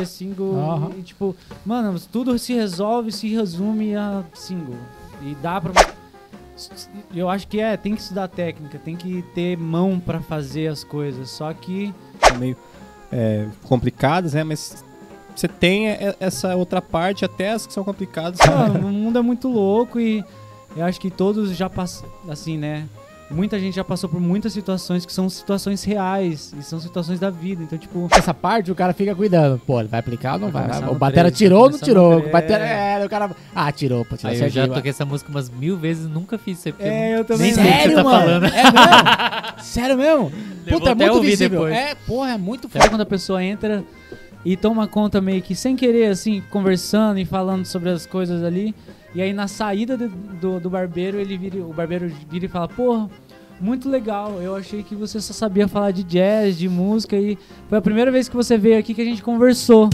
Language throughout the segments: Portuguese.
é single. Aham. E, tipo, mano, tudo se resolve, se resume a single. E dá pra. Eu acho que é, tem que estudar técnica, tem que ter mão pra fazer as coisas. Só que. são meio é, complicadas, né? Mas você tem essa outra parte, até as que são complicadas. Mano, o mundo é muito louco e eu acho que todos já passam, assim, né? Muita gente já passou por muitas situações que são situações reais e são situações da vida. Então, tipo, Essa parte o cara fica cuidando. Pô, ele vai aplicar ou não Vai vai? O batera três, tirou ou não tirou? O batera, é, o cara... Ah, tirou, pô, tirou Aí eu já toquei essa música umas mil vezes e nunca fiz isso É, eu não- também nem sei o que você Sério, tá mano? falando. É mesmo? Sério mesmo? Levou Puta, é muito visível. depois. É, porra, é muito foda. quando a pessoa entra e toma conta meio que sem querer, assim, conversando e falando sobre as coisas ali. E aí na saída do, do, do barbeiro, ele vira, o barbeiro vira e fala, porra, muito legal. Eu achei que você só sabia falar de jazz, de música e foi a primeira vez que você veio aqui que a gente conversou.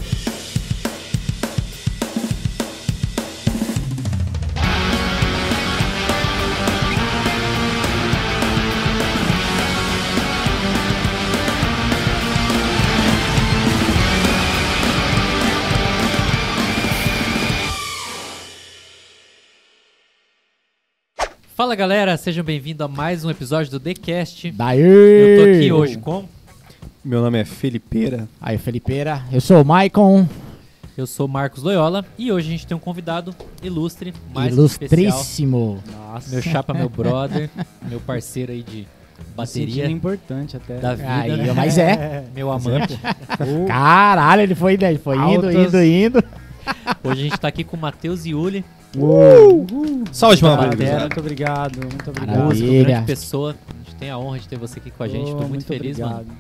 Fala galera, sejam bem-vindos a mais um episódio do TheCast. Daí! Eu tô aqui hoje com. Meu nome é Felipeira. Aí, Felipeira. Eu sou o Maicon, Eu sou Marcos Loyola e hoje a gente tem um convidado ilustre, mais que especial. ilustríssimo. Nossa, Meu chapa, meu brother, meu parceiro aí de bateria importante até. da vida, Aí, né? mas é. Meu amante. Caralho, ele foi, ele foi indo, indo, indo. Hoje a gente tá aqui com o Matheus Iuli, Salve de palmas. Muito obrigado, muito obrigado. Maravilha. músico, grande pessoa. A gente tem a honra de ter você aqui com a gente, tô Ô, muito, feliz, mano. obrigado.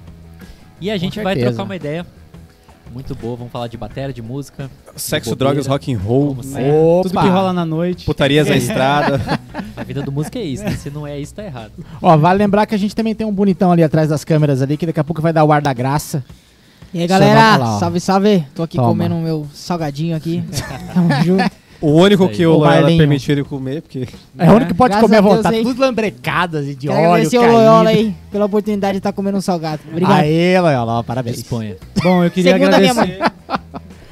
E a gente vai trocar uma ideia muito boa, vamos falar de bateria, de música. Sexo, Bobeira. drogas, rock and roll. É, Opa. Tudo que rola na noite. putarias na estrada. A vida do músico é isso, né? Se não é isso, tá errado. Ó, vale lembrar que a gente também tem um bonitão ali atrás das câmeras ali, que daqui a pouco vai dar o ar da graça. E aí, galera, salve, salve. Tô aqui Toma. comendo o meu salgadinho aqui. Tamo junto. O único que o O Loyola permitiu ele comer, porque É o único que pode Graças comer à a Deus vontade. aí. Tudo lambrecadas e de Quero óleo agradecer o caído. Loyola aí pela oportunidade de estar comendo um salgado. Obrigado. Aê, Loyola, ó, parabéns. Disponha. Bom, eu queria Segunda minha agradecer.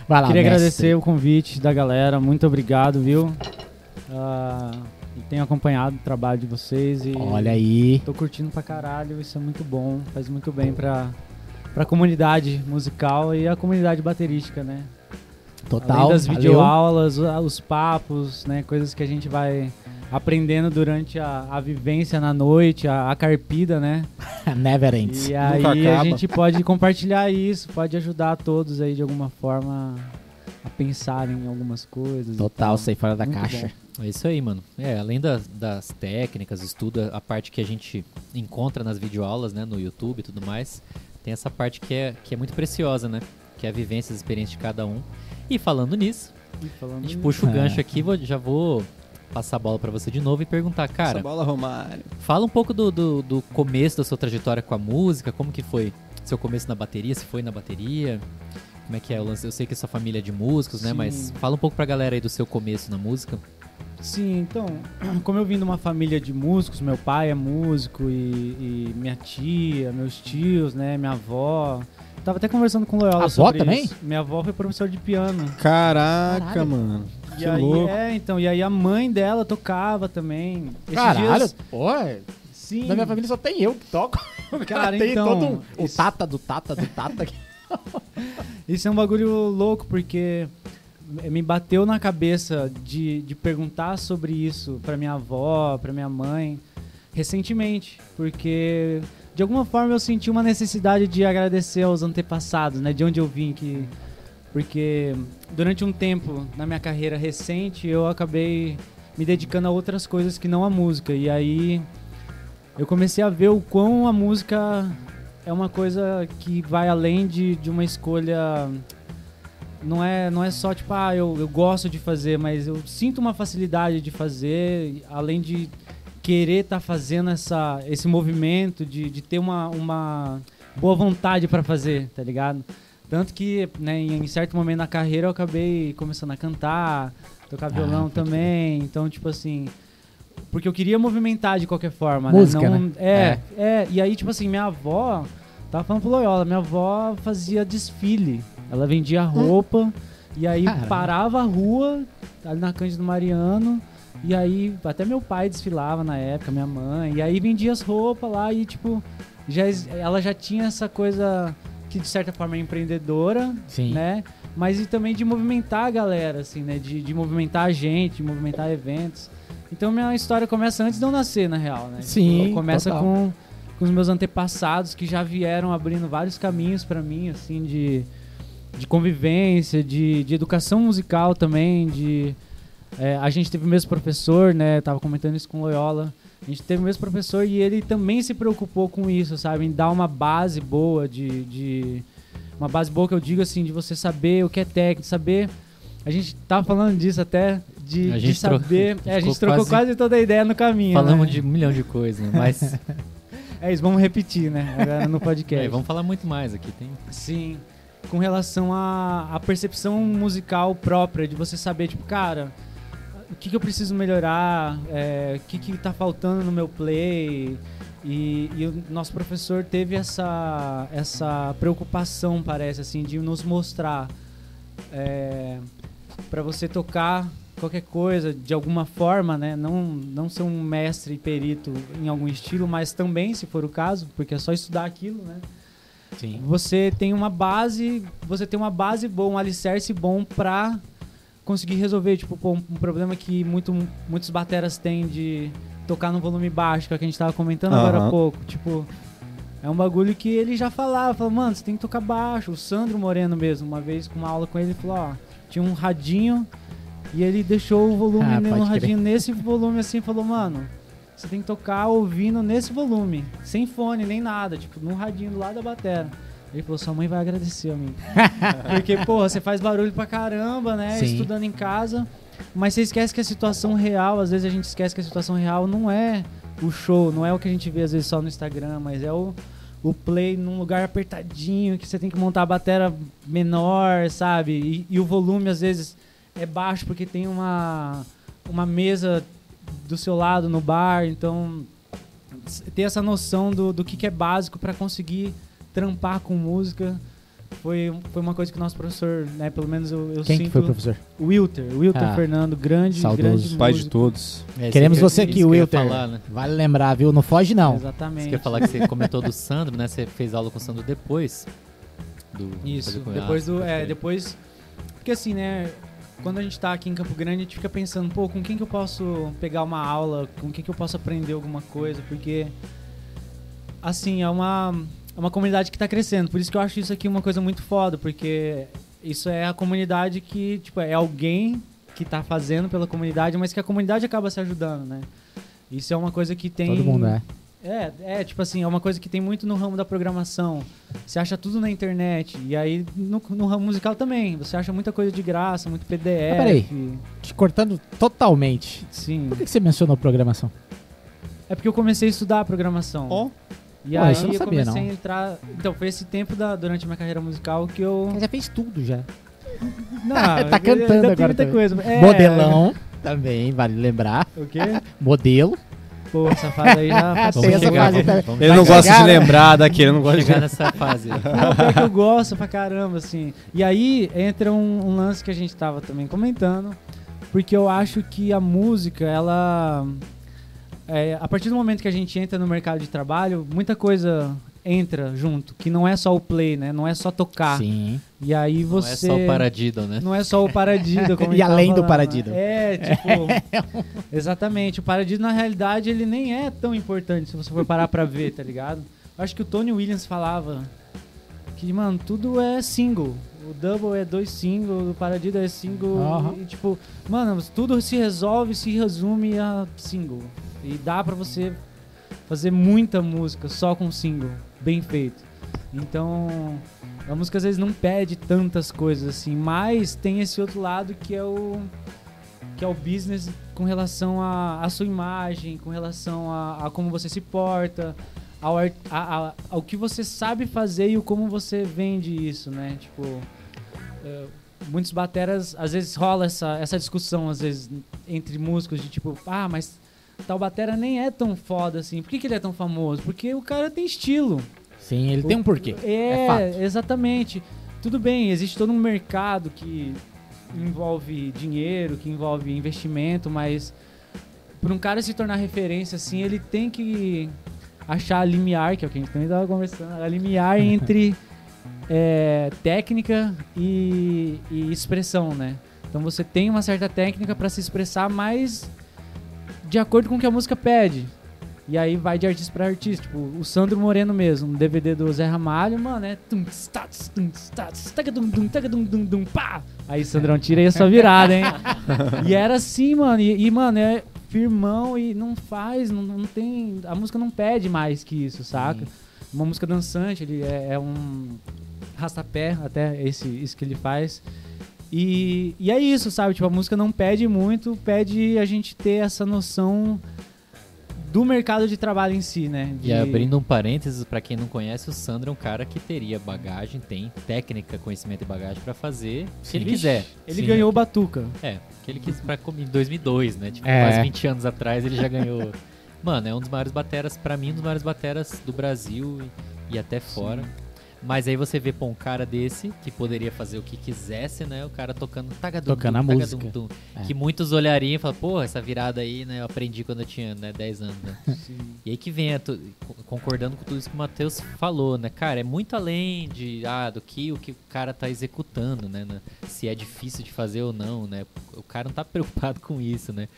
Vai lá, Queria mestre. agradecer o convite da galera, muito obrigado, viu? Eu tenho acompanhado o trabalho de vocês e Olha aí. tô curtindo pra caralho, isso é muito bom, faz muito bem pra, pra comunidade musical e a comunidade baterística, né? Total. Além das valeu. videoaulas, o- os papos, né? Coisas que a gente vai aprendendo durante a, a vivência na noite, a, a carpida, né? Never ends. E Nunca aí a gente pode compartilhar isso, pode ajudar todos aí de alguma forma a pensarem em algumas coisas. Total, tal. sair fora da Muito caixa. bom. É isso aí, mano. É, além das, das técnicas, estuda a parte que a gente encontra nas videoaulas, né, no YouTube e tudo mais, tem essa parte que é, que é muito preciosa, né? Que é a vivência, as experiências de cada um. E falando nisso, E a falando gente puxa o É. gancho aqui, vou- já vou passar a bola pra você de novo e perguntar, cara, essa bola Romário. fala um pouco do, do, do começo da sua trajetória com a música, como que foi seu começo na bateria, se foi na bateria, como é que é o lance? Eu sei que sua família é de músicos, né? Sim. Mas fala um pouco pra galera aí do seu começo na música. Sim, então, como eu vim de uma família de músicos, meu pai é músico e, e minha tia, meus tios, né, minha avó. Tava até conversando com o Loyola Avó sobre também? isso. Minha avó foi professora de piano. Caraca, Caralho. mano. E Que aí, louco. é, então, e aí a mãe dela tocava também. Esses Caralho, dias- pô. é- sim. Na minha família só tem eu que toco. O Cara, tem então, todo um- o isso- tata do tata do tata. Isso é um bagulho louco, porque me bateu na cabeça de, de perguntar sobre isso pra minha avó, pra minha mãe, recentemente. Porque, de alguma forma, eu senti uma necessidade de agradecer aos antepassados, né? De onde eu vim, que... Porque durante um tempo, na minha carreira recente, eu acabei me dedicando a outras coisas que não a música. E aí eu comecei a ver o quão a música é uma coisa que vai além de, de uma escolha. Não é, não é só tipo, ah, eu, eu gosto de fazer, mas eu sinto uma facilidade de fazer, além de querer estar fazendo essa, esse movimento, de, de ter uma, uma boa vontade pra fazer, tá ligado? Tanto que, né, em, certo momento na carreira eu acabei começando a cantar, tocar violão pode também, então, tipo assim. Porque eu queria movimentar de qualquer forma, Música, né? né? É, é, e aí, tipo assim, minha avó, tava falando pro Loyola, minha avó fazia desfile Ela vendia roupa e aí Caramba. parava a rua ali na Cândido Mariano. E aí até meu pai desfilava na época, minha mãe. E aí vendia as roupas lá e tipo, já, ela já tinha essa coisa que de certa forma é empreendedora, Sim. né? Mas e também de movimentar a galera, assim, né? De, de movimentar a gente, de movimentar eventos. Então minha história começa antes de eu nascer, na real, né? Sim, Tipo, começa total. com, com os meus antepassados que já vieram abrindo vários caminhos pra mim, assim, de, de convivência, de, de educação musical também, de... é, a gente teve o mesmo professor, né? Tava comentando isso com o Loyola. A gente teve o mesmo professor e ele também se preocupou com isso, sabe? Em dar uma base boa de, de- Uma base boa que eu digo assim, de você saber o que é técnico, saber. A gente tava falando disso até, de, A de saber. é, a gente trocou quase- quase toda a ideia no caminho. Falamos né? de um milhão de coisas, né? Mas É isso, vamos repetir, né? Agora no podcast. é, vamos falar muito mais aqui. Tem... Sim. Com relação à, à percepção musical própria, de você saber, tipo, cara, o que, que eu preciso melhorar, é, o que, que tá faltando no meu play. E, e o nosso professor teve essa, essa preocupação, parece, assim, de nos mostrar é, para você tocar qualquer coisa de alguma forma, né? Não, não ser um mestre e perito em algum estilo, mas também, se for o caso, porque é só estudar aquilo, né? Sim. você tem uma base, você tem uma base boa, um alicerce bom pra conseguir resolver, tipo, pô, um problema que muito, muitos bateras têm de tocar no volume baixo, que é que a gente tava comentando agora há pouco. Tipo, é um bagulho que ele já falava, falou, mano, você tem que tocar baixo. O Sandro Moreno mesmo, uma vez com uma aula com ele, ele falou, ó, tinha um radinho e ele deixou o volume Ah, no radinho nesse volume assim, falou, mano, você tem que tocar ouvindo nesse volume, sem fone, nem nada, tipo, no radinho do lado da batera. Ele falou, sua mãe vai agradecer, amigo. Porque, porra, você faz barulho pra caramba, né? Sim. Estudando em casa. Mas você esquece que a situação real, às vezes a gente esquece que a situação real não é o show, não é o que a gente vê às vezes só no Instagram, mas é o, o play num lugar apertadinho, que você tem que montar a bateria menor, sabe? E, e o volume às vezes é baixo porque tem uma, uma mesa do seu lado no bar, então ter essa noção do, do que, que é básico para conseguir trampar com música foi, foi uma coisa que o nosso professor, né, pelo menos eu, eu Quem sinto... que foi o professor? Wilter, Wilter Ah, Fernando, grande, saudoso. grande Pai de todos. É, Queremos você aqui, Wilter. falar, né? Vale lembrar, viu? Não foge, não. Exatamente. que eu ia falar que você comentou do Sandro, né? Você fez aula com o Sandro depois do Isso, depois do. É, depois. Porque assim, né? Quando a gente tá aqui em Campo Grande, a gente fica pensando, pô, com quem que eu posso pegar uma aula, com quem que eu posso aprender alguma coisa, porque. Assim, é uma, é uma comunidade que tá crescendo. Por isso que eu acho isso aqui uma coisa muito foda, porque isso é a comunidade que, tipo, é alguém que tá fazendo pela comunidade, mas que a comunidade acaba se ajudando, né? Isso é uma coisa que tem. Todo mundo é. É, é, tipo assim, é uma coisa que tem muito no ramo da programação. Você acha tudo na internet. E aí, no, no ramo musical também. Você acha muita coisa de graça, muito PDF. Mas peraí. Te cortando totalmente. Sim. Por que que você mencionou programação? É porque eu comecei a estudar programação. Ó, E Pô, aí eu não eu sabia, comecei não. a entrar. Então, foi esse tempo da, durante a minha carreira musical que eu. Já fez tudo já. Não, Tá cantando ainda agora muita também. coisa. É, Modelão. Também, vale lembrar. O quê? Modelo. Pô, essa fase aí já passou. chegar, fase vamos- também. vamos ele não gosta de né? lembrar daqui, ele não gosta de chegar nessa fase. Não, que eu gosto pra caramba, assim. E aí entra um, um lance que a gente tava também comentando, porque eu acho que a música, ela. É, a partir do momento que a gente entra no mercado de trabalho, muita coisa entra junto, que não é só o play, né? Não é só tocar. Sim. E aí Não você. é só o paradiddle, né? Não é só o paradiddle, como E além do né? É, tipo. exatamente. O paradiddle, na realidade, ele nem é tão importante se você for parar pra ver, tá ligado? Eu acho que o Tony Williams falava que, mano, tudo é single. O double é dois singles, o paradiddle é single. E, tipo, mano, tudo se resolve, se resume a single. E dá pra você fazer muita música só com single, bem feito. Então, a música às vezes não pede tantas coisas assim, mas tem esse outro lado que é o que é o business com relação à sua imagem, com relação a, a como você se porta, ao, a- a- ao que você sabe fazer e o como você vende isso, né? Tipo, muitos bateras, às vezes rola essa, essa discussão, às vezes, entre músicos de tipo, ah, mas tal batera nem é tão foda assim. Por que, que ele é tão famoso? Porque o cara tem estilo. Sim, ele tem um porquê. É, É exatamente. tudo bem, existe todo um mercado que envolve dinheiro, que envolve investimento, mas para um cara se tornar referência assim, ele tem que achar a limiar, que é o que a gente também estava conversando, a limiar entre é, técnica e, e expressão, né? Então você tem uma certa técnica para se expressar mais de acordo com o que a música pede. E aí vai de artista pra artista. Tipo, o Sandro Moreno mesmo, no DVD do Zé Ramalho, mano, é. pá! Aí, Sandrão, tira aí a sua virada, hein? e era assim, mano. E, e, mano, é firmão e não faz, não, não tem. A música não pede mais que isso, saca? Uma música dançante, ele é, é um rastapé, até esse, isso que ele faz. E, e é isso, sabe? Tipo, a música não pede muito, pede a gente ter essa noção do mercado de trabalho em si, né? De- E abrindo um parênteses, pra quem não conhece, o Sandro é um cara que teria bagagem, tem técnica, conhecimento e bagagem pra fazer se ele quiser. Ele Sim. ganhou o Batuca. É, que ele quis pra em 2002, né? Tipo, É. quase 20 anos atrás ele já ganhou. Mano, é um dos maiores bateras, pra mim, um dos maiores bateras do Brasil e, e até fora. Mas aí você vê, pô, um cara desse, que poderia fazer o que quisesse, né? O cara tocando tagadum, Tocando a tagadum, música. tum. É. Que muitos olhariam e falam, pô, essa virada aí, né? Eu aprendi quando eu tinha né, 10 anos, né? E aí que vem, tu- concordando com tudo isso que o Matheus falou, né? Cara, é muito além de, ah, do que o que o cara tá executando, né? né? Se é difícil de fazer ou não, né? O cara não tá preocupado com isso, né?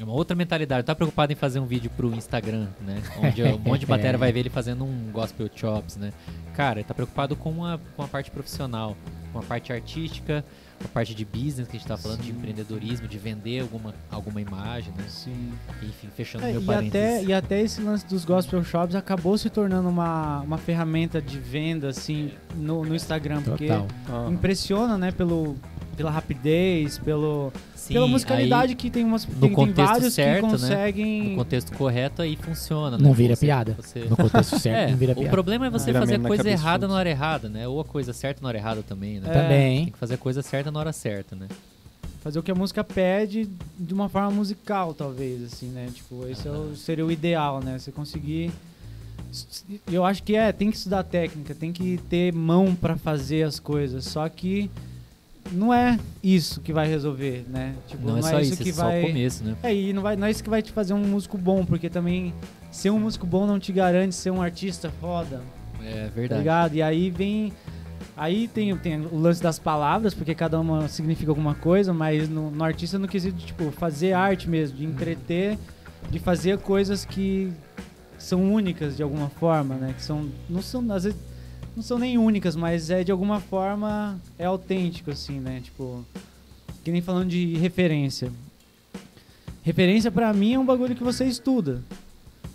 É uma outra mentalidade, tá preocupado em fazer um vídeo pro Instagram, né? Onde um monte de batera vai ver ele fazendo um gospel chops, né? Cara, ele tá preocupado com a, com a parte profissional, com a parte artística, com a parte de business que a gente tá falando, de Sim. empreendedorismo, de vender alguma, alguma imagem, né? Sim. Enfim, fechando É, meu e, parênteses. até, e até esse lance dos gospel shops acabou se tornando uma, uma ferramenta de venda, assim, no, no Instagram. Porque Total. impressiona, né, pelo, pela rapidez, pelo, Sim, pela musicalidade aí, que tem umas no tem, tem contexto vários certo, que né? conseguem no contexto correto aí funciona, né? Não vira Você- piada. você- No contexto certo, É, não vira o piada. problema é você Vira fazer na coisa errada na hora errada, né? Ou a coisa certa na hora errada também, né? É. Também. Tem que fazer a coisa certa na hora certa, né? fazer o que a música pede de uma forma musical, talvez, assim, né? Tipo, esse é o- seria o ideal, né? Você conseguir. Eu acho que é, tem que estudar técnica, tem que ter mão pra fazer as coisas. Só que não é isso que vai resolver, né? Tipo, Não, é só isso, que é só vai. o começo, né? É, e não, vai, não é isso que vai te fazer um músico bom, porque também ser um músico bom não te garante ser um artista foda, É tá verdade. ligado? E aí vem. Aí tem, tem o lance das palavras, porque cada uma significa alguma coisa, mas no, no artista no quesito de tipo, fazer arte mesmo, de entreter, de fazer coisas que são únicas de alguma forma, né? Que são. Não são, às vezes, não são nem únicas, mas é de alguma forma é autêntico, assim, né? Tipo. Que nem falando de referência. Referência pra mim é um bagulho que você estuda.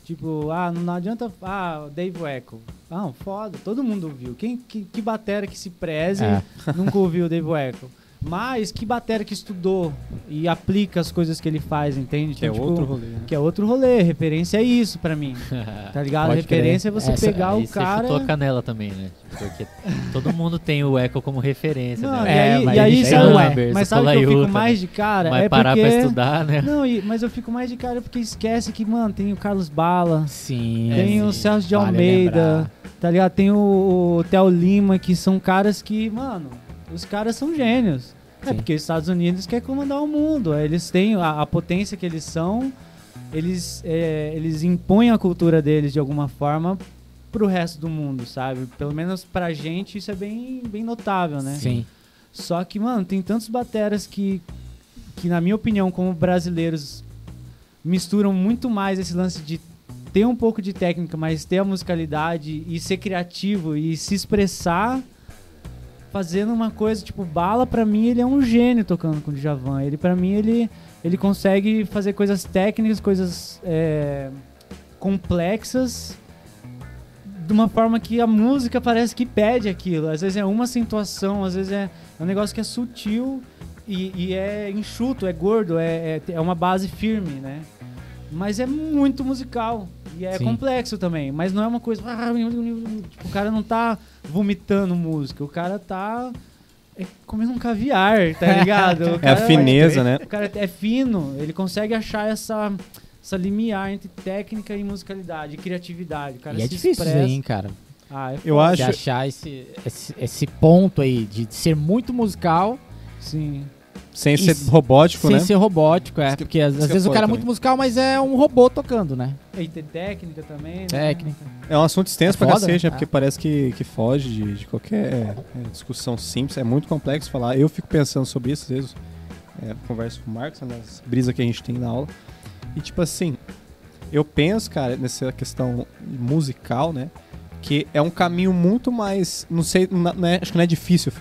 Tipo, ah, não adianta. Ah, Dave Echo. Ah, foda, todo mundo ouviu. Quem, que, que batera que se preze É. nunca ouviu o Dave Echo. Mas que batera que estudou e aplica as coisas que ele faz, entende? Que é Então, tipo, outro rolê. né? Que é outro rolê. Referência é isso pra mim. Tá ligado? Pode referência é você Essa- pegar o você cara. chutou a canela também, né? Porque todo mundo tem o Echo como referência, Não, né? e É, aí, mas e aí isso sabe, é. mas Você sabe que eu fico mais de cara? Vai é parar porque... pra estudar, né? Não, e- mas eu fico mais de cara porque esquece que, mano, tem o Carlos Bala, Sim. tem o sim. Celso de Vale Almeida, lembrar. tá ligado? Tem o, o Theo Lima, que são caras que, mano, os caras são gênios. É Sim. porque os Estados Unidos quer comandar o mundo. Eles têm a, a potência que eles são, eles, é, eles impõem a cultura deles de alguma forma pro resto do mundo, sabe? Pelo menos pra gente isso é bem, bem notável, né? Sim. Só que, mano, tem tantos bateras que, que, na minha opinião, como brasileiros, misturam muito mais esse lance de ter um pouco de técnica, mas ter a musicalidade e ser criativo e se expressar fazendo uma coisa, tipo, Bala pra mim ele é um gênio tocando com o Djavan. Ele pra mim ele ele consegue fazer coisas técnicas, coisas é, complexas de uma forma que a música parece que pede aquilo. Às vezes é uma acentuação, às vezes é, é um negócio que é sutil e, e é enxuto, é gordo, é, é, é uma base firme, né? Mas é muito musical. E é Sim. complexo também. Mas não é uma coisa. Tipo, o cara não tá vomitando música. O cara tá é, comendo um caviar, tá ligado? O É a cara- fineza, né? o cara é fino, ele consegue achar essa, essa limiar entre técnica e musicalidade, e criatividade. O cara E é se difícil isso expressa. aí, hein, cara. Ah, é Eu acho- De achar esse, esse, esse ponto aí de ser muito musical Sim. Sem Isso. ser robótico, sem né? ser robótico, é. Isso que- Porque às, isso às que é vezes o cara é também. muito musical, mas é um robô tocando, né? E tem técnica também, né? Técnica. É um assunto extenso É pra foda, cacete, né? né? Porque parece que, que foge de, de qualquer é, discussão simples. É muito complexo falar. Eu fico pensando sobre isso, às vezes. É, converso com o Marcos, né, nas brisas que a gente tem na aula. E tipo assim, eu penso, cara, nessa questão musical, né? Que é um caminho muito mais. Não sei, não é- acho que não é difícil,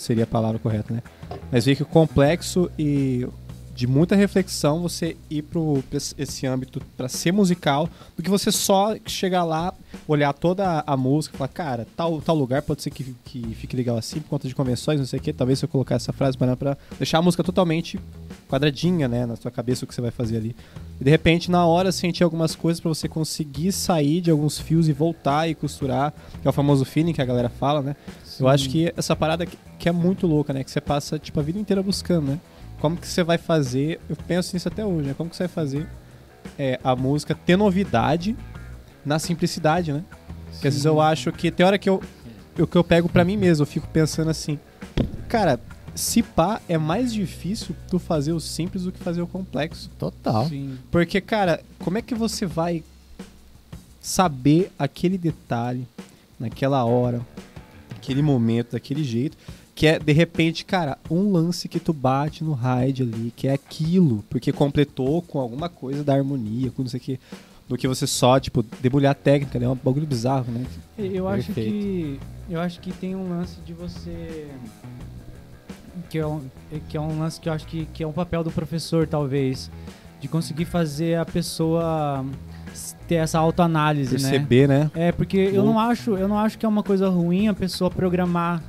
seria a palavra correta, né? Mas veio que complexo e de muita reflexão você ir pro pra esse- âmbito pra ser musical do que você só chegar lá, olhar toda a música e falar, cara, tal, tal lugar pode ser que, que fique legal assim por conta de convenções, não sei o que. Talvez se eu colocar essa frase para pra deixar a música totalmente quadradinha, né, na sua cabeça o que você vai fazer ali. E de repente, na hora, sentir algumas coisas pra você conseguir sair de alguns fios e voltar e costurar, que é o famoso feeling que a galera fala, né? Eu acho que essa parada que, é muito louca, né? Que você passa, tipo, a vida inteira buscando, né? Como que você vai fazer... Eu penso nisso até hoje, né? Como que você vai fazer é, a música ter novidade na simplicidade, né? Porque às vezes eu acho que... Tem hora que eu... O que eu pego pra mim mesmo, eu fico pensando assim... Cara, se pá, é mais difícil tu fazer o simples do que fazer o complexo. Total. Sim. Porque, cara, como é que você vai saber aquele detalhe naquela hora, aquele momento, daquele jeito, que é, de repente, cara, um lance que tu bate no raid ali, que é aquilo, porque completou com alguma coisa da harmonia, com não sei o que, do que você só, tipo, debulhar a técnica, né? É um bagulho bizarro, né? Eu acho Perfeito. que eu acho que tem um lance de você que é um, que é um lance que eu acho que, que é um papel do professor talvez de conseguir fazer a pessoa ter essa autoanálise, né? Perceber, né? É, porque eu não acho, eu não acho que é uma coisa ruim a pessoa programar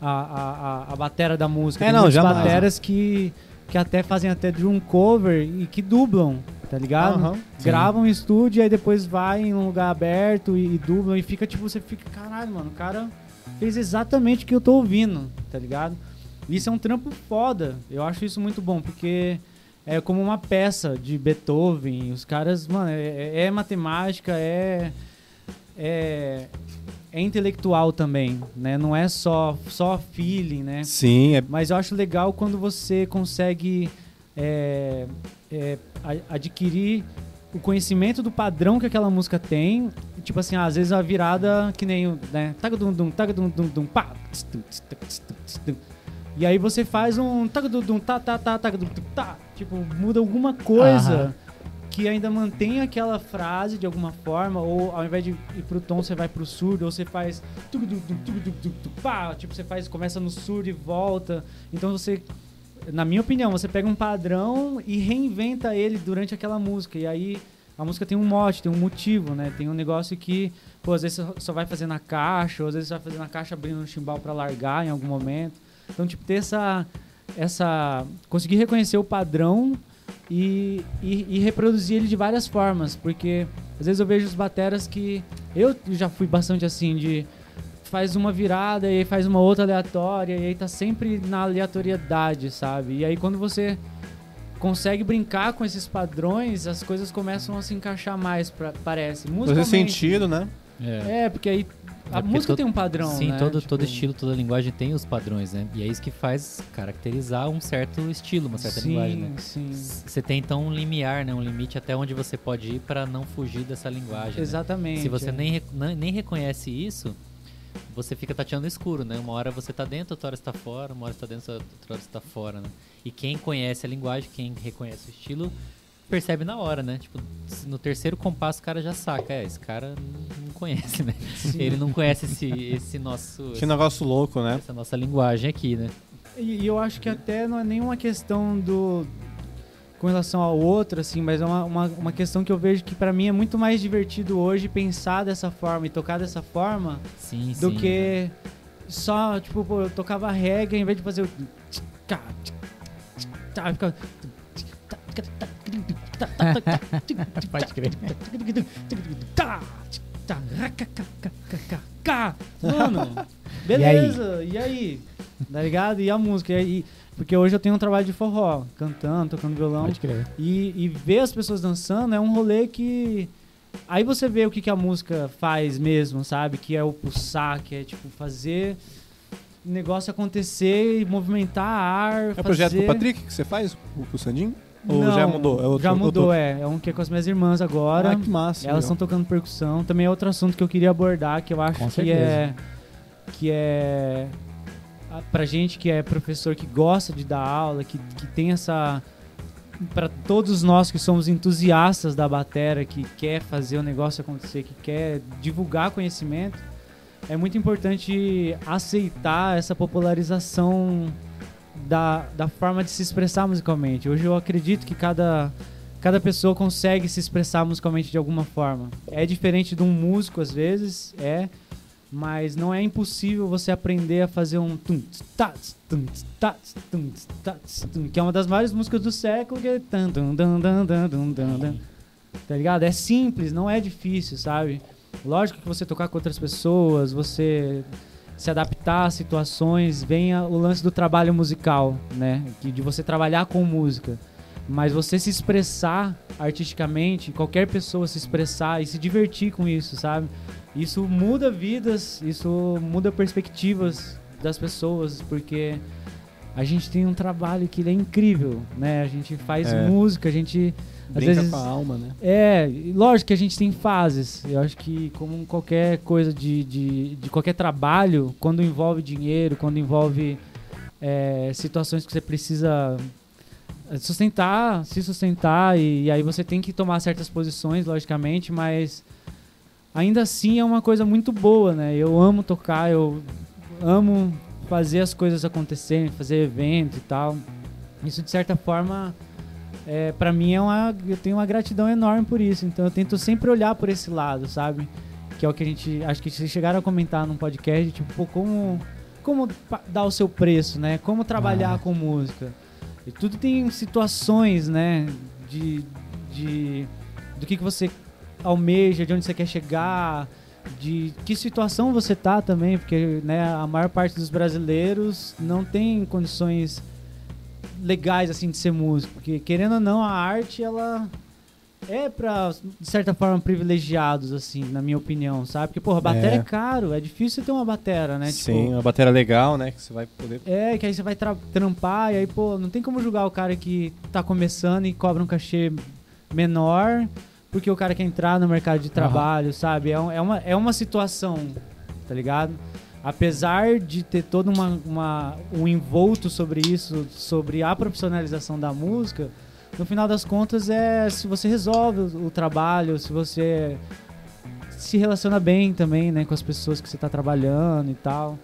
a, a, a, a batera da música. É, Tem não, jamais. bateras que, que até fazem até drum cover e que dublam, tá ligado? Aham. Gravam em estúdio e aí depois vai em um lugar aberto e, e dublam e fica tipo, você fica, caralho, mano, o cara fez exatamente o que eu tô ouvindo, tá ligado? Isso é um trampo foda. Eu acho isso muito bom, porque é como uma peça de Beethoven. Os caras, mano, é, é matemática, é, é é intelectual também, né? Não é só só feeling, né? Sim, é Mas eu acho legal quando você consegue é, é, adquirir o conhecimento do padrão que aquela música tem. Tipo assim, às vezes a virada que nem o, né? E aí você faz um tagadum-dum, tá, tá, tá, tagadum-dum, tá. Tipo, muda alguma coisa que ainda mantém aquela frase de alguma forma, ou ao invés de ir pro tom, você vai pro surdo, ou você faz. pá, tipo, você faz, começa no surdo e volta. Então você. Na minha opinião, você pega um padrão e reinventa ele durante aquela música. E aí a música tem um mote, tem um motivo, né? Tem um negócio que, pô, às vezes você só vai fazer na caixa, ou às vezes você vai fazer na caixa abrindo um chimbal pra largar em algum momento. Então, tipo, ter essa. essa conseguir reconhecer o padrão e, e, e reproduzir ele de várias formas, porque às vezes eu vejo os bateras que eu já fui bastante assim de faz uma virada e aí faz uma outra aleatória e aí tá sempre na aleatoriedade, sabe? E aí quando você consegue brincar com esses padrões, as coisas começam a se encaixar mais, pra, parece. fazer sentido, né? É, porque aí a É música todo- tem um padrão, Sim, né? todo, Tipo, todo estilo, toda linguagem tem os padrões, né? E é isso que faz caracterizar um certo estilo, uma certa sim, linguagem, né? Sim, Você tem então um limiar, né? Um limite até onde você pode ir para não fugir dessa linguagem. né? Exatamente. Se você é. nem, nem, reconhece isso, você fica tateando escuro, né? Uma hora você tá dentro, outra hora está fora, uma hora está dentro, outra hora está fora, né? E quem conhece a linguagem, quem reconhece o estilo, percebe na hora, né? Tipo, no terceiro compasso o cara já saca, é, esse cara não conhece, né? Sim. Ele não conhece esse, esse nosso... Que negócio louco, né? Essa nossa linguagem aqui, né? E, e eu acho que até não é nenhuma questão do. com relação ao outro, assim, mas é uma, uma, uma questão que eu vejo que pra mim é muito mais divertido hoje pensar dessa forma e tocar dessa forma Sim, do sim. que só, tipo, pô, eu tocava reggae ao invés de fazer o. ficava- Pode crer. Mano, beleza, e aí? Tá ligado? E a música? E aí? Porque hoje eu tenho um trabalho de forró, cantando, tocando violão. Pode crer. E, e ver as pessoas dançando é um rolê que Aí você vê o que, que a música faz mesmo, sabe? Que é o pulsar, que é tipo fazer o negócio acontecer e movimentar a ar. É o projeto fazer... com o Patrick que você faz? O Sandinho? Ou Não, já mudou? É outro, já mudou, outro... é. É um que é com as minhas irmãs agora. Ah, que massa. Elas estão tocando percussão. Também é outro assunto que eu queria abordar, que eu acho Com que certeza. é. Que é. a- Pra gente que é professor que gosta de dar aula, que, que tem essa. Pra todos nós que somos entusiastas da batera, que quer fazer o negócio acontecer, que quer divulgar conhecimento, é muito importante aceitar essa popularização da, da forma de se expressar musicalmente. Hoje eu acredito que cada, cada pessoa consegue se expressar musicalmente de alguma forma. É diferente de um músico às vezes, é, mas não é impossível você aprender a fazer um tum tats, tum tats, tum tats, tum, que é uma das maiores músicas do século, que é tan, dun, dun, dun, dun, dun. Tá ligado? É simples, não é difícil, sabe? Lógico que você tocar com outras pessoas, você se adaptar a situações, vem o lance do trabalho musical, né? De você trabalhar com música. Mas você se expressar artisticamente, qualquer pessoa se expressar e se divertir com isso, sabe? Isso muda vidas, isso muda perspectivas das pessoas, porque a gente tem um trabalho que é incrível, né? A gente faz É. música, a gente às Brinca vezes com a alma, né? é, lógico que a gente tem fases. Eu acho que, como qualquer coisa de, de, de qualquer trabalho, quando envolve dinheiro, quando envolve é, situações que você precisa sustentar, se sustentar, e, e aí você tem que tomar certas posições, logicamente, mas ainda assim é uma coisa muito boa, né? Eu amo tocar, eu amo fazer as coisas acontecerem, fazer evento e tal. Isso, de certa forma, é, para mim é uma eu tenho uma gratidão enorme por isso. Então eu tento sempre olhar por esse lado sabe? Que é o que a gente acho que vocês chegaram a comentar num podcast tipo pô, como como dar o seu preço né? Como trabalhar Ah. com música. E tudo tem situações né? De, de do que que você almeja de onde você quer chegar de que situação você tá também porque né a maior parte dos brasileiros não tem condições legais assim de ser músico, porque querendo ou não a arte ela é pra, de certa forma privilegiados assim, na minha opinião, sabe? Porque porra, batera é, É. caro, é difícil você ter uma batera, né? Sim, Tipo, uma bateria legal, né? Que você vai poder. é, que aí você vai tra- trampar e aí, pô, não tem como julgar o cara que tá começando e cobra um cachê menor porque o cara quer entrar no mercado de trabalho, sabe? É, é uma, é uma situação, tá ligado? Apesar de ter todo uma, uma- um envolto sobre isso, sobre a profissionalização da música, no final das contas é se você resolve o, o trabalho, se você se relaciona bem também, né, com as pessoas que você está trabalhando e tal.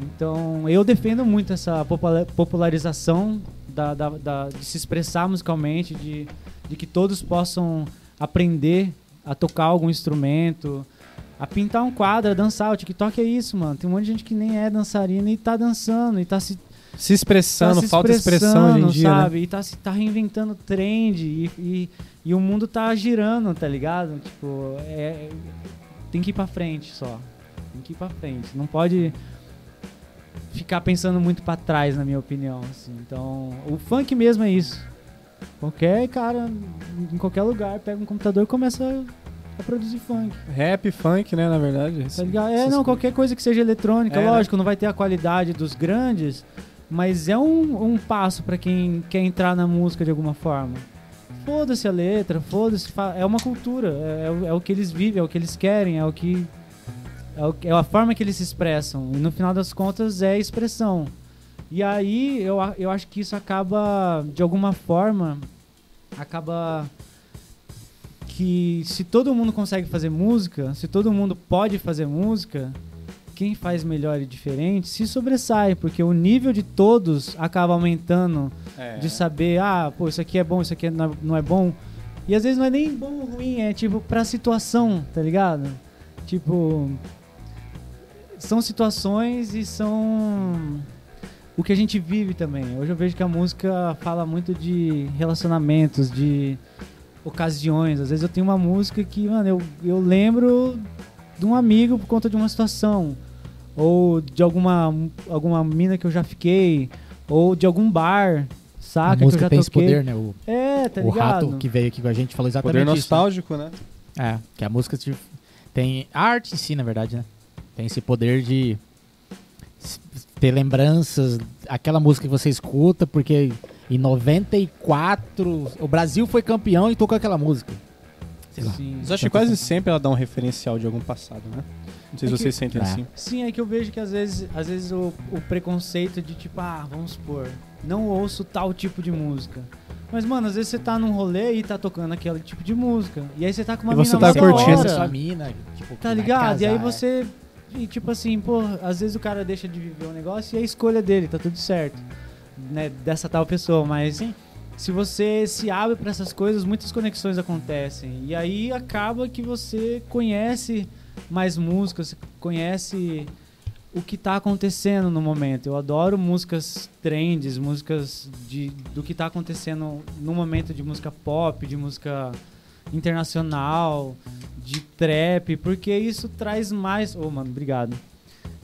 Então, eu defendo muito essa popula- popularização da, da- da- de se expressar musicalmente, de, de que todos possam aprender a tocar algum instrumento, a pintar um quadro, a dançar. O TikTok é isso, mano. Tem um monte de gente que nem é dançarina e tá dançando, e tá se Se expressando, tá se falta expressão hoje em dia. né? sabe? E tá, se- tá reinventando trend e, e, e o mundo tá girando, tá ligado? Tipo, é, tem que ir pra frente só. Tem que ir pra frente. Não pode ficar pensando muito pra trás, na minha opinião. assim. Então, o funk mesmo é isso. Qualquer cara, em qualquer lugar, pega um computador e começa a, a produzir funk. Rap, funk, né? Na verdade. Tá ligado? É, não, qualquer coisa que seja eletrônica, É, né? lógico, não vai ter a qualidade dos grandes, mas é um, um passo pra quem quer entrar na música de alguma forma. Foda-se a letra, foda-se, é uma cultura, é, é o- é o que eles vivem, é o que eles querem, é o que é, é a forma que eles se expressam. E no final das contas é expressão. E aí eu, eu acho que isso acaba, de alguma forma, acaba que se todo mundo consegue fazer música, se todo mundo pode fazer música, quem faz melhor e diferente se sobressai, porque o nível de todos acaba aumentando É. de saber, ah, pô, isso aqui é bom, isso aqui não é- não é bom. E às vezes não é nem bom ou ruim, é tipo pra situação, tá ligado? Tipo, são situações e são o que a gente vive também. Hoje eu vejo que a música fala muito de relacionamentos, de ocasiões. Às vezes eu tenho uma música que, mano, eu, eu lembro de um amigo por conta de uma situação. Ou de alguma, alguma mina que eu já fiquei. Ou de algum bar, A saca? que eu música já tem esse toquei. poder, né? O, É, tá o ligado? rato que veio aqui com a gente falou exatamente Poder isso. nostálgico, né? É, que a música te- tem. A arte em si, na verdade, né? Tem esse poder de ter lembranças, aquela música que você escuta, porque em 94 o Brasil foi campeão e tocou aquela música. Sei lá. Sim. Mas eu acho que quase sempre ela dá um referencial de algum passado, né? Não sei É se que- vocês sentem É. assim. Sim, é que eu vejo que às vezes, às vezes o, o preconceito de tipo, ah, vamos supor, não ouço tal tipo de música. Mas, mano, às vezes você tá num rolê e tá tocando aquele tipo de música. E aí você tá com uma E você mina tá curtindo. hora, sua mina, tipo, Tá ligado? e aí casar, é. você. E tipo assim, pô, às vezes o cara deixa de viver um negócio e é a escolha dele, tá tudo certo. Né, dessa tal pessoa, mas Sim. se você se abre pra essas coisas, muitas conexões acontecem. E aí acaba que você conhece mais músicas, você conhece o que tá acontecendo no momento. Eu adoro músicas trends, músicas de, do que tá acontecendo no momento de música pop, de música internacional, de trap, porque isso traz mais. Ô, mano, obrigado.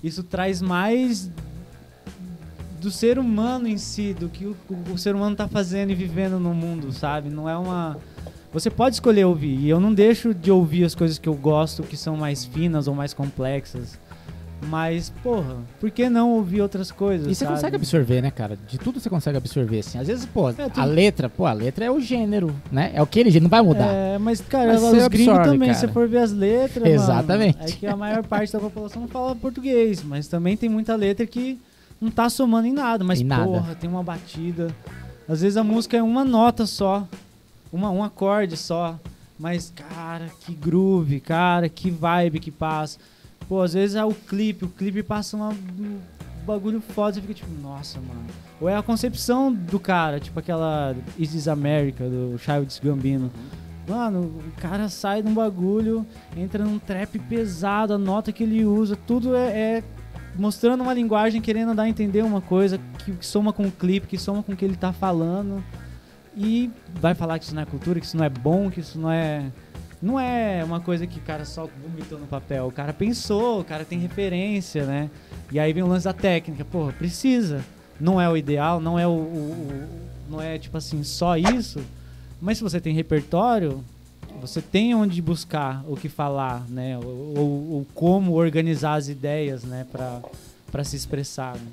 Isso traz mais do ser humano em si, do que o, o ser humano tá fazendo e vivendo no mundo, sabe? Não é uma. Você pode escolher ouvir, e eu não deixo de ouvir as coisas que eu gosto, que são mais finas ou mais complexas. Mas, porra, por que não ouvir outras coisas? E você sabe? consegue absorver, né, cara? De tudo você consegue absorver, assim. Às vezes, pô, É, tudo- a letra, pô, a letra é o gênero, né? É aquele gênero, não vai mudar. É, mas, cara, Mas os gringos também, se for ver as letras, mano, Exatamente. é que a maior parte da população não fala português, mas também tem muita letra que não tá somando em nada, mas Em nada. porra, tem uma batida. Às vezes a música é uma nota só, uma, um acorde só, mas, cara, que groove, cara, que vibe que passa. Pô, às vezes é o clipe, o clipe passa uma- um bagulho foda, você fica tipo, nossa, mano. Ou é a concepção do cara, tipo aquela Is This America, do Childish Gambino. Mano, o cara sai de um bagulho, entra num trap pesado, a nota que ele usa, tudo é, é mostrando uma linguagem, querendo dar a entender uma coisa que, que soma com o clipe, que soma com o que ele tá falando. E vai falar que isso não é cultura, que isso não é bom, que isso não é. Não é uma coisa que o cara só vomitou no papel. O cara pensou, o cara tem referência, né? E aí vem o lance da técnica. Porra, precisa. Não é o ideal, não é o, o- o- não é tipo assim, só isso. Mas se você tem repertório, você tem onde buscar o que falar, né? Ou, ou- ou como organizar as ideias, né? Pra, pra se expressar. né?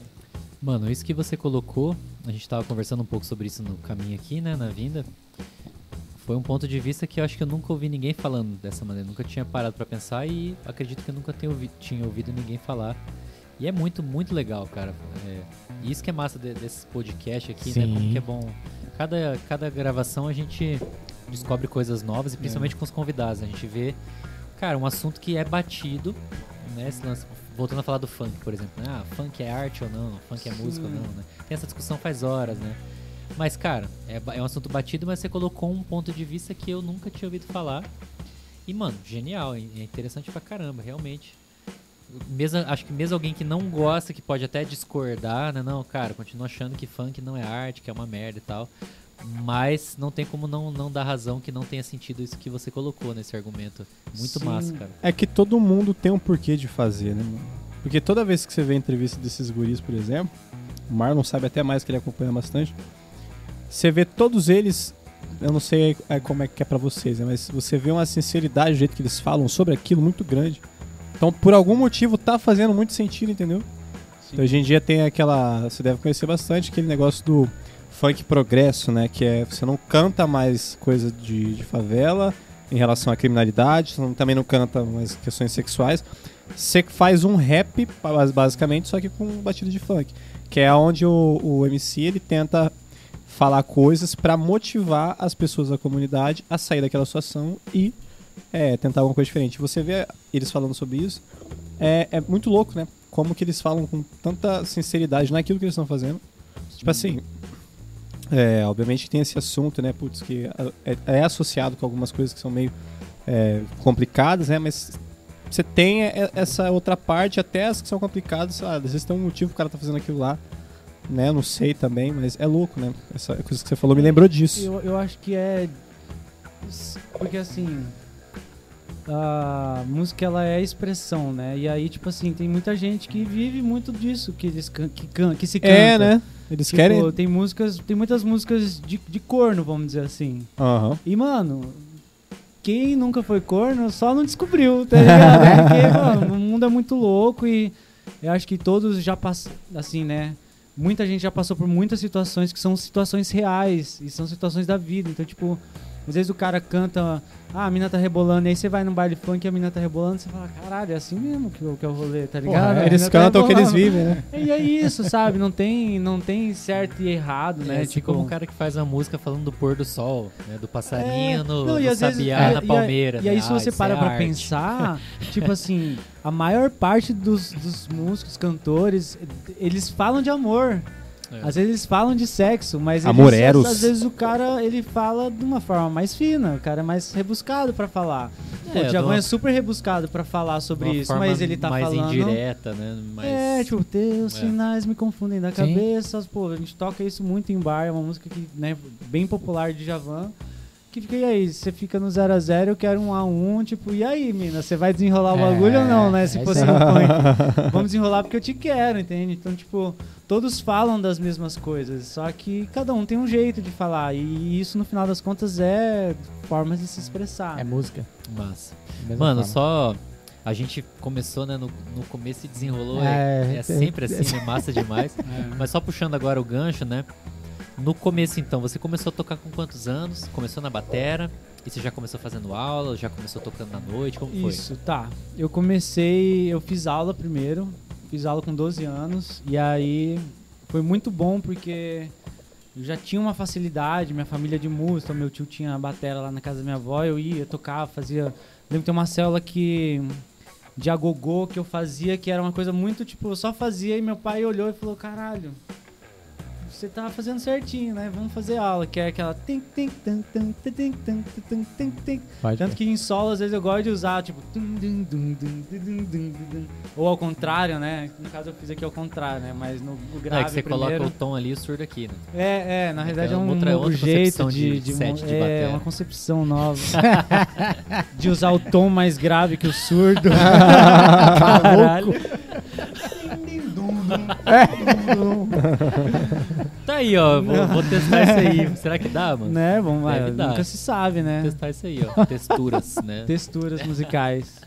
Mano, isso que você colocou, a gente tava conversando um pouco sobre isso no caminho aqui, né, na vinda. Foi um ponto de vista que eu acho que eu nunca ouvi ninguém falando dessa maneira. Nunca tinha parado pra pensar e acredito que eu nunca tenha ouvi- tinha ouvido ninguém falar. E é muito, muito legal, cara. É, e isso que é massa de, desses podcasts aqui, né? Sim. Como que é bom. Cada, cada gravação a gente descobre coisas novas e principalmente com os convidados. A gente vê, cara, um assunto que é batido, né? Esse lance, voltando a falar do funk, por exemplo. Né? Ah, funk é arte ou não? Funk é música ou não, né? Tem essa discussão faz horas, né? Mas, cara, é, é um assunto batido, mas você colocou um ponto de vista que eu nunca tinha ouvido falar. E, mano, genial, é é interessante pra caramba, realmente. Mesmo, acho que mesmo alguém que não gosta, que pode até discordar, né? Não, cara, continua achando que funk não é arte, que é uma merda e tal. Mas não tem como não, não dar razão que não tenha sentido isso que você colocou nesse argumento. Muito Sim. massa, cara. É que todo mundo tem um porquê de fazer, né, mano? Porque toda vez que você vê a entrevista desses guris, por exemplo, o Marlon sabe até mais que ele acompanha bastante. Você vê todos eles, eu não sei é, como é que é pra vocês, né, mas você vê uma sinceridade do jeito que eles falam sobre aquilo muito grande. Então, por algum motivo, tá fazendo muito sentido, entendeu? Então, hoje em dia tem aquela. Você deve conhecer bastante aquele negócio do funk progresso, né? Que é você não canta mais coisa de, de favela em relação à criminalidade, você também não canta mais questões sexuais. Você faz um rap, bas- basicamente, só que com batida de funk. Que é onde o, o MC ele tenta falar coisas pra motivar as pessoas da comunidade a sair daquela situação e é, tentar alguma coisa diferente. Você vê eles falando sobre isso, é, é muito louco, né? Como que eles falam com tanta sinceridade naquilo que eles estão fazendo. Tipo assim, é, obviamente que tem esse assunto, né? Putz, que é, é associado com algumas coisas que são meio é, complicadas, né? Mas você tem essa outra parte, até as que são complicadas, ah, às vezes tem um motivo que o cara tá fazendo aquilo lá, né? Não sei também, mas é louco, né? Essa coisa que você falou me lembrou disso. Eu, eu acho que é. Porque assim. A música ela é expressão, né? E aí, tipo assim, tem muita gente que vive muito disso, que, eles can, que, can, que se canta. É, né? Eles Tipo, querem. Tem músicas, tem muitas músicas de, de corno, vamos dizer assim. Aham. E, mano, quem nunca foi corno só não descobriu, tá ligado? Porque, mano, o mundo é muito louco e eu acho que todos já passam, assim, né? Muita gente já passou por muitas situações que são situações reais e são situações da vida. Então, tipo, às vezes o cara canta, ah, a mina tá rebolando, e aí você vai num baile funk e a mina tá rebolando, você fala, caralho, é assim mesmo que, o- que é o rolê, tá ligado? Porra, A eles tá cantam o que eles vivem, né? E é isso, sabe? Não tem, não tem certo e errado, É, né? assim como um cara que faz uma música falando do pôr do sol, né? Do passarinho É, no, não, e no às vezes- sabiá e- na e a- palmeira. E aí, né? se Ah, você isso para é pra arte. pensar, tipo assim, a maior parte dos, dos músicos, cantores, eles falam de amor. É. Às vezes eles falam de sexo, mas Amor eles, eros. às vezes o cara ele fala de uma forma mais fina, o cara é mais rebuscado pra falar. Pô, É, o Djavan uma- é super rebuscado pra falar sobre isso, forma mas ele tá mais falando. indireta, né? Mais... É, tipo, teus É. sinais me confundem da Sim. cabeça. Pô, a gente toca isso muito em bar, é uma música que, né, bem popular de Javan. Que fica, e aí, você fica no 0 a 0 eu quero um a 1 tipo, e aí, mina, você vai desenrolar o É, bagulho ou não, né? Se é fosse isso no aí. funk. Vamos desenrolar porque eu te quero, entende? Então, tipo, todos falam das mesmas coisas, só que cada um tem um jeito de falar. E isso, no final das contas, é formas de se expressar. É música. Massa. Mano, forma. só. A gente começou, né? No, no começo e desenrolou. É, É, é sempre assim, né? Massa demais. Mas só puxando agora o gancho, né? No começo, então, você começou a tocar com quantos anos? Começou na batera? E você já começou fazendo aula? Já começou tocando na noite? Como foi? Isso, tá. Eu comecei, eu fiz aula primeiro, fiz aula com 12 anos, e aí foi muito bom porque eu já tinha uma facilidade, minha família de música, meu tio tinha a batera lá na casa da minha avó, eu ia, tocava, fazia. Lembro que tem uma célula que. de agogô que eu fazia, que era uma coisa muito tipo, eu só fazia e meu pai olhou e falou: caralho. Você tá fazendo certinho, né? Vamos fazer aula, que é aquela. tanto que em solo, às vezes, eu gosto de usar, tipo... Ou ao contrário, né? No caso, eu fiz aqui ao contrário, né? Mas no, grave é que você primeiro... coloca o tom ali e o surdo aqui, né? É, é, na É realidade é é um outra- novo outra jeito de... de de de é, bateria. uma concepção nova. de usar o tom mais grave que o surdo. Caralho. Tá aí, ó. Vou, vou testar isso aí. Será que dá, mano? né? Vamos lá, Deve dar. nunca se sabe, né? Vou testar isso aí, ó. Texturas, né? texturas musicais.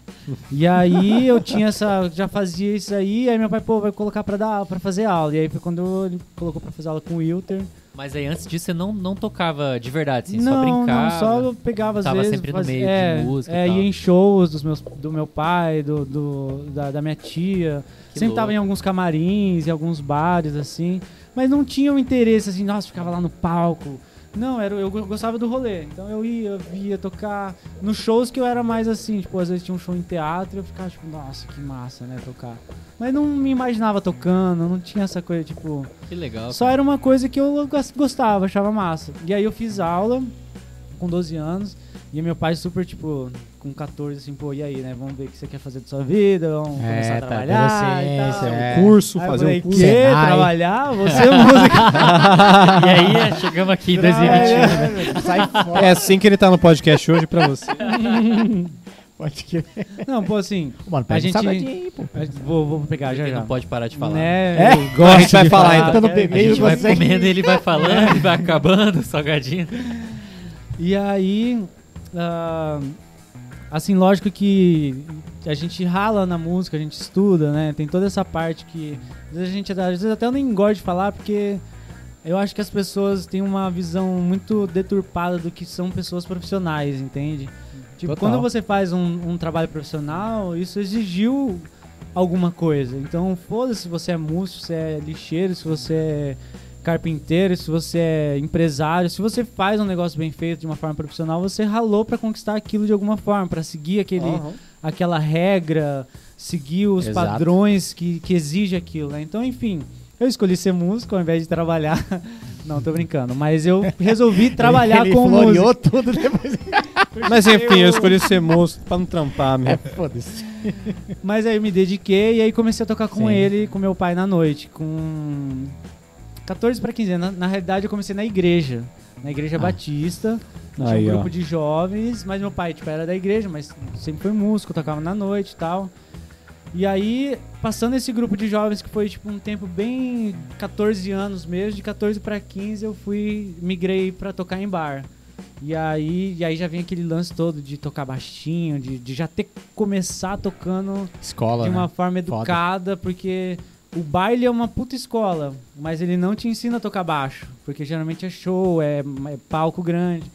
E aí eu tinha essa, já fazia isso aí, aí meu pai, pô, vai colocar pra dar, para fazer aula. E aí foi quando ele colocou pra fazer aula com o Wilter. Mas aí antes disso você não, não tocava de verdade, assim, não, só brincava. não, só eu pegava às Tava vezes, sempre no fazia- meio de é, música e É, tal. ia em shows dos meus, do meu pai, do, do- da, da minha tia. Que sempre tava louco. em alguns camarins, em alguns bares, assim. Mas não tinha o interesse, assim, nossa, ficava lá no palco. Não, era, eu go- gostava do rolê. Então eu ia, via tocar. Nos shows que eu era mais assim, tipo, às vezes tinha um show em teatro eu ficava tipo, nossa, que massa, né, tocar. Mas não me imaginava tocando, não tinha essa coisa, tipo. Que legal. Só cara. era uma coisa que eu gos- gostava, achava massa. E aí eu fiz aula com 12 anos. E meu pai super, tipo, com 14, assim, pô, e aí, né? Vamos ver o que você quer fazer da sua vida, vamos É, começar a tá, trabalhar adolescência, tal. é. Curso, Aí eu fazer falei, um curso. que? Trabalhar? Você é música. E aí, é, chegamos aqui em 2021. É, Sai fora. É assim que ele tá no podcast hoje pra você. Pode que... Não, pô, assim, Mano, A gente- um aí, pô. a gente- vou, vou pegar já Ele já. não pode parar de falar. Né? É? Gosto A gente vai de falar, falar. então. É, beber A gente vai comendo, ele vai falando, ele vai acabando, salgadinho. E aí, ah, assim, lógico que a gente rala na música, a gente estuda, né? Tem toda essa parte que às vezes a gente às vezes até eu nem gosto de falar porque eu acho que as pessoas têm uma visão muito deturpada do que são pessoas profissionais, entende? Tipo, Total. quando você faz um, um trabalho profissional, isso exigiu alguma coisa. Então, foda-se se você é músico, se é lixeiro, se você é carpinteiro, se você é empresário, se você faz um negócio bem feito de uma forma profissional, você ralou pra conquistar aquilo de alguma forma, pra seguir aquele, aquela regra, seguir os Exato. padrões que, que exige aquilo, né? Então, enfim, eu escolhi ser músico ao invés de trabalhar. Não, tô brincando, mas eu resolvi trabalhar ele com floreou música. tudo depois. Mas enfim, eu escolhi ser moço pra não trampar, É, meu. foda-se. Mas aí eu me dediquei e aí comecei a tocar com Sim. ele, com meu pai na noite, com 14 para 15 anos. Na, na realidade eu comecei na igreja, na igreja Ah. batista. Tinha Aí, um ó. grupo de jovens, mas meu pai tipo, era da igreja, mas sempre foi músico, tocava na noite e tal. E aí, passando esse grupo de jovens que foi tipo um tempo bem 14 anos mesmo, de 14 para 15 eu fui migrei pra tocar em bar. E aí, e aí já vem aquele lance todo de tocar baixinho, de, de já ter que começar tocando Escola, de uma né? forma Foda. educada, porque o baile é uma puta escola, mas ele não te ensina a tocar baixo, porque geralmente é show, é, é palco grande.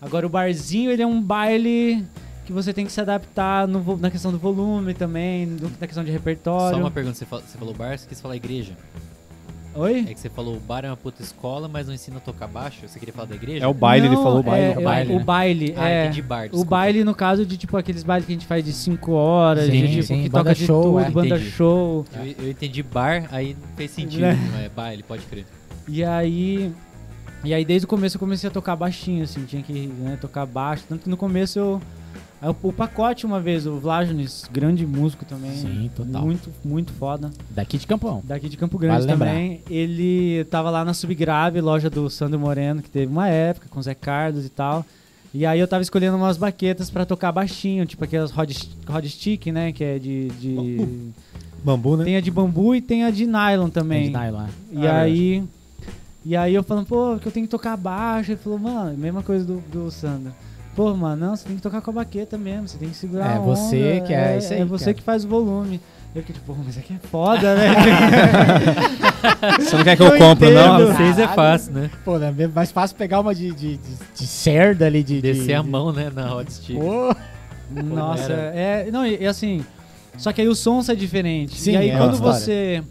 Agora o barzinho, ele é um baile que você tem que se adaptar no na questão do volume também, do- na questão de Só repertório. uma pergunta, você você falou bar, você quis falar igreja. Oi? É que você falou o bar é uma puta escola, mas não ensina a tocar baixo. Você queria falar da igreja? É o baile, ele Não, falou baile. é, o é, baile. o né? baile, Ah, é. entendi bar, O baile, no caso, de tipo aqueles bailes que a gente faz de 5 horas, Sim, de tipo sim, que toca de show, tudo, é. banda Entendi. show. Eu, eu entendi bar, aí não fez sentido. Né? Não é baile, pode crer. E aí. E aí desde o começo eu comecei a tocar baixinho, assim, tinha que né, tocar baixo. Tanto que no começo eu. Aí O, pacote uma vez, o Vlajonis, grande músico também. Sim, total. Muito, muito foda. Daqui de Campão. Daqui de Campo Grande Vale lembrar. também. Ele tava lá na Subgrave, loja do Sandro Moreno, que teve uma época com o Zé Carlos e tal. E aí eu tava escolhendo umas baquetas pra tocar baixinho, tipo aquelas rod, rod stick, né? Que é de. de... Bambu, né? Tem a de bambu e tem a de nylon também. Tem de nylon. E Ah, aí. E aí eu falando, pô, que eu tenho que tocar baixo. Ele falou, mano, mesma coisa do, do Sandro. Pô, mano, não, você tem que tocar com a baqueta mesmo, você tem que segurar É a você onda, que é isso aí, É você cara. que faz o volume. Eu fiquei tipo, pô, mas aqui é foda, né? Você não quer que eu Eu compre, não? entendo. Vocês é fácil, né? Pô, né? é mais fácil pegar uma de, de, de, de cerda ali, de... Descer de, a mão, né, na hot stick. Pô, Nossa, é. Não, e, e assim. Só que aí o som sai diferente. Sim, e aí é quando você.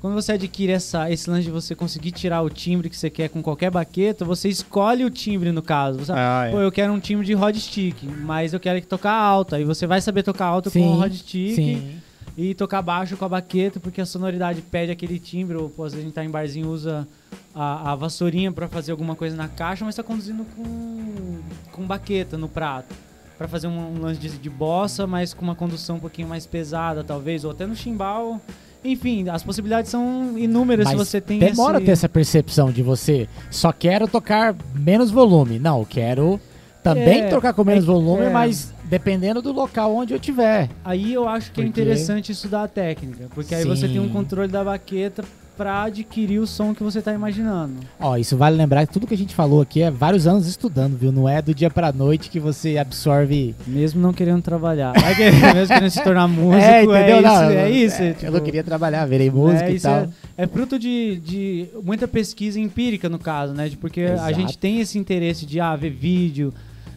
Quando você adquire essa, esse lance de você conseguir tirar o timbre que você quer com qualquer baqueta, você escolhe o timbre no caso. Você, Ah, é. Pô, eu quero um timbre de rod stick, mas eu quero que tocar alto. Aí você vai saber tocar alto com Sim, o rod stick sim. e tocar baixo com a baqueta, porque a sonoridade pede aquele timbre. Ou, pô, às vezes a gente tá em barzinho usa a, a vassourinha pra fazer alguma coisa na caixa, mas tá conduzindo com, com baqueta no prato. Pra fazer um, um lance de, de bossa, mas com uma condução um pouquinho mais pesada, talvez, ou até no chimbal. Enfim, as possibilidades são inúmeras Mas se você tem Demora esse... ter essa percepção de você só quero tocar menos volume. Não, eu quero também É, tocar com menos é- volume, é. mas dependendo do local onde eu tiver. Aí eu acho que é Porque- interessante estudar a técnica, porque aí você tem um controle da baqueta pra adquirir o som que você tá imaginando. Ó, isso vale lembrar que tudo que a gente falou aqui é vários anos estudando, viu? Não é do dia pra noite que você absorve. Mesmo não querendo trabalhar. Que- mesmo querendo se tornar músico, é, é, entendeu? isso. Não, é isso eu tipo, não queria trabalhar, virei música é, e tal. é, é fruto de, de muita pesquisa empírica, no caso, né? De porque a Exato. gente tem esse interesse de ah, ver vídeo,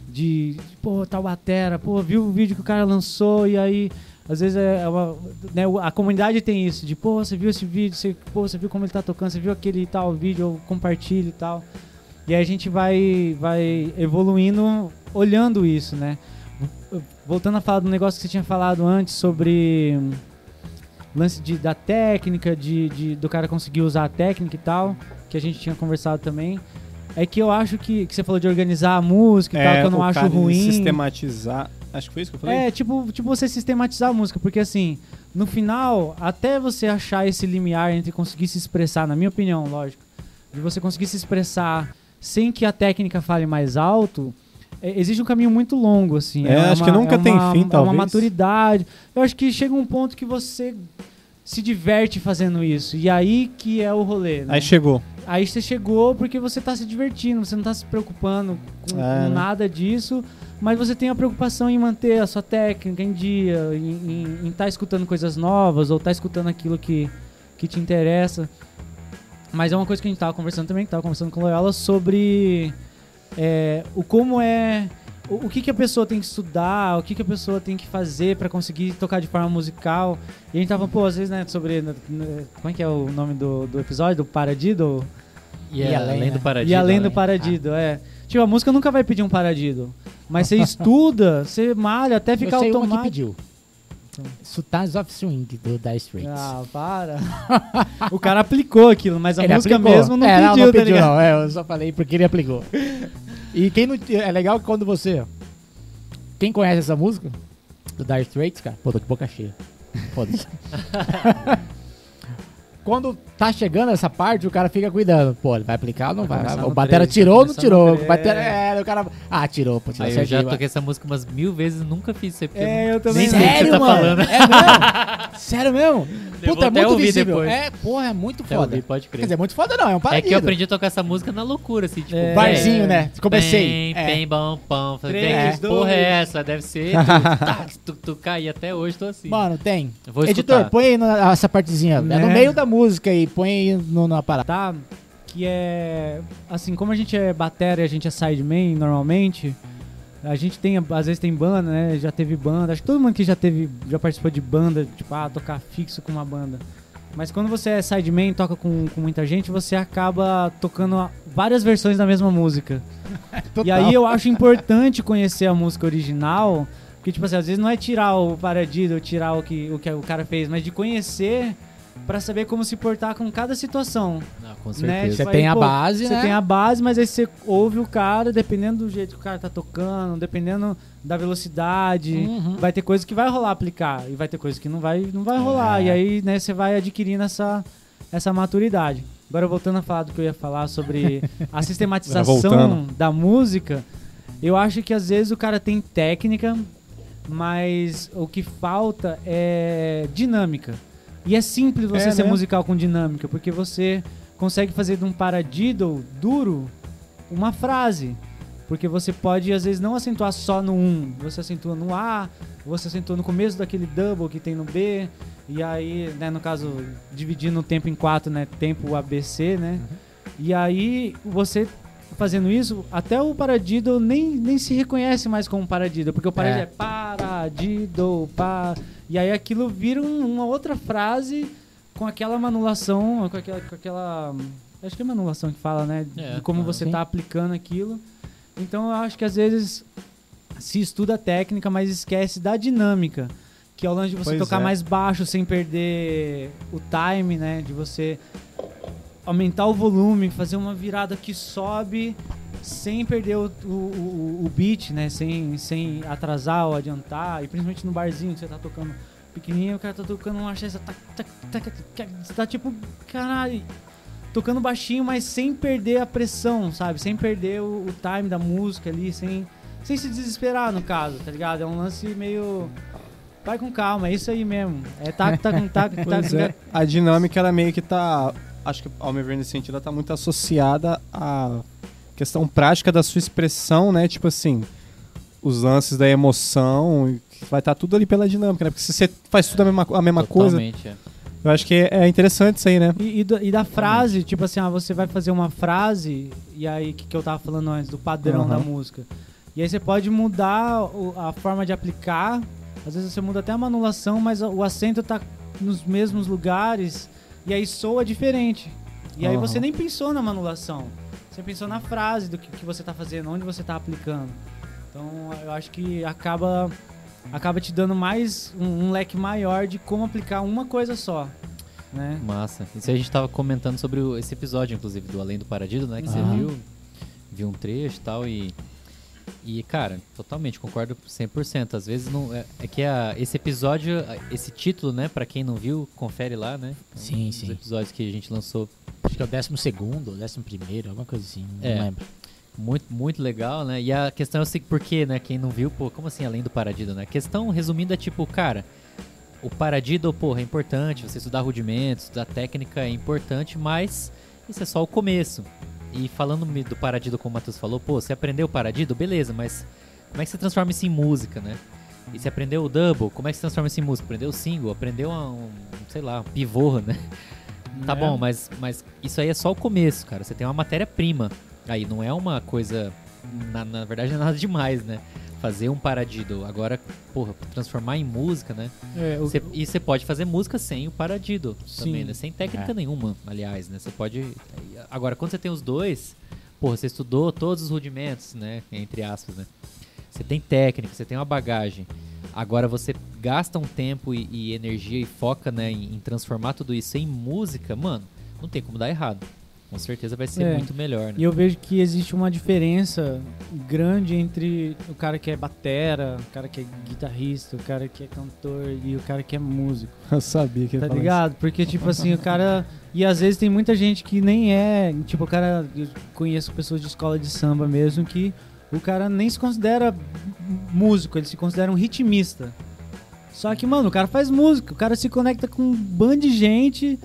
de, de, pô, tal batera, pô, viu o vídeo que o cara lançou e aí. Às vezes é uma, né, a comunidade tem isso, de pô, você viu esse vídeo, você, pô, você viu como ele tá tocando, você viu aquele tal vídeo, eu compartilho e tal. E aí a gente vai, vai evoluindo olhando isso, né? Voltando a falar do negócio que você tinha falado antes sobre hum, lance de, da técnica, de, de- do cara conseguir usar a técnica e tal, que a gente tinha conversado também. É que eu acho que, que você falou de organizar a música e tal, que eu não É, acho ruim. Sistematizar. Acho que foi isso que eu falei. É, tipo, tipo você sistematizar a música, porque assim, no final, até você achar esse limiar entre conseguir se expressar, na minha opinião, lógico, de você conseguir se expressar sem que a técnica fale mais alto, é, exige um caminho muito longo, assim. É, acho que nunca tem uma- fim, É uma talvez. maturidade. Eu acho que chega um ponto que você se diverte fazendo isso. E aí que é o rolê, né? Aí chegou. Aí você chegou porque você tá se divertindo, você não tá se preocupando com, É, com né? nada disso, mas você tem a preocupação em manter a sua técnica em dia, em estar escutando coisas novas ou estar escutando aquilo que, que te interessa. Mas é uma coisa que a gente tava conversando também, que tava conversando com o Loyola sobre é, o como é. O, o que, que a pessoa tem que estudar, o que, que a pessoa tem que fazer pra conseguir tocar de forma musical. E a gente tava, pô, às vezes, né, sobre. né, como é que é o nome do, do episódio? Do Paradido? E, E é além, além né? do paradiso. e além do né? paradido, é. Tipo, a música nunca vai pedir um paradido. Mas você estuda, você malha até ficar que automático. Sultans of Swing, do Dire Straits. Ah, para. o cara aplicou aquilo, mas a Ele música aplicou. mesmo não é, pediu, não, não tá pediu, ligado? não. É, eu só falei porque ele aplicou. E quem não. É legal quando você. Quem conhece essa música? Do Dire Straits, cara. Pô, tô de boca cheia. Foda-se. Quando tá chegando essa parte, o cara fica cuidando. Pô, ele vai aplicar ou não vai? começar O batera três, tirou ou não tirou? O batera, é, o cara. Ah, tirou, pô, tirou Aí eu já toquei essa música umas mil vezes nunca fiz isso aí. É, eu também nem Sério, tá mano? falando. É mesmo? Sério mesmo? Puta, é muito visível. depois. É, porra, é muito Até foda. ouvir, pode Quer crer. dizer, muito foda não, é um É paradido. que eu aprendi a tocar essa música na loucura, assim, tipo... É. Barzinho, né? Comecei. Bem, É. bem, bom, pão. Falei, Três, que porra dois. é essa? Deve ser... Tu, tá, tu, tu cai até hoje, tô assim. Mano, tem. Vou Editor, põe aí essa partezinha. É no Né? meio da música aí, põe aí no, na parada. tá? Que é. Assim, como a gente é batera e a gente é sideman normalmente, a gente tem, às vezes tem banda, né? Já teve banda. Acho que todo mundo que já teve, já participou de banda, tipo, ah, tocar fixo com uma banda. Mas quando você é sideman e toca com, com muita gente, você acaba tocando várias versões da mesma música. E aí eu acho importante conhecer a música original, porque, tipo assim, às vezes não é tirar o paradido tirar o que, o que o cara fez, mas de conhecer pra saber como se portar com cada situação. Não, com Né? certeza. Você Tipo, tem aí, a base, Você né? tem a base, mas aí você ouve o cara, dependendo do jeito que o cara tá tocando, dependendo da velocidade. Uhum. Vai ter coisa que vai rolar aplicar e vai ter coisa que não vai, não vai rolar. É. E aí, né, você vai adquirindo essa, essa maturidade. Agora, voltando a falar do que eu ia falar sobre a sistematização da música, eu acho que às vezes o cara tem técnica, mas o que falta é dinâmica. E é simples você É, ser né? musical com dinâmica, porque você consegue fazer de um paradiddle duro uma frase. Porque você pode, às vezes, não acentuar só no 1. Você acentua no A, você acentua no começo daquele double que tem no B. E aí, né, no caso, dividindo o tempo em quatro, né? Tempo ABC, né? E aí, você fazendo isso, até o paradiddle nem, nem se reconhece mais como paradiddle. Porque o paradiddle é, É. paradiddle, pa... E aí aquilo vira um- uma outra frase com aquela manulação, com aquela, com aquela... Acho que é manulação que fala, né? É, de como você sim. tá aplicando aquilo. Então eu acho que às vezes se estuda a técnica, mas esquece da dinâmica. Que é o lance de você Pois tocar é. mais baixo sem perder o time, né? De você aumentar o volume, fazer uma virada que sobe sem perder o, o, o, beat, né? Sem, sem atrasar ou adiantar. E principalmente no barzinho que você tá tocando pequenininho, o cara tá tocando uma chesta. Tá, tá, tá, tá, tá, você tá tipo, caralho, tocando baixinho, mas sem perder a pressão, sabe? Sem perder o, o time da música ali, sem, sem se desesperar, no caso, tá ligado? É um lance meio. Vai com calma, é isso aí mesmo. É tac, tac, tac, tac, é. A dinâmica, ela meio que tá. Acho que, ao meu ver, nesse sentido, ela tá muito associada à questão prática da sua expressão, né? Tipo assim, os lances da emoção. Vai estar tudo ali pela dinâmica, né? Porque se você faz tudo a mesma, a mesma coisa, Totalmente, é. eu acho que é, é interessante isso aí, né? E, e da, e da frase, tipo assim, ah, você vai fazer uma frase, e aí que, que eu tava falando antes, do padrão Aham. da música. E aí você pode mudar o- a forma de aplicar. Às vezes você muda até a manulação, mas o acento tá nos mesmos lugares, e aí soa diferente. E aí Aham. você nem pensou na manulação. Você pensou na frase do que, que você tá fazendo, onde você tá aplicando. Então eu acho que acaba acaba te dando mais um, um leque maior de como aplicar uma coisa só, né? Massa. Isso aí a gente tava comentando sobre o- esse episódio, inclusive, do Além do Paradido, né? Que você Aham. viu, viu um trecho e tal, e... E, cara, totalmente, concordo 100%. Às vezes não... É, é que a, esse episódio, esse título, né? Pra quem não viu, confere lá, né? Sim, Os sim. episódios que a gente lançou. Acho que é o décimo segundo, décimo primeiro, alguma coisa assim. É. Não lembro. Muito, muito legal, né? E a questão é o seguinte, porque, né? Quem não viu, pô, como assim além do paradido, né? A questão, resumindo, é tipo, cara, o paradido, porra, é importante, você estudar rudimentos, estudar técnica é importante, mas isso é só o começo. E falando do paradido, como o Matheus falou, pô, você aprendeu o paradido, beleza, mas como é que você transforma isso em música, né? E você aprendeu o double, como é que você transforma isso em música? Aprendeu o single, aprendeu um, sei lá, um pivô, né? Tá É. bom, mas, mas isso aí é só o começo, cara. Você tem uma matéria-prima. Aí não é uma coisa. Na, na verdade, não é nada demais, né? Fazer um paradido. Agora, porra, transformar em música, né? É, o- Cê- e você pode fazer música sem o paradido também, Sim. né? Sem técnica É. nenhuma, aliás, né? Você pode. Agora, quando você tem os dois, porra, você estudou todos os rudimentos, né? Entre aspas, né? Você tem técnica, você tem uma bagagem. Agora você gasta um tempo e, e energia e foca, né, em, em transformar tudo isso em música, mano, não tem como dar errado. Com certeza vai ser É. muito melhor, né? E eu vejo que existe uma diferença grande entre o cara que é batera, o cara que é guitarrista, o cara que é cantor e o cara que é músico. Eu sabia que ia Tá falar ligado? Porque, tipo assim, o cara. E às vezes tem muita gente que nem é. Tipo, o cara. Eu conheço pessoas de escola de samba mesmo que o cara nem se considera músico, ele se considera um ritmista. Só que, mano, o cara faz música, o cara se conecta com um bando de gente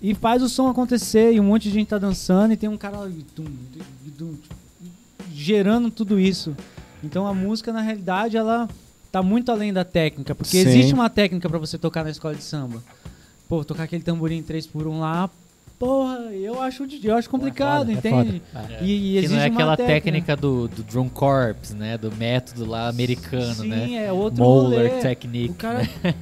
e faz o som acontecer e um monte de gente tá dançando e tem um cara lá, tum, tum, gerando tudo isso. Então a música, na realidade, ela tá muito além da técnica, porque Sim. existe uma técnica pra você tocar na escola de samba. Pô, tocar aquele tamborim 3 por 1 lá, porra, eu acho, eu acho complicado, é entende? foda. E, e Que existe não é uma aquela técnica, técnica do, do drum corps, né? Do método lá americano, Sim, né? é outro Molar rolê. technique. O cara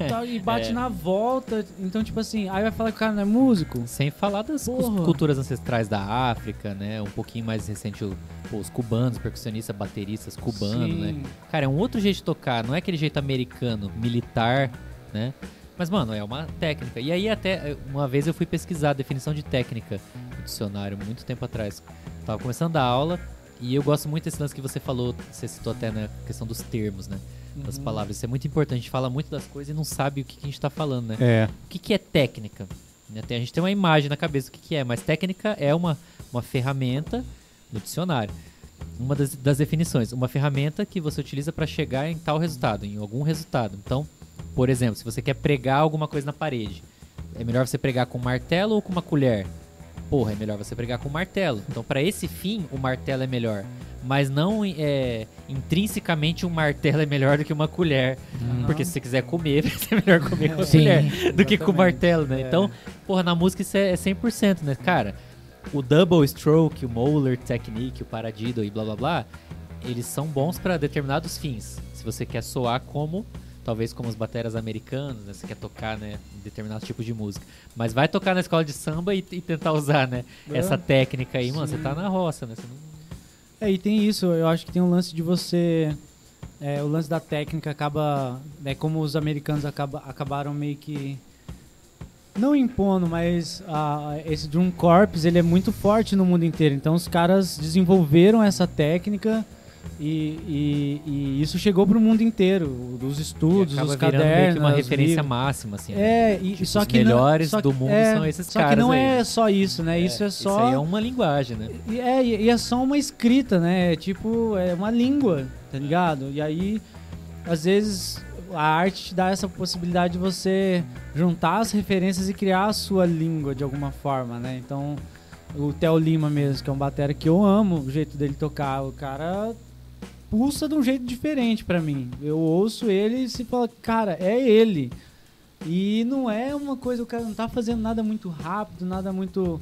tá e bate É. na volta. Então, tipo assim, aí vai falar que o cara não é músico? Sem falar das Porra. culturas ancestrais da África, né? Um pouquinho mais recente, o- pô, os cubanos, percussionistas, bateristas cubanos, Sim. né? Cara, é um outro jeito de tocar, não é aquele jeito americano, militar, né? Mas, mano, é uma técnica. E aí, até uma vez eu fui pesquisar a definição de técnica no dicionário, muito tempo atrás. Tava começando a aula e eu gosto muito desse lance que você falou, você citou até na questão dos termos, né? Das Uhum. palavras. Isso é muito importante. A gente fala muito das coisas e não sabe o que, que a gente tá falando, né? É. O que, que é técnica? Né, A gente tem uma imagem na cabeça do que, que é, mas técnica é uma, uma ferramenta no dicionário. Uma das, das definições, uma ferramenta que você utiliza para chegar em tal resultado, em algum resultado. Então, por exemplo, se você quer pregar alguma coisa na parede, é melhor você pregar com um martelo ou com uma colher? Porra, é melhor você pregar com um martelo. Então, para esse fim, o martelo é melhor. Mas não é, intrinsecamente um martelo é melhor do que uma colher. Uhum. Porque se você quiser comer, ser melhor comer com a Sim. colher do que com o martelo, né? É. Então, porra, na música isso é, é 100%, né? Cara, o double stroke, o molar technique, o paradiddle e blá blá blá, eles são bons para determinados fins. Se você quer soar como, talvez como os bateras americanos, né? Você quer tocar, né, em determinados tipos de música. Mas vai tocar na escola de samba e, e tentar usar, né, É. essa técnica aí, mano, você Sim. tá na roça, né? Não... É, e tem isso, eu acho que tem um lance de você. é, o lance da técnica acaba. É como os americanos acaba, acabaram meio que. Não impondo, mas esse Drum Corps ele é muito forte no mundo inteiro. Então os caras desenvolveram essa técnica e, e- e isso chegou pro mundo inteiro. Os estudos, acaba os virando meio cadernos. que uma referência livros. máxima, assim. né? É, e Tipo, só os que não- melhores só do mundo é, são esses Só caras que não aí. é só isso, né? isso é só. Isso aí é uma linguagem, né? E é, e e é só uma escrita, né? É tipo, é uma língua, tá ligado? E aí, às vezes, a arte te dá essa possibilidade de você juntar as referências e criar a sua língua de alguma forma, né? Então, o Theo Lima mesmo, que é um batera que eu amo o jeito dele tocar, o cara pulsa de um jeito diferente pra mim. Eu ouço ele e se fala, cara, é ele. E não é uma coisa, o cara não tá fazendo nada muito rápido, nada muito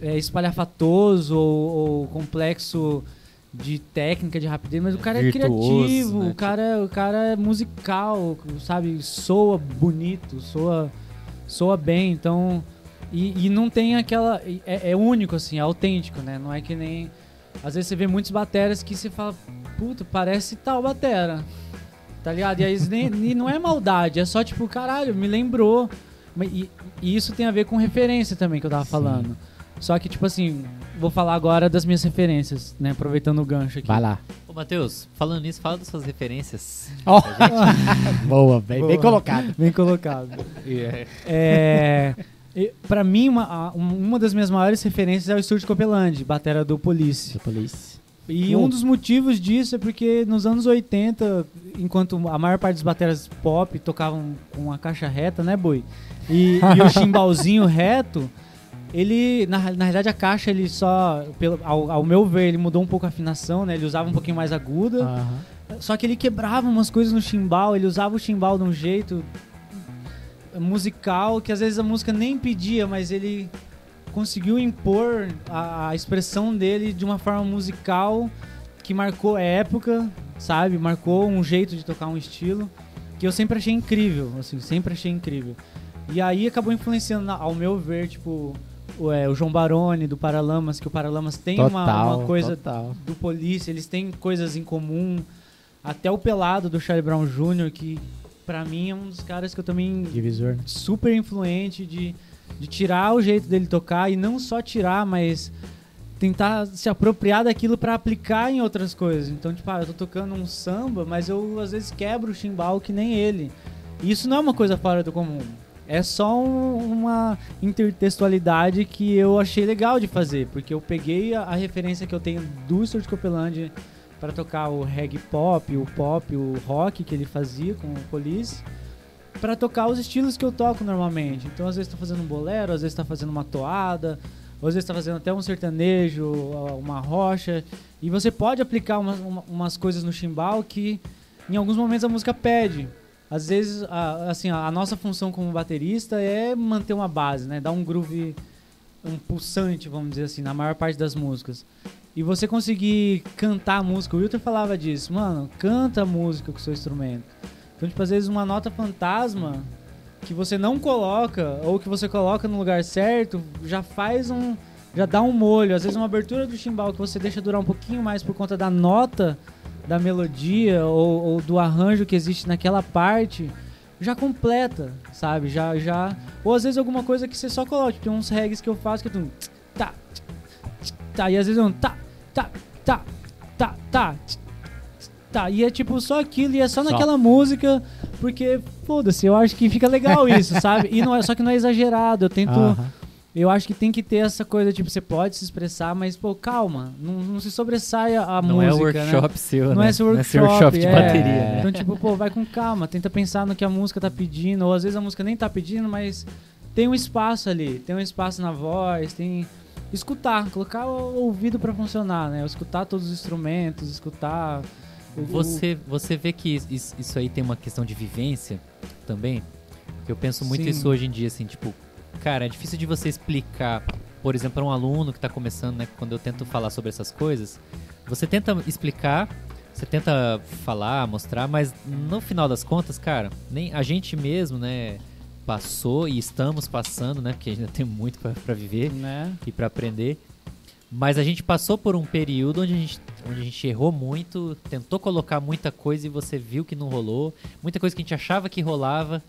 é, espalhafatoso ou, ou complexo de técnica, de rapidez, mas o cara é Virtuoso, criativo, né? o, cara, o cara é musical, sabe? Soa bonito, soa, soa bem, então. E, e não tem aquela. É, é único, assim, é autêntico, né? Não é que nem. Às vezes você vê muitos bateras que você fala, puta, parece tal batera. Tá ligado? E aí nem, e não é maldade, é só tipo, caralho, me lembrou. E, e isso tem a ver com referência também que eu tava falando. Só que, tipo assim, vou falar agora das minhas referências, né? Aproveitando o gancho aqui. Vai lá. Ô, Matheus, falando nisso, fala das suas referências. Ó. Boa, bem, bem Boa. colocado. Bem colocado. É, e, pra mim, uma, um- uma das minhas maiores referências é o Estúdio Copelandi, batera do Police. Police. E um dos motivos disso é porque nos anos 80, enquanto a maior parte dos bateras pop tocavam com a caixa reta, né, boi? E, e o chimbalzinho reto, ele, na, na realidade, a caixa, ele só, pelo, ao, ao meu ver, ele mudou um pouco a afinação, né? Ele usava um pouquinho mais aguda. Aham. Só que ele quebrava umas coisas no chimbal, ele usava o chimbal de um jeito musical que às vezes a música nem pedia, mas ele conseguiu impor a, a expressão dele de uma forma musical que marcou a época, sabe? Marcou um jeito de tocar um estilo que eu sempre achei incrível, assim, sempre achei incrível. E aí acabou influenciando, ao meu ver, tipo, o, é, o João Baroni do Paralamas, que o Paralamas tem uma- Total, uma coisa total. do Police, eles têm coisas em comum. Até o pelado do Charlie Brown Jr., que pra mim é um dos caras que eu também Divisor. super influente de, de tirar o jeito dele tocar e não só tirar, mas tentar se apropriar daquilo pra aplicar em outras coisas. Então, tipo, ah, eu tô tocando um samba, mas eu às vezes quebro o chimbal que nem ele. E isso não é uma coisa fora do comum. É só um- uma intertextualidade que eu achei legal de fazer, porque eu peguei a, a referência que eu tenho do Stuart Copeland para tocar o reggae pop, o pop, o rock que ele fazia com o Police pra tocar os estilos que eu toco normalmente. Então, às vezes tá fazendo um bolero, às vezes tá fazendo uma toada, às vezes tá fazendo até um sertanejo, uma rocha. E você pode aplicar uma- uma- umas coisas no chimbal que em alguns momentos a música pede. Às vezes, a, assim, a, a nossa função como baterista é manter uma base, né? Dar um groove, um pulsante, vamos dizer assim, na maior parte das músicas. E você conseguir cantar a música, o Wilton falava disso, mano, canta a música com o seu instrumento. Então, tipo, às vezes uma nota fantasma que você não coloca, ou que você coloca no lugar certo, já faz um. já dá um molho. Às vezes uma abertura do chimbal que você deixa durar um pouquinho mais por conta da nota da melodia ou, ou do arranjo que existe naquela parte, já completa, sabe? Já, já. Ou às vezes alguma coisa que você só coloca. Tipo, tem uns regs que eu faço que é um tá, tá, e às vezes é um tá, tá, tá, tá, tá, tá. E é tipo só aquilo, e é só Só. naquela música, porque, foda-se, eu acho que fica legal isso, sabe? E não é, só que não é exagerado, eu tento. Aham. Eu acho que tem que ter essa coisa, tipo, você pode se expressar, mas, pô, calma, não, não se sobressaia a Não música, é o né? workshop seu, Não né? é esse Não workshop, workshop de é. bateria, né? Então, tipo, pô, vai com calma, tenta pensar no que a música tá pedindo, ou às vezes a música nem tá pedindo, mas tem um espaço ali, tem um espaço na voz, tem escutar, colocar o ouvido pra funcionar, né? Escutar todos os instrumentos, escutar Você, você vê que is- is- isso aí tem uma questão de vivência também? Porque eu penso muito Sim. isso hoje em dia, assim, tipo, cara, é difícil de você explicar, por exemplo, para um aluno que tá começando, né, quando eu tento falar sobre essas coisas, você tenta explicar, você tenta falar, mostrar, mas no final das contas, cara, nem a gente mesmo, né, passou e estamos passando, né, porque ainda tem muito pra viver né? e para aprender. Mas a gente passou por um período onde a, gente, onde a gente errou muito, tentou colocar muita coisa e você viu que não rolou. Muita coisa que a gente achava que rolava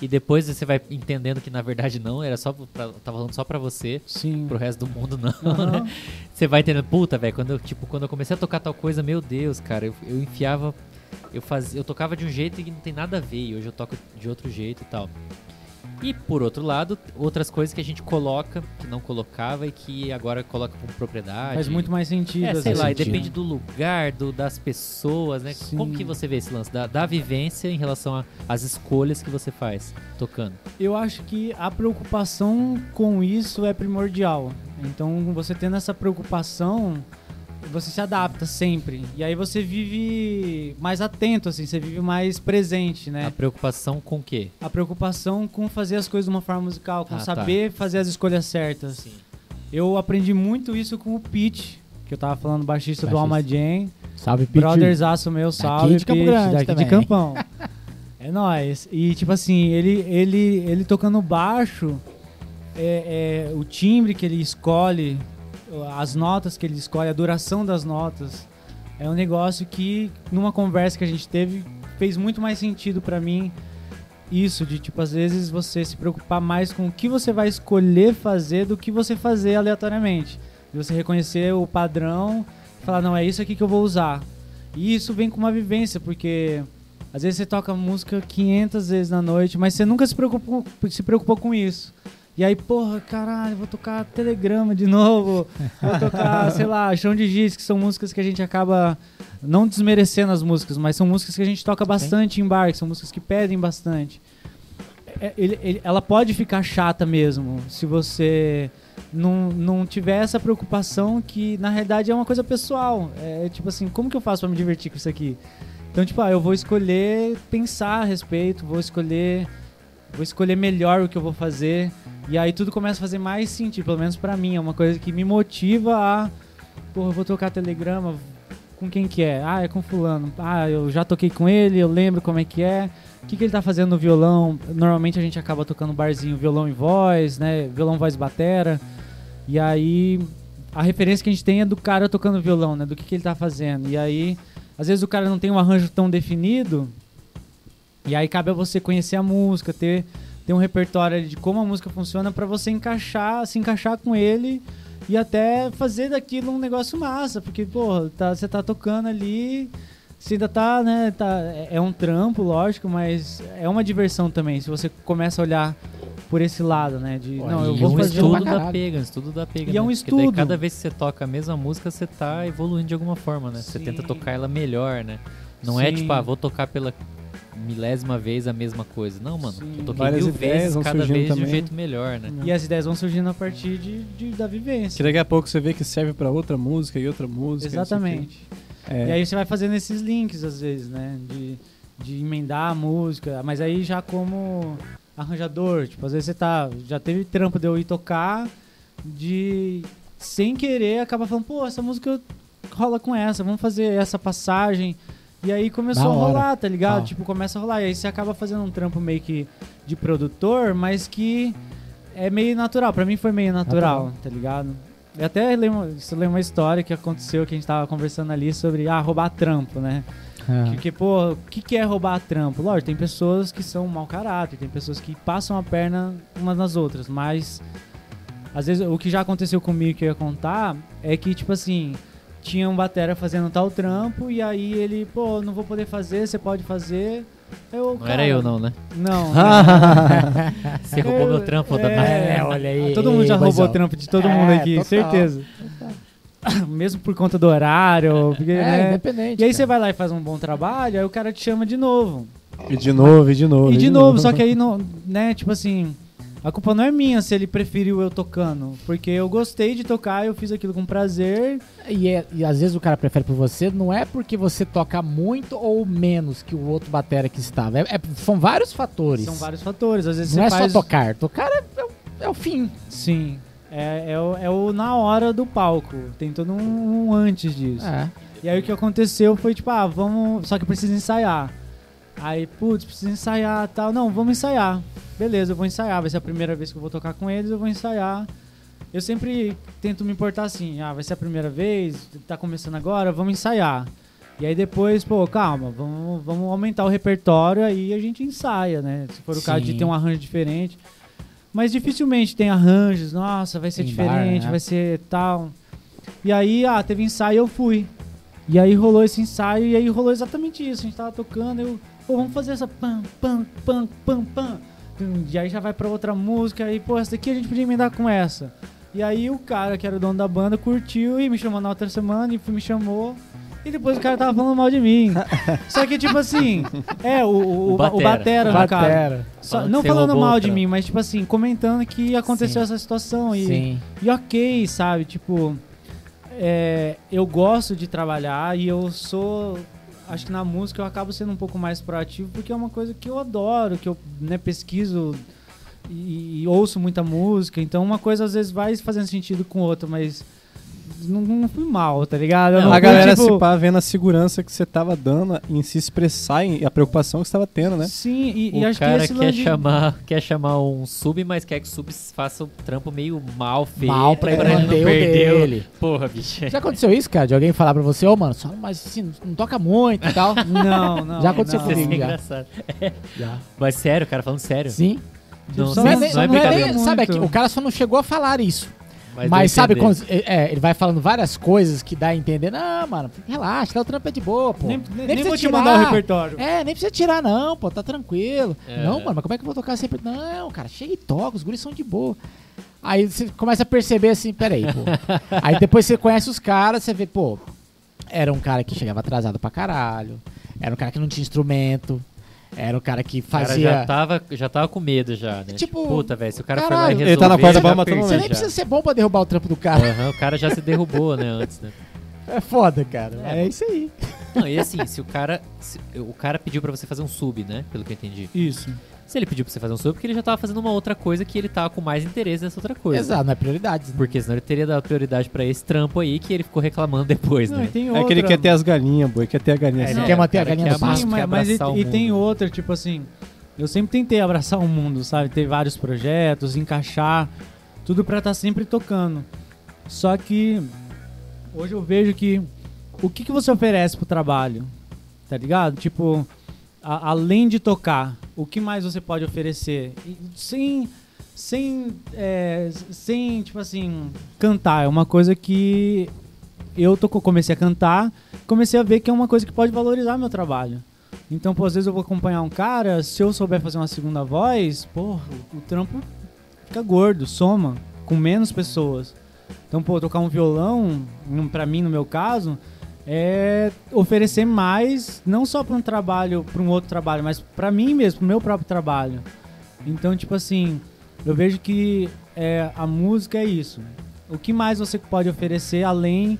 e depois você vai entendendo que na verdade não, era só pra, tava falando só pra você, Sim. pro resto do mundo não, Aham. né? Você vai entendendo, puta, velho, quando eu, tipo, quando eu comecei a tocar tal coisa, meu Deus, cara, eu, eu enfiava eu fazia, eu tocava de um jeito que não tem nada a ver, e hoje eu toco de outro jeito e tal. E por outro lado, outras coisas que a gente coloca, que não colocava e que agora coloca com propriedade. Faz muito mais sentido. É, sei lá, e sentido. depende do lugar, do, das pessoas, né? Sim. Como que você vê esse lance da, da vivência em relação às escolhas que você faz tocando? Eu acho que a preocupação com isso é primordial. Então, você tendo essa preocupação, você se adapta sempre. E aí você vive mais atento, assim, você vive mais presente, né? A preocupação com o quê? A preocupação com fazer as coisas de uma forma musical, com Ah, tá. saber fazer as escolhas certas. Eu aprendi muito isso com o Pete, que eu tava falando, baixista, do Baixista. Alma Jam. Salve, Pete. Brotherzaço meu, salve, de Campo Pete, Grande daqui também. de Campão. é nóis. E tipo assim, ele, ele, ele tocando baixo, é, é, o timbre que ele escolhe, as notas que ele escolhe, a duração das notas, é um negócio que, numa conversa que a gente teve, fez muito mais sentido pra mim. Isso, de tipo, às vezes você se preocupar mais com o que você vai escolher fazer do que você fazer aleatoriamente. E você reconhecer o padrão e falar, não, é isso aqui que eu vou usar. E isso vem com uma vivência, porque às vezes você toca música 500 vezes na noite, mas você nunca se preocupou, se preocupou com isso. E aí, porra, caralho, vou tocar Telegrama de novo, vou tocar, sei lá, Chão de Giz, que são músicas que a gente acaba não desmerecendo as músicas, mas são músicas que a gente toca bastante em bar, que são músicas que pedem bastante. É, ele- ele- ela pode ficar chata mesmo, se você não, não tiver essa preocupação que na realidade é uma coisa pessoal. É tipo assim, como que eu faço pra me divertir com isso aqui? Então, tipo, ah, eu vou escolher pensar a respeito, vou escolher vou escolher melhor o que eu vou fazer e aí tudo começa a fazer mais sentido, pelo menos pra mim, é uma coisa que me motiva a, pô, eu vou tocar telegrama com quem que é? Ah, é com fulano. Ah, eu já toquei com ele, eu lembro como é que é. O que, que ele tá fazendo no violão? Normalmente a gente acaba tocando barzinho violão e voz, né? Violão, voz, batera. E aí a referência que a gente tem é do cara tocando violão, né? Do que, que ele tá fazendo. E aí, às vezes o cara não tem um arranjo tão definido. E aí cabe a você conhecer a música, ter, ter um repertório ali de como a música funciona pra você encaixar, se encaixar com ele e até fazer daquilo um negócio massa, porque, pô, tá, você tá tocando ali, você ainda tá, né, tá, é- é um trampo, lógico, mas é uma diversão também, se você começa a olhar por esse lado, né, de, Pô, não, eu E vou um fazer estudo da pega, estudo da pega. E é né? um Porque daí estudo. cada vez que você toca a mesma música, você tá evoluindo de alguma forma, né? Você Sim. tenta tocar ela melhor, né? Não é Sim. tipo, ah, vou tocar pela milésima vez a mesma coisa. Não, mano, Sim. eu toquei Várias mil vezes cada vez de um também. jeito melhor, né? E as ideias vão surgindo a partir de, de- da Que vivência. daqui a pouco você vê que serve pra outra música e outra música. Exatamente. É. E aí você vai fazendo esses links, às vezes, né? De, de emendar a música. Mas aí já como arranjador, tipo, às vezes você tá. Já teve trampo de eu ir tocar, de sem querer acaba falando, pô, essa música rola com essa, vamos fazer essa passagem. E aí começou Da a hora. rolar, tá ligado? Ah. Tipo, começa a rolar. E aí você acaba fazendo um trampo meio que de produtor, mas que é meio natural. Pra mim foi meio natural, tá ligado? Eu até lembro, isso lembra uma história que aconteceu que a gente tava conversando ali sobre ah, roubar trampo, né? Ah. Porque, pô, o que, que é roubar trampo? Lógico, tem pessoas que são mau caráter, tem pessoas que passam a perna umas nas outras, mas às vezes o que já aconteceu comigo que eu ia contar é que, tipo assim, tinha um batera fazendo tal trampo e aí ele, pô, não vou poder fazer, você pode fazer. Eu, Não cara, era eu, não, né? Não. Você roubou meu trampo, é, danado. É, olha aí. Todo mundo já roubou o trampo de todo É, mundo aqui, total. certeza. Mesmo por conta do horário, porque, É, né? independente. E aí cara. você vai lá e faz um bom trabalho, aí o cara te chama de novo. E de novo, e de novo. E de novo, só que aí não, né, tipo assim, a culpa não é minha se ele preferiu eu tocando, porque eu gostei de tocar, eu fiz aquilo com prazer. E, é- e às vezes o cara prefere por você, não é porque você toca muito ou menos que o outro batera que estava. É- é- são vários fatores. São vários fatores, às vezes Não é faz só tocar. Tocar é, é o- é o fim. Sim. É, é, o, é o na hora do palco. Tem todo um, um antes disso. É. E aí o que aconteceu foi tipo, ah, vamos. Só que precisa ensaiar. Aí, putz, precisa ensaiar tal. Não, vamos ensaiar. Beleza, eu vou ensaiar. Vai ser a primeira vez que eu vou tocar com eles, eu vou ensaiar. Eu sempre tento me importar assim, ah, vai ser a primeira vez, tá começando agora, vamos ensaiar. E aí depois, pô, calma, vamos, vamos aumentar o repertório aí a gente ensaia, né? Se for o caso de Sim. ter um arranjo diferente. Mas dificilmente tem arranjos, nossa, vai ser Tem bar, diferente, né? vai ser tal. E aí, ah, teve ensaio, eu fui. E aí rolou esse ensaio e aí rolou exatamente isso. A gente tava tocando, eu, pô, vamos fazer essa pam, pam, pam, pam, pam. E aí já vai pra outra música, aí, pô, essa daqui a gente podia emendar com essa. E aí o cara que era o dono da banda curtiu e me chamou na outra semana e me chamou. E depois o cara tava falando mal de mim. Só que, tipo assim, é, o, o, O batera. o batera, no caso. Batera. Só- não falando mal o de mim, mas tipo assim, comentando que aconteceu Sim. essa situação. E, Sim. e ok, sabe? Tipo, é, eu gosto de trabalhar e eu sou. Acho que na música eu acabo sendo um pouco mais proativo porque é uma coisa que eu adoro, que eu né, pesquiso e, e ouço muita música. Então uma coisa às vezes vai fazendo sentido com outra, mas não, não fui mal, tá ligado? Não, não a galera tipo, se pá vendo a segurança que você tava dando em se expressar e a preocupação que você tava tendo, né? Sim, e, O e acho que cara esse quer de- chamar, quer chamar um sub, mas quer que o sub faça o trampo meio mal feito. Mal pra ele ele não perder dele. Porra, bicho. Já aconteceu isso, cara? De alguém falar pra você, ô, mano, só, mas assim, não toca muito e tal. Não, não. Já aconteceu não. Isso é comigo, já. engraçado. Já. Mas sério, cara, falando sério. Sim. Não, Só Não é não, nem- não é não é nem- sabe, muito. aqui, o cara só não chegou a falar isso. Mas, Mas, sabe quando é, ele vai falando várias coisas que dá a entender, não, mano, relaxa, dá o trampo é de boa, pô. Nem, nem, nem vou te tirar. mandar o repertório. É, nem precisa tirar não, pô, tá tranquilo. É. Não, mano, mas como é que eu vou tocar sempre? Não, cara, chega e toca, os guris são de boa. Aí você começa a perceber assim, peraí, pô. Aí depois você conhece os caras, você vê, pô, era um cara que chegava atrasado pra caralho, era um cara que não tinha instrumento, era um cara que O cara fazia... já tava, já tava com medo já, né? Tipo, puta, velho, se o cara caralho. for lá e resolver... Ele tá na corda bamba, todo Você nem precisa ser bom pra derrubar o trampo do cara. Aham, o cara já se derrubou, né, antes, né? É foda, cara. É. É, isso aí. Não, e assim, se o cara... se- o cara pediu pra você fazer um sub, né? Pelo que eu entendi. Isso. Se ele pediu pra você fazer um sub, é porque ele já tava fazendo uma outra coisa que ele tava com mais interesse nessa outra coisa. Exato, não é prioridade. Né? Porque senão ele teria dado prioridade pra esse trampo aí que ele ficou reclamando depois, Não, né? tem É outra. que ele quer ter as galinhas, boi, quer ter a galinha É, assim. ele quer manter a galinha quer no pasto. Mas, mas e, abraçar o e tem outra, tipo assim, eu sempre tentei abraçar o mundo, sabe? Ter vários projetos, encaixar, tudo pra estar sempre tocando. Só que hoje eu vejo que o que, que você oferece pro trabalho, tá ligado? Tipo, a- além de tocar, o que mais você pode oferecer? E sem, sem, é, sem, tipo assim, cantar. É uma coisa que eu tô, comecei a cantar, comecei a ver que é uma coisa que pode valorizar meu trabalho. Então, pô, às vezes eu vou acompanhar um cara, se eu souber fazer uma segunda voz, pô, o, trampo fica gordo, soma, com menos pessoas. Então, pô, tocar um violão, um, pra mim, no meu caso, é oferecer mais, não só para um trabalho, para um outro trabalho, mas para mim mesmo, pro meu próprio trabalho. Então, tipo assim, eu vejo que é, a música é isso. O que mais você pode oferecer além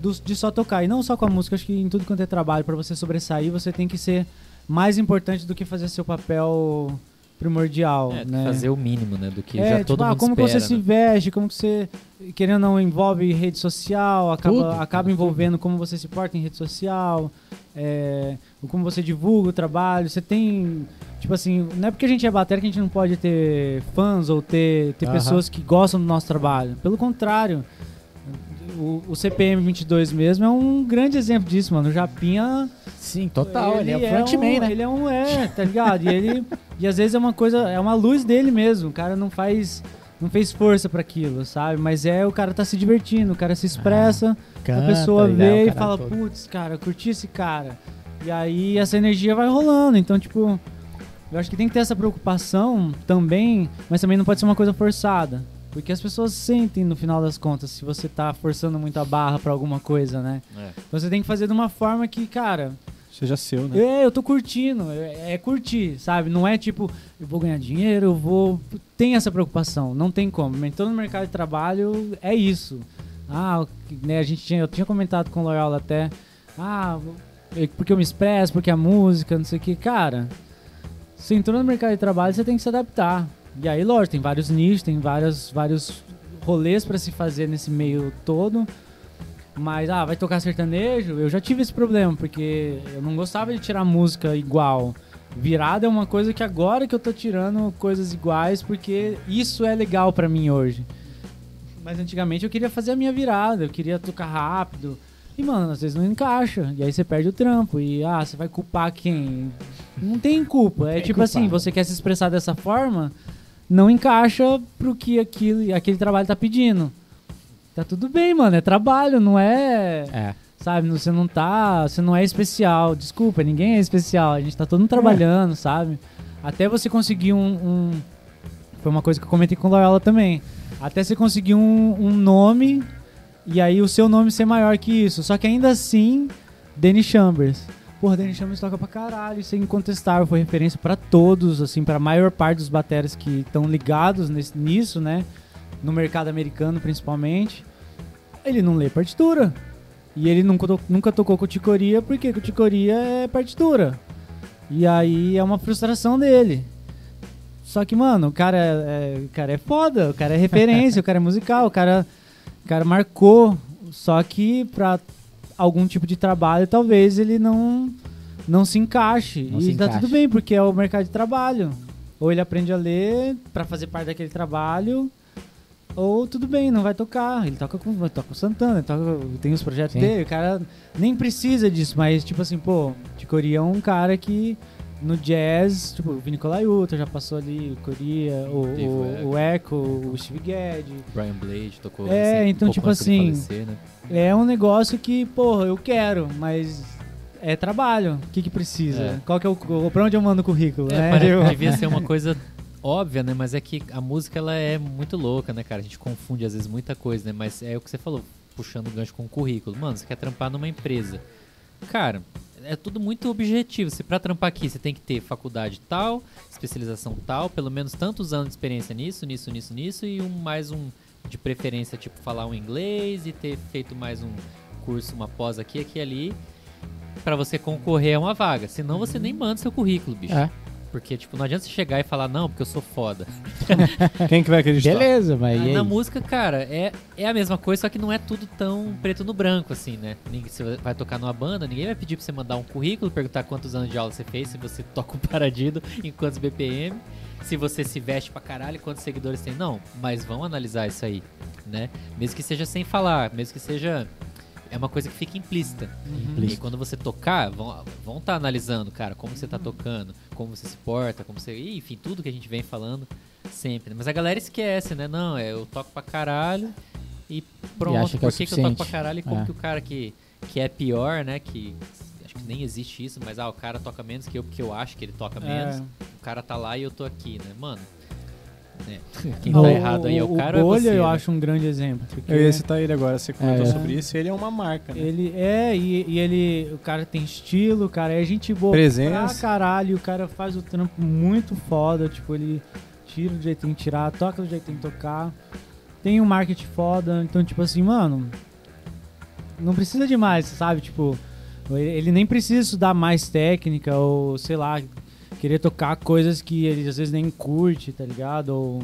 do- de só tocar? E não só com a música, acho que em tudo quanto é trabalho, para você sobressair, você tem que ser mais importante do que fazer seu papel primordial, É, né? fazer o mínimo, né? Do que é, já tipo, todo ah, mundo como que espera. você se né? veste, como que você, querendo ou não, envolve rede social, acaba, Tudo, acaba envolvendo como você se porta em rede social, é, como você divulga o trabalho. Você tem, tipo assim, não é porque a gente é batera que a gente não pode ter fãs ou ter, ter Aham. pessoas que gostam do nosso trabalho. Pelo contrário, o, o CPM 22 mesmo é um grande exemplo disso, mano. O Japinha Sim, total. Ele, é o frontman, um, né? Ele é um, é, tá ligado? E ele e às vezes é uma coisa, é uma luz dele mesmo. O cara não faz não fez força pra aquilo, sabe? Mas é o cara tá se divertindo, o cara se expressa, a Canta, pessoa ele é o vê e fala, putz, cara, curti esse cara. E aí essa energia vai rolando. Então, tipo, eu acho que tem que ter essa preocupação também, mas também não pode ser uma coisa forçada. Porque as pessoas sentem no final das contas se você tá forçando muito a barra pra alguma coisa, né? É. Você tem que fazer de uma forma que, cara, Seja seu, né? é, eu tô curtindo, é, é curtir, sabe? Não é tipo, eu vou ganhar dinheiro, eu vou. Tem essa preocupação, não tem como. Então no mercado de trabalho é isso. Ah, né, a gente tinha, eu tinha comentado com o Loyola até, ah, porque eu me expresso, porque a música, não sei o que. Cara, você entrou no mercado de trabalho, você tem que se adaptar. E aí, lógico, tem vários nichos, tem vários, vários rolês pra se fazer nesse meio todo. Mas, ah, vai tocar sertanejo? Eu já tive esse problema, porque eu não gostava de tirar música igual. Virada é uma coisa que agora que eu tô tirando coisas iguais, porque isso é legal pra mim hoje. Mas antigamente eu queria fazer a minha virada, eu queria tocar rápido. E, mano, às vezes não encaixa. E aí você perde o trampo. E, ah, você vai culpar quem? Não tem culpa. É tipo assim, você quer se expressar dessa forma, não encaixa pro que aquilo, aquele trabalho tá pedindo. Tá tudo bem, mano. É trabalho, não é. É. Sabe, você não tá. Você não é especial. Desculpa, ninguém é especial. A gente tá todo mundo trabalhando, sabe? Até você conseguir um, um- Foi uma coisa que eu comentei com o Loyola também. Até você conseguir um, um nome e aí o seu nome ser maior que isso. Só que ainda assim, Danny Chambers. Porra, Danny Chambers toca pra caralho, isso é incontestável, foi referência pra todos, assim, pra maior parte dos bateras que estão ligados nesse- nisso, né? No mercado americano, principalmente. Ele não lê partitura. E ele nunca, nunca tocou com ticoria, porque com ticoria é partitura. E aí é uma frustração dele. Só que, mano, o cara é, é- o cara é foda, o cara é referência, o cara é musical, o cara, o cara marcou. Só que pra algum tipo de trabalho, talvez ele não, não se encaixe. Não e se tá encaixe. tudo bem, porque é o mercado de trabalho. Ou ele aprende a ler pra fazer parte daquele trabalho, ou tudo bem, não vai tocar. Ele toca com, toca com o Santana, toca, tem os projetos Sim. dele. O cara nem precisa disso, mas tipo assim, pô, Ticoria é um cara que no jazz, tipo, o Vini Colaiuta já passou ali, o Coria, o, o, o Echo, o Steve Gadd. Brian Blade tocou. É, recém- então, pouco tipo assim, falecer, né? É um negócio que, porra, eu quero, mas é trabalho. O que que precisa? É. Qual que é o, pra onde eu mando o currículo, É, né? pare- Eu- devia ser uma coisa óbvia, né? Mas é que a música ela é muito louca, né, cara? A gente confunde às vezes muita coisa, né? Mas é o que você falou, puxando o gancho com o currículo. Mano, você quer trampar numa empresa. Cara, é tudo muito objetivo. Se pra trampar aqui você tem que ter faculdade tal, especialização tal, pelo menos tantos anos de experiência nisso, nisso, nisso, nisso, e um mais um de preferência, tipo, falar um inglês e ter feito mais um curso, uma pós aqui, aqui e ali, pra você concorrer a uma vaga. Senão você nem manda seu currículo, bicho. É. Porque, tipo, não adianta você chegar e falar, não, porque eu sou foda. Quem que vai acreditar? Beleza, mas e aí? Na música, cara, é, é a mesma coisa, só que não é tudo tão preto no branco, assim, né? Ninguém, você vai tocar numa banda, ninguém vai pedir pra você mandar um currículo, perguntar quantos anos de aula você fez, se você toca um paradido, em quantos BPM, se você se veste pra caralho, quantos seguidores tem. Não, mas vão analisar isso aí, né? Mesmo que seja sem falar, mesmo que seja... É uma coisa que fica implícita. E quando você tocar, vão vão estar analisando, cara, como você tá tocando, como você se porta, como você. Enfim, tudo que a gente vem falando sempre. né? Mas a galera esquece, né? Não, é, eu toco pra caralho e pronto. acha que é Por que, que eu toco pra caralho e como É. que o cara que, que é pior, né? Que acho que nem existe isso, mas ah, o cara toca menos que eu porque eu acho que ele toca menos. É. O cara tá lá e eu tô aqui, né? Mano, Quem O- tá errado aí é o cara ou é Bolha você, eu né? acho um grande exemplo. porque Eu ia citar ele agora, você comentou É. sobre isso, ele é uma marca, né? Ele é, e, e ele. O cara tem estilo, o cara é gente boa Presença. pra caralho. O cara faz o trampo muito foda. Tipo, ele tira do jeito que tem que tirar, toca do jeito que tem que tocar. Tem um marketing foda. Então, tipo assim, mano. Não precisa de mais, sabe? Tipo, ele, ele nem precisa estudar mais técnica ou, sei lá, querer tocar coisas que ele às vezes nem curte, tá ligado? Ou.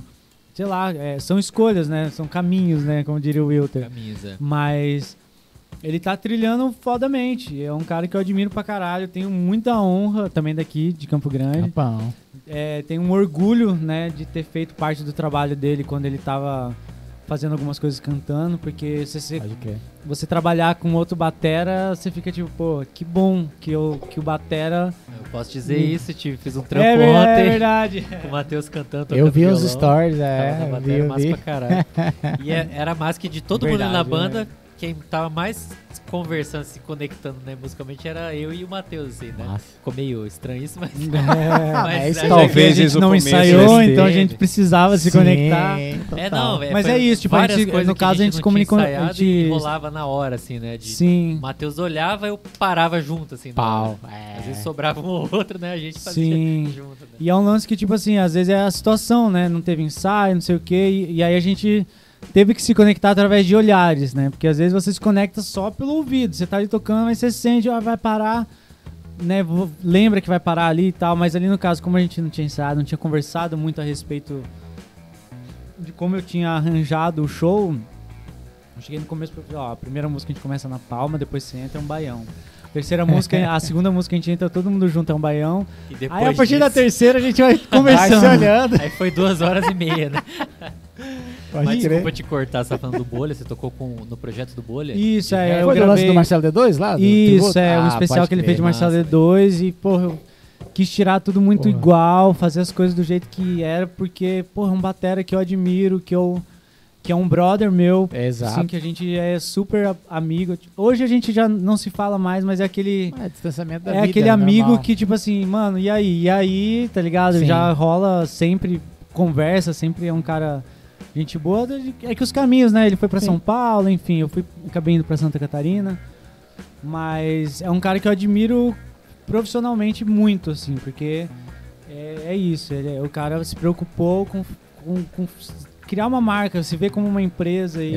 Sei lá, é, são escolhas, né? São caminhos, né? Como diria o Wilter. Camisa. Mas ele tá trilhando fodamente. É um cara que eu admiro pra caralho. Tenho muita honra também daqui, de Campo Grande. Capão. É, tenho um orgulho, né, de ter feito parte do trabalho dele quando ele tava fazendo algumas coisas cantando, porque se você, você trabalhar com outro batera, você fica tipo, pô, que bom que, eu, que o batera... Eu posso dizer Hum. isso, tive, fiz um trampo É, ver- é ontem verdade. com o Matheus cantando. Eu vi os violão. stories, Tava é. na vi, bateria, eu massa vi. pra caralho. E é- era mais que de todo mundo na Verdade, banda, né? Quem tava mais conversando, se conectando né, musicalmente era eu e o Matheus, assim, né? Massa. Ficou meio estranho isso, mas. É, mas é isso a aí. Talvez a gente não começo ensaiou, eles então a gente precisava se Sim, conectar. É, total. não, velho. Mas é isso, tipo, a várias gente- coisas no caso, a gente não comunicou- tinha a ensaiado gente- e rolava na hora, assim, né? De, Sim. O Matheus olhava, eu parava junto, assim. Pau. É. Às vezes sobrava um ou outro, né? A gente fazia Sim. junto, né? E é um lance que, tipo assim, às vezes é a situação, né? Não teve ensaio, não sei o quê. E, e aí a gente teve que se conectar através de olhares, né? Porque às vezes você se conecta só pelo ouvido. Você tá ali tocando, mas você sente, ó, vai parar, né? Lembra que vai parar ali e tal. Mas ali no caso, como a gente não tinha ensaiado, não tinha conversado muito a respeito de como eu tinha arranjado o show. Eu cheguei no começo pra falar, ó, a primeira música a gente começa na palma, depois você entra é um baião. Terceira música, a segunda música a gente entra todo mundo junto é um baião. E depois Aí a partir da disso- terceira a gente vai conversando. olhando. Aí foi duas horas e meia, né? Pode Mas crer. desculpa te cortar, você tá falando do Bolha, você tocou com, no projeto do Bolha? Isso, é, rap? eu Foi do lance gravei- do Marcelo D2 lá? do Isso, tributo? é, um Ah, especial que ele crer. fez de Marcelo massa, D2 e, porra, eu quis tirar tudo muito Porra. igual, fazer as coisas do jeito que era, porque, porra, é um batera que eu admiro, que eu que é um brother meu, Exato. assim, que a gente é super amigo. Hoje a gente já não se fala mais, mas é aquele É, distanciamento da é vida, aquele amigo normal. que, tipo assim, mano, e aí? E aí, tá ligado? Sim. Já rola sempre conversa, sempre é um cara gente boa. É que os caminhos, né? Ele foi pra Sim. São Paulo, enfim, eu fui acabei indo pra Santa Catarina. Mas é um cara que eu admiro profissionalmente muito, assim, porque é, é isso. Ele, é- o cara se preocupou com, com- com criar uma marca, se vê como uma empresa e,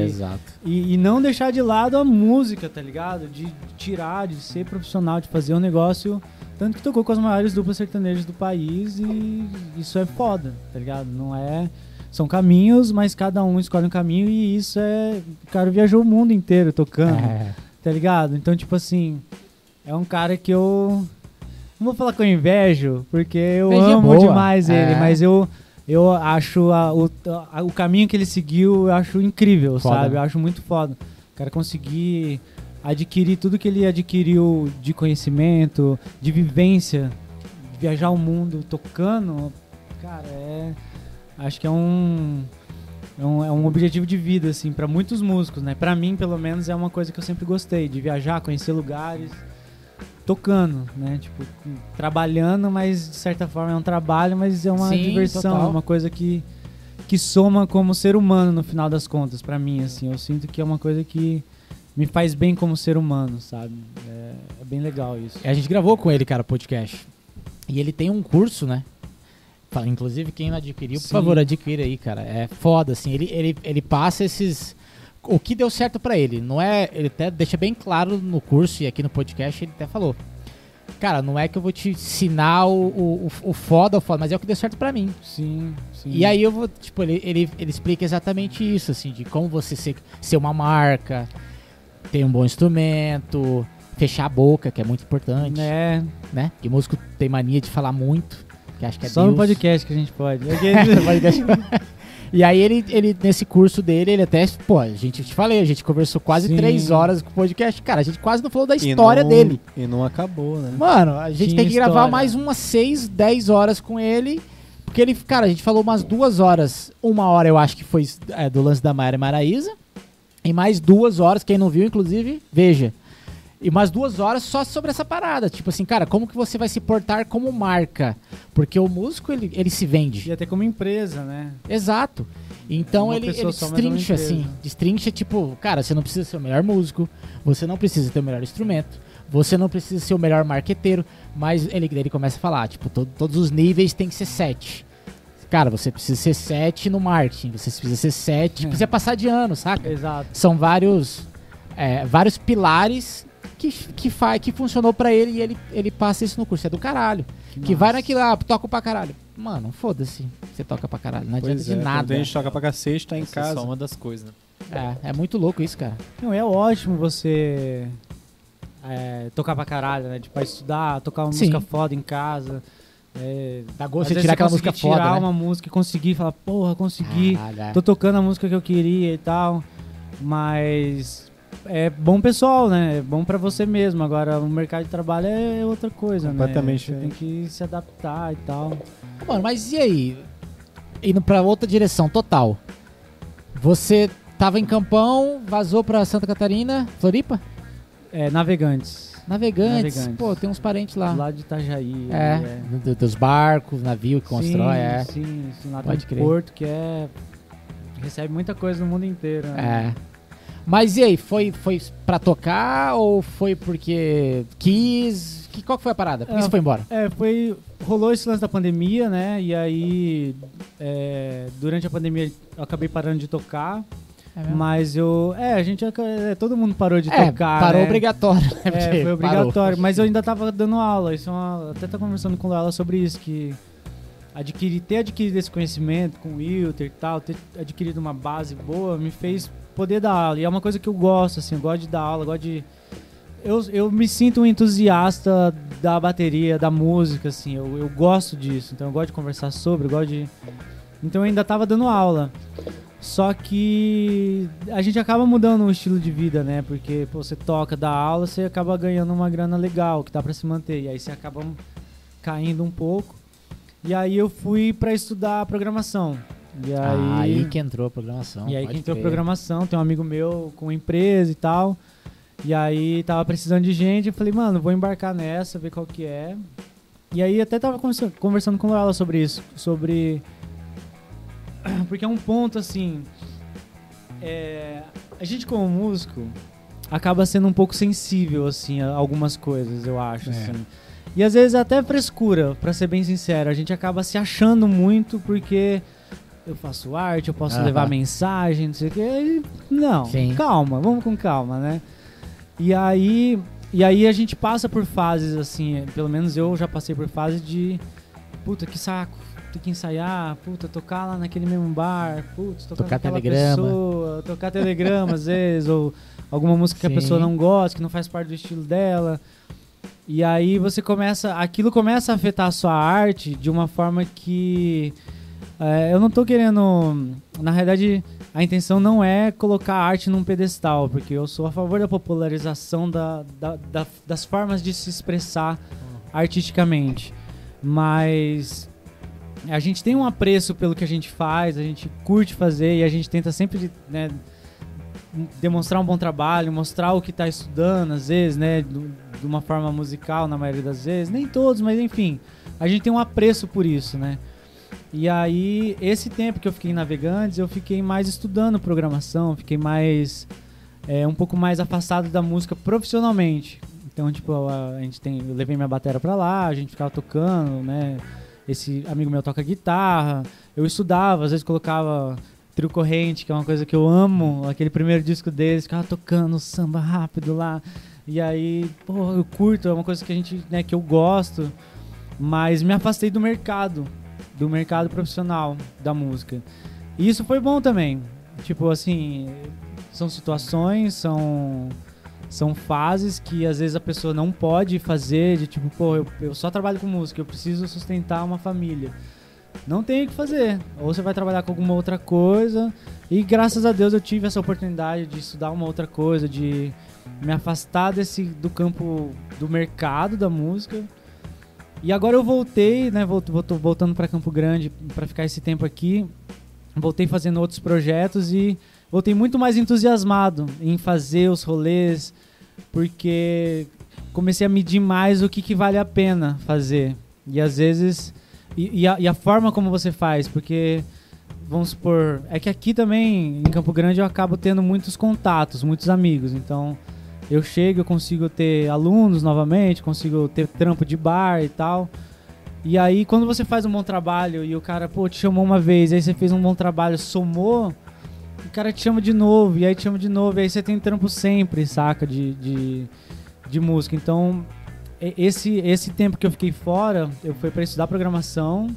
e, e não deixar de lado a música, tá ligado? De tirar, de ser profissional, de fazer um negócio. Tanto que tocou com as maiores duplas sertanejas do país e isso é foda, tá ligado? Não é. São caminhos, mas cada um escolhe um caminho e isso é. O cara viajou o mundo inteiro tocando, É. tá ligado? Então, tipo assim, é um cara que eu. Não vou falar que eu invejo, porque eu Inveja amo boa. demais ele, É. mas eu. Eu acho a- o, a- o caminho que ele seguiu, eu acho incrível, Foda, sabe? Eu acho muito foda. O cara conseguir adquirir tudo que ele adquiriu de conhecimento, de vivência, viajar o mundo tocando, cara, é. Acho que é um. É um, é um objetivo de vida, assim, pra muitos músicos, né? Pra mim, pelo menos, é uma coisa que eu sempre gostei, de viajar, conhecer lugares, tocando, né? Tipo, trabalhando, mas de certa forma é um trabalho, mas é uma Sim, diversão, total. é uma coisa que, que soma como ser humano no final das contas, pra mim, assim. Eu sinto que é uma coisa que me faz bem como ser humano, sabe? É, é bem legal isso. A gente gravou com ele, cara, podcast. E ele tem um curso, né? Inclusive, quem não adquiriu, por Sim. favor, adquira aí, cara. É foda, assim. Ele, ele, ele passa esses. O que deu certo pra ele. Não é. Ele até deixa bem claro no curso e aqui no podcast ele até falou. Cara, não é que eu vou te ensinar o, o, o- foda, o foda, mas é o que deu certo pra mim. Sim, sim. E aí eu vou, tipo, ele, ele, ele explica exatamente isso, assim, de como você ser, ser uma marca, ter um bom instrumento, fechar a boca, que é muito importante, É, né? Que músico tem mania de falar muito, que acho que é só no Deus. podcast que a gente pode. Podcast. e aí ele, ele, nesse curso dele, ele até, pô, a gente, te falei, a gente conversou quase Sim. três horas com o podcast, cara, a gente quase não falou da E história não- dele. E não acabou, né? Mano, a gente Tinha tem que gravar história. mais umas 6, 10 horas com ele. Porque ele, cara, a gente falou umas duas horas. Uma hora eu acho que foi é, do lance da Mayra Maraíza. E mais duas horas, quem não viu, inclusive, veja. E umas duas horas só sobre essa parada. Tipo assim, cara, como que você vai se portar como marca? Porque o músico, ele, ele se vende. E até como empresa, né? Exato. Então Uma ele, ele é destrincha, assim. Destrincha, tipo, cara, você não precisa ser o melhor músico, você não precisa ter o melhor instrumento, você não precisa ser o melhor marqueteiro, mas ele, ele começa a falar, tipo, to- todos os níveis tem que ser sete. Cara, você precisa ser sete no marketing, você precisa ser sete, É. precisa passar de ano, saca? Exato. São vários, é, vários pilares que, que, faz, que funcionou pra ele e ele, ele passa isso no curso. É do caralho. Que vai naquilo lá, toca pra caralho. Mano, foda-se. Você toca pra caralho. Não adianta Pois de é, nada. Quando a gente toca pra cacete, tá em Essa é casa. só uma das coisas, né? É, é muito louco isso, cara. Não, é ótimo você é, tocar pra caralho, né? Tipo, pra estudar, tocar uma Sim. música foda em casa. É, Dá gosto de tirar aquela música foda, tirar né? uma música e conseguir falar, porra, consegui. Caralho, é. Tô tocando a música que eu queria e tal. Mas é bom pessoal, né? É bom pra você mesmo. Agora, o mercado de trabalho é outra coisa, Completamente né? Você tem que se adaptar e tal. Mano, mas e aí? Indo pra outra direção, total. Você tava em Campão, vazou pra Santa Catarina, Floripa? É, navegantes. Navegantes. Navegantes. Pô, tem uns parentes lá. Lá de Itajaí. É, do- dos barcos, navio que constrói, sim, é. Sim, sim, lá Pode tem crer. um porto que é. Recebe muita coisa no mundo inteiro. Né? É. Mas e aí, foi, foi pra tocar ou foi porque quis? Que, qual que foi a parada? Por que É, você foi embora? É, foi. Rolou esse lance da pandemia, né? E aí, é, durante a pandemia, eu acabei parando de tocar. É? Mas eu. É, a gente. é, todo mundo parou de É, tocar. parou né? obrigatório. né? É, foi obrigatório. parou. Mas eu ainda tava dando aula. Isso é uma, até tô conversando com ela sobre isso, que adquirir, ter adquirido esse conhecimento com o Wilter e tal, ter adquirido uma base boa, me fez poder dar aula. E é uma coisa que eu gosto, assim, eu gosto de dar aula, eu gosto de. Eu, eu me sinto um entusiasta da bateria, da música, assim, eu, eu gosto disso. Então eu gosto de conversar sobre, eu gosto de. Então eu ainda tava dando aula. Só que a gente acaba mudando o estilo de vida, né? Porque pô, você toca, dá aula, você acaba ganhando uma grana legal, que dá pra se manter. E aí você acaba caindo um pouco. E aí eu fui pra estudar programação. E aí, Ah, aí que entrou a programação. e aí que entrou crer. programação, tem um amigo meu com empresa e tal. E aí tava precisando de gente, eu falei, mano, vou embarcar nessa, ver qual que é. E aí até tava conversa- conversando com ela sobre isso, sobre porque é um ponto assim, é, a gente como músico acaba sendo um pouco sensível assim a algumas coisas, eu acho É. assim. E às vezes até frescura, pra ser bem sincero, a gente acaba se achando muito porque eu faço arte, eu posso levar mensagem, não sei o quê. E Não, Sim. calma, vamos com calma, né? E aí, e aí a gente passa por fases assim, pelo menos eu já passei por fases de puta que saco, tem que ensaiar, puta, tocar lá naquele mesmo bar, putz, tocar, Tocar telegrama. pessoa, tocar telegrama às vezes, ou alguma música que Sim. a pessoa não gosta, que não faz parte do estilo dela. E aí você começa, aquilo começa a afetar a sua arte de uma forma que é, eu não tô querendo, na realidade, a intenção não é colocar a arte num pedestal, porque eu sou a favor da popularização da, da- da- das formas de se expressar artisticamente. Mas a gente tem um apreço pelo que a gente faz, a gente curte fazer e a gente tenta sempre né, demonstrar um bom trabalho, mostrar o que está estudando, às vezes, né, de uma forma musical, na maioria das vezes. Nem todos, mas enfim, a gente tem um apreço por isso, né? E aí, esse tempo que eu fiquei Navegantes, eu fiquei mais estudando programação, fiquei mais. é, um pouco mais afastado da música profissionalmente. Então, tipo, a, a gente tem. Eu levei minha bateria pra lá, a gente ficava tocando, né? Esse amigo meu toca guitarra. Eu estudava, às vezes colocava trio corrente, que é uma coisa que eu amo. Aquele primeiro disco deles, ficava tocando samba rápido lá. E aí, pô, eu curto, é uma coisa que a gente, né, que eu gosto. Mas me afastei do mercado, do mercado profissional da música. E isso foi bom também. Tipo assim, são situações, são são fases que às vezes a pessoa não pode fazer, de tipo, pô, eu, eu só trabalho com música, eu preciso sustentar uma família. Não tem o que fazer. Ou você vai trabalhar com alguma outra coisa. E graças a Deus eu tive essa oportunidade de estudar uma outra coisa, de me afastar desse do campo do mercado da música. E agora eu voltei, né? Volto, volto- voltando para Campo Grande para ficar esse tempo aqui. Voltei fazendo outros projetos e voltei muito mais entusiasmado em fazer os rolês, porque comecei a medir mais o que, que vale a pena fazer. E às vezes. E, e a, e a forma como você faz, porque. Vamos supor. É que aqui também, em Campo Grande, eu acabo tendo muitos contatos, muitos amigos. Então, eu chego, eu consigo ter alunos novamente, consigo ter trampo de bar e tal. E aí, quando você faz um bom trabalho e o cara, pô, te chamou uma vez, aí você fez um bom trabalho, somou, o cara te chama de novo, e aí te chama de novo, e aí você tem trampo sempre, saca? De, de, de música. Então, esse, esse tempo que eu fiquei fora, eu fui para estudar programação.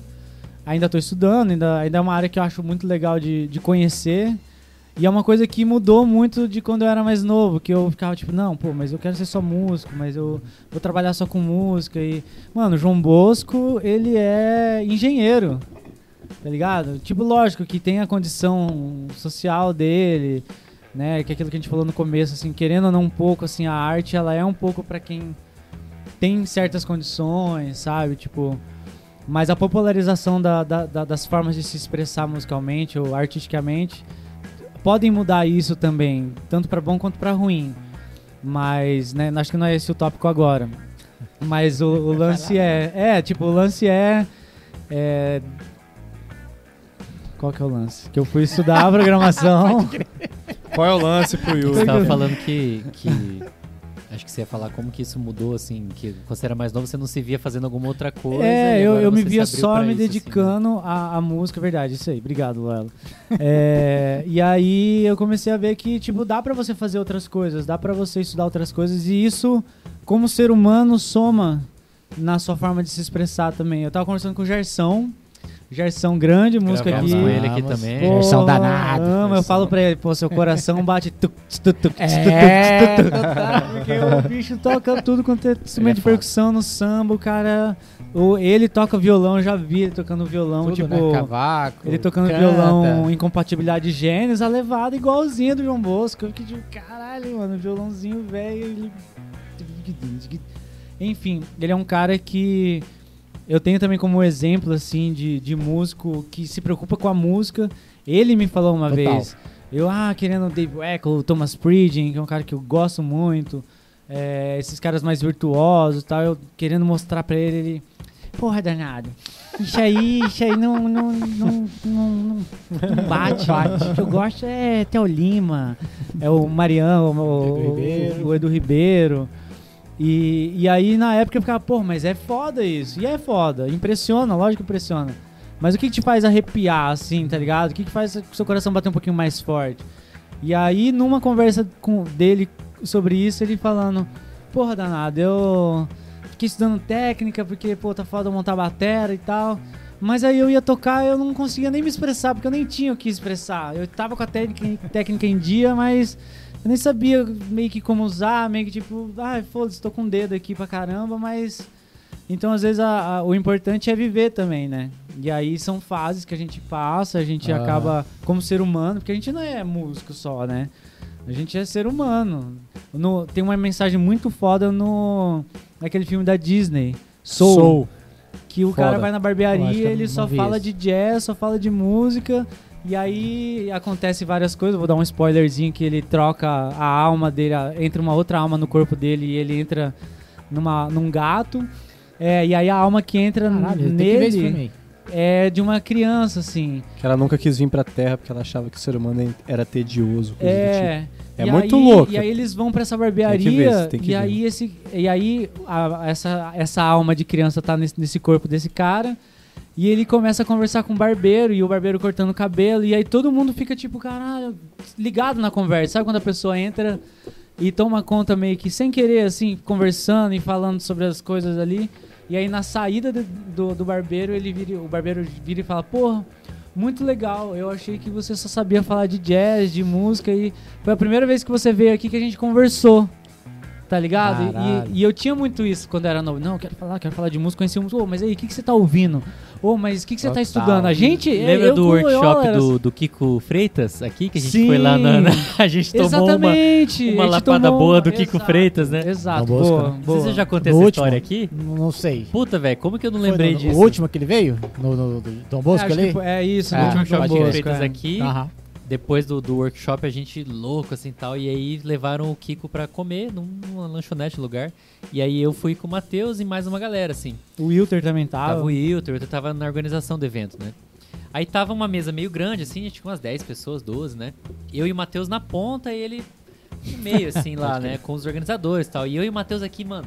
Ainda estou estudando, ainda, ainda é uma área que eu acho muito legal de, de conhecer. E é uma coisa que mudou muito de quando eu era mais novo, que eu ficava tipo, não, pô, mas eu quero ser só músico, mas eu vou trabalhar só com música. E, mano, João Bosco, ele é engenheiro, tá ligado? Tipo, lógico que tem a condição social dele, né? Que é aquilo que a gente falou no começo, assim, querendo ou não um pouco, assim, a arte, ela é um pouco pra quem tem certas condições, sabe? Tipo, mas a popularização da- da- da- das formas de se expressar musicalmente ou artisticamente podem mudar isso também, tanto pra bom quanto pra ruim. Mas, né, acho que não é esse o tópico agora. Mas o, o lance é, é, tipo, o lance é, é qual que é o lance? Que eu fui estudar a programação. Qual é o lance pro Yuri? Você tava falando que, que. Acho que você ia falar como que isso mudou, assim, que quando você era mais novo você não se via fazendo alguma outra coisa. É, eu, eu me via só me isso, assim, né? dedicando à, à música, verdade, isso aí. Obrigado, Luela. É, e aí eu comecei a ver que, tipo, dá pra você fazer outras coisas, dá pra você estudar outras coisas, e isso, como ser humano, soma na sua forma de se expressar também. Eu tava conversando com o Gerson, Gerson grande, música Gravamos aqui. com ele aqui também. Pô, Gerson danado. Amo, eu falo pra ele, pô, seu coração bate tuc, tuc, tuc, tch, É, tuc, tuc, tuc, tuc, Porque o bicho toca tudo quanto é instrumento de foda. percussão no samba, o cara. O, ele toca violão, eu já vi ele tocando violão, Tudo, tipo. né? Cavaco, Ele tocando canta. violão incompatibilidade de gêneros, a levada igualzinha do João Bosco. Eu fiquei tipo, caralho, mano, violãozinho velho. Ele... Enfim, ele é um cara que eu tenho também como exemplo, assim, de, de músico que se preocupa com a música. Ele me falou uma Total. vez, eu, ah, querendo o Dave Weckl, o Thomas Pridgen, que é um cara que eu gosto muito, é, esses caras mais virtuosos e tal, eu querendo mostrar pra ele, ele, porra, danado, isso aí, isso aí não, não, não, não, não, não bate, O que eu gosto é Theo Lima, é o Mariano, o, Edu o- Edu Ribeiro. E, e aí na época eu ficava, pô, mas é foda isso. E é foda, impressiona, lógico que impressiona. Mas o que, que te faz arrepiar, assim, tá ligado? O que, que faz o seu coração bater um pouquinho mais forte? E aí, numa conversa com dele sobre isso, ele falando, porra, danado, eu fiquei estudando técnica, porque, pô, tá foda montar batera e tal. Mas aí eu ia tocar eu não conseguia nem me expressar, porque eu nem tinha o que expressar. Eu tava com a técnica, técnica em dia, mas eu nem sabia meio que como usar, meio que tipo, ah, foda-se, tô com o dedo aqui pra caramba, mas. Então, às vezes, a- a- o importante é viver também, né? E aí são fases que a gente passa, a gente Ah. acaba como ser humano, porque a gente não é músico só, né? A gente é ser humano. No- tem uma mensagem muito foda no naquele filme da Disney, Soul, que o Foda. cara vai na barbearia, ele só fala esse. de jazz, só fala de música, e aí acontece várias coisas. Vou dar um spoilerzinho que ele troca a alma dele, entra uma outra alma no corpo dele e ele entra numa, num gato. É, e aí a alma que entra Caralho, nele. É de uma criança, assim. Que ela nunca quis vir pra Terra porque ela achava que o ser humano era tedioso. do tipo. É. É E muito aí- louco. E aí eles vão pra essa ver, barbearia que e ver. aí esse e aí a- essa essa alma de criança tá nesse, nesse corpo desse cara e ele começa a conversar com o barbeiro e o barbeiro cortando o cabelo e aí todo mundo fica tipo, caralho, ligado na conversa. Sabe quando a pessoa entra e toma conta meio que sem querer assim, conversando e falando sobre as coisas ali. E aí na saída de- do, do barbeiro, ele vira, o barbeiro vira e fala: "Porra, muito legal. Eu achei que você só sabia falar de jazz, de música e foi a primeira vez que você veio aqui que a gente conversou. Tá ligado? E, e eu tinha muito isso quando era novo. Não, eu quero falar, quero falar de música, conheci música. Ô, mas aí, o que, que você tá ouvindo? Ô, mas o que, que você tá Total. estudando? A gente. Lembra eu do workshop Loyola era do, do Kiko Freitas aqui? Que a gente Sim. foi lá na. na- a gente tomou uma, Exatamente. uma a gente lapada tomou- boa do Kiko Exato, Freitas, né? Exato, boa, né? Não boa. sei se eu já contei No essa último? história aqui. Não, não sei. Puta, velho, como que eu não Foi lembrei no- disso? O último que ele veio? No, no, do Dom É, Bosco acho ali? é isso, É, no último Bosco, Freitas é. aqui. Aham. Depois do, do workshop, a gente louco assim tal. E aí levaram o Kiko pra comer num- numa lanchonete lugar. E aí eu fui com o Matheus e mais uma galera, assim. O Wilter também tava. Tava o o Wilton tava na organização do evento, né? Aí tava uma mesa meio grande, assim, a gente tinha umas 10 pessoas, 12, né? Eu e o Matheus na ponta e ele no meio, assim, lá, né? Com os organizadores e tal. E eu e o Matheus aqui, mano.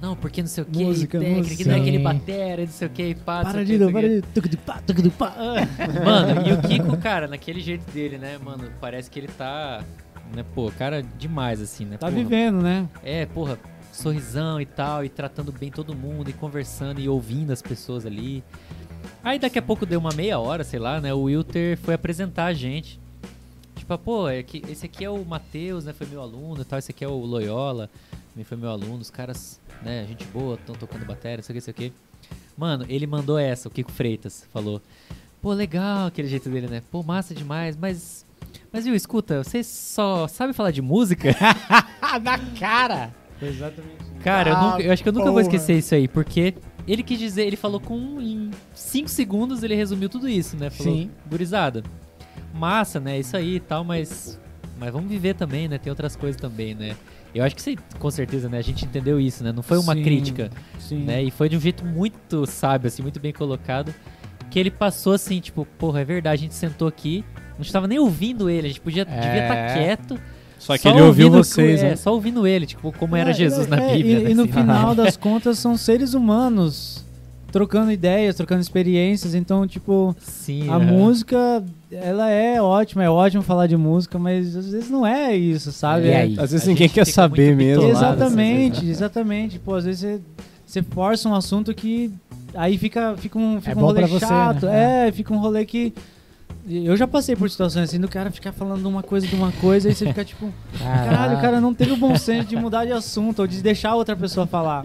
Não, porque não sei o que, Música, técnica, música. não é aquele batera, não sei o que, pá, não Para sei o de quê, não, não sei para o quê. de. tuc, tuc, pá, pá. Mano, e o Kiko, cara, naquele jeito dele, né, mano? Parece que ele tá. Né, pô, cara demais, assim, né? Tá porra. vivendo, né? É, porra, sorrisão e tal, e tratando bem todo mundo, e conversando e ouvindo as pessoas ali. Aí daqui a pouco deu uma meia hora, sei lá, né? O Wilter foi apresentar a gente. Tipo, pô, é que esse aqui é o Matheus, né? Foi meu aluno e tal. Esse aqui é o Loyola, também foi meu aluno. Os caras, né, gente boa, estão tocando bateria, não sei o que, sei o que. Mano, ele mandou essa, o Kiko Freitas falou. Pô, legal aquele jeito dele, né? Pô, massa demais, mas. Mas viu, escuta, você só sabe falar de música? Na cara! Foi exatamente isso. Cara, eu, Ah, nunca- eu acho que eu nunca vou porra. esquecer isso aí, porque ele quis dizer, ele falou com em 5 segundos ele resumiu tudo isso, né? Falou, Sim. gurizada. Massa, né? Isso aí e tal, mas mas vamos viver também, né? Tem outras coisas também, né? Eu acho que você, com certeza, né? A gente entendeu isso, né? Não foi uma Sim, crítica, Sim. né? E foi de um jeito muito sábio, assim, muito bem colocado, que ele passou assim, tipo, porra, é verdade, a gente sentou aqui, não estava nem ouvindo ele, a gente podia, devia É. estar quieto. Só que ele ouviu vocês, é, né? Só ouvindo ele, tipo, como era É, Jesus é, na é, Bíblia. E, né, e no assim. final das contas são seres humanos trocando ideias, trocando experiências. Então, tipo, Sim, a música, ela é ótima, é ótimo falar de música, mas às vezes não é isso, sabe? É-? Às vezes A ninguém quer saber mesmo. bitolado, Exatamente, exatamente. Pô, às vezes você, você força um assunto que aí fica, fica um, fica É um rolê você, chato. né? É, fica um rolê que. Eu já passei por situações assim do cara ficar falando uma coisa de uma coisa e você fica tipo, caralho, o cara não teve o bom senso de mudar de assunto ou de deixar outra pessoa falar.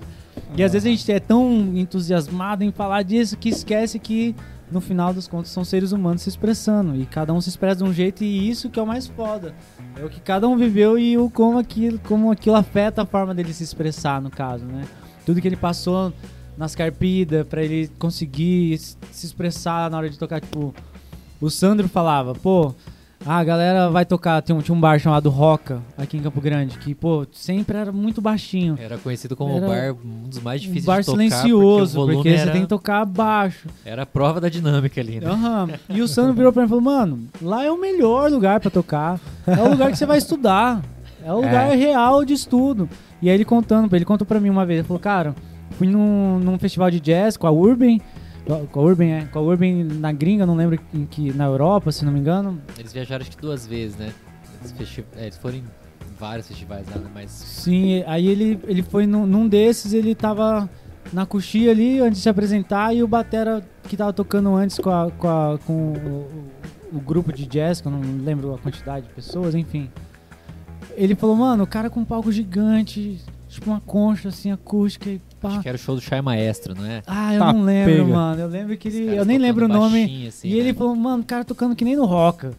E às vezes a gente é tão entusiasmado em falar disso que esquece que no final dos contos são seres humanos se expressando e cada um se expressa de um jeito e isso que é o mais foda. É o que cada um viveu e o como aquilo, como aquilo afeta a forma dele se expressar, no caso, né? Tudo que ele passou nas carpidas pra ele conseguir se expressar na hora de tocar, tipo, o Sandro falava, pô, ah, a galera vai tocar, tem um, tinha um bar chamado Roca aqui em Campo Grande, que, pô, sempre era muito baixinho. Era conhecido como Era o bar, um dos mais Um difíceis bar de tocar. silencioso, porque, porque, era, você tem que tocar baixo. era a prova da dinâmica ali, né? Aham. E o Sandro virou pra mim e falou, mano, lá é o melhor lugar pra tocar. É o lugar que você vai estudar. É o lugar real de estudo. E aí ele contando, ele contou pra mim uma vez, ele falou, cara, fui num, num festival de jazz com a Urban, com a Urban, é, com a Urban na gringa, não lembro em que, na Europa, se não me engano. Eles viajaram acho que duas vezes, né? Eles, é, eles foram em vários festivais lá, né? Mas Sim, aí ele, ele foi num, num desses, ele tava na coxia ali antes de se apresentar e o Batera que tava tocando antes com, a, com, a- com o, o grupo de jazz, que eu não lembro a quantidade de pessoas, enfim. Ele falou, mano, o cara com um palco gigante, tipo uma concha assim, acústica e pá. acho que era o show do Chai Maestro, não é? Ah, eu Tá, não lembro, pega. mano. Eu lembro que ele. Eu nem lembro o nome. assim, e ele né? falou, mano, o cara tocando que nem no Roca.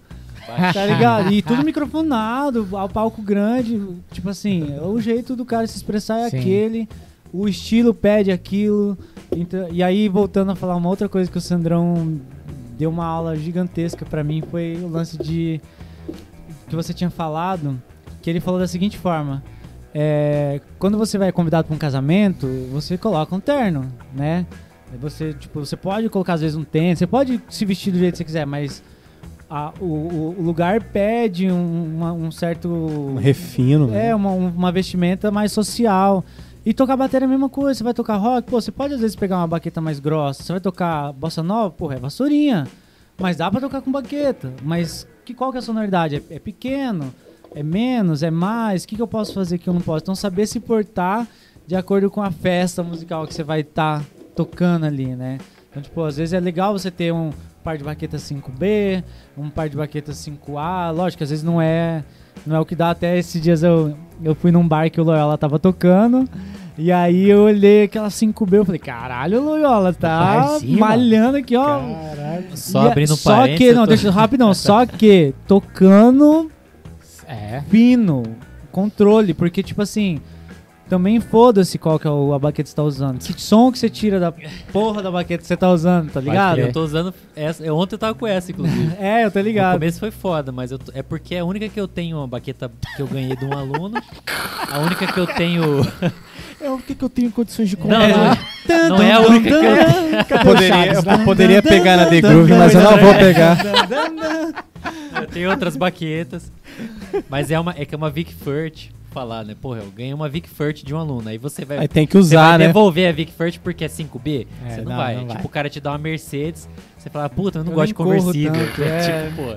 Baixinho. Tá ligado? E tudo microfonado, ao palco grande. Tipo assim, o jeito do cara se expressar é Sim. aquele, o estilo pede aquilo. Então, e aí, voltando a falar uma outra coisa que o Sandrão deu uma aula gigantesca pra mim foi o lance de. que você tinha falado, que ele falou da seguinte forma. É, quando você vai convidado para um casamento, você coloca um terno, né? Você, tipo, você pode colocar às vezes um tênis, você pode se vestir do jeito que você quiser, mas a- o, o- lugar pede um, uma- um certo. Um refino, né? É, uma, uma vestimenta mais social. E tocar bateria é a mesma coisa. Você vai tocar rock, pô, você pode às vezes pegar uma baqueta mais grossa. Você vai tocar bossa nova, porra, é vassourinha. Mas dá pra tocar com baqueta. Mas que, qual que é a sonoridade? É, é pequeno? É menos? É mais? O que, que eu posso fazer que eu não posso? Então saber se portar de acordo com a festa musical que você vai estar tocando ali, né? Então, tipo, às vezes é legal você ter um par de baqueta 5B, um par de baqueta 5A. Lógico, às vezes não é, não é o que dá. Até esses dias eu, eu fui num bar que o Loyola tava tocando. E aí eu olhei aquela 5B, eu falei, caralho, o Loyola tá cima? malhando aqui, ó. Caralho. Só E abrindo Só que, não, tô- deixa rapidão, só que tocando É. fino, controle, porque tipo assim, também foda-se qual que é o, a baqueta que você tá usando. Que som que você tira da porra da baqueta que você tá usando, tá ligado? Eu tô usando essa. eu- Ontem eu tava com essa, inclusive. É, eu tô No ligado. começo foi foda, mas eu é porque é a única que eu tenho uma baqueta que eu ganhei de um aluno. A única que eu tenho. É o que, que eu tenho condições de Não, comprar? não, não é a única que eu Eu poderia, eu poderia pegar na The Groove, mas eu não vou pegar. Eu tenho outras baquetas. Mas é uma é que é uma Vic Furt. Falar, né? Porra, eu ganhei uma Vic Furt de um aluno. Aí você vai, Aí tem que você vai usar, né? devolver a Vic Furt porque é 5B? É, você não, não, vai. não tipo, vai. o cara te dá uma Mercedes. Você fala, puta, eu não Eu gosto de conversível. tanto, é. tipo, pô.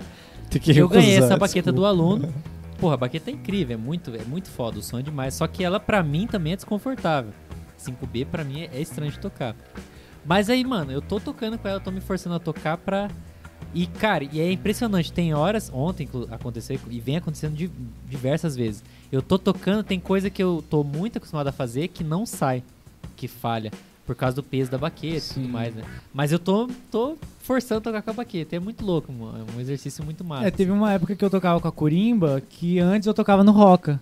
Tem que Eu ganhei essa baqueta do desculpa. aluno. Porra, a baqueta é incrível, é muito, é muito foda, o som é demais. Só que ela, pra mim, também é desconfortável. 5B, pra mim, é, é estranho de tocar. Mas aí, mano, eu tô tocando com ela, tô me forçando a tocar pra. E, cara, e é impressionante. Tem horas, ontem aconteceu, e vem acontecendo di- diversas vezes. Eu tô tocando, tem coisa que eu tô muito acostumado a fazer que não sai, que falha. Por causa do peso da baqueta e Sim. tudo mais, né? Mas eu tô, tô forçando a tocar com a baqueta. É muito louco, mano. É um exercício muito massa. É, teve uma época que eu tocava com a Corimba, que antes eu tocava no Roca.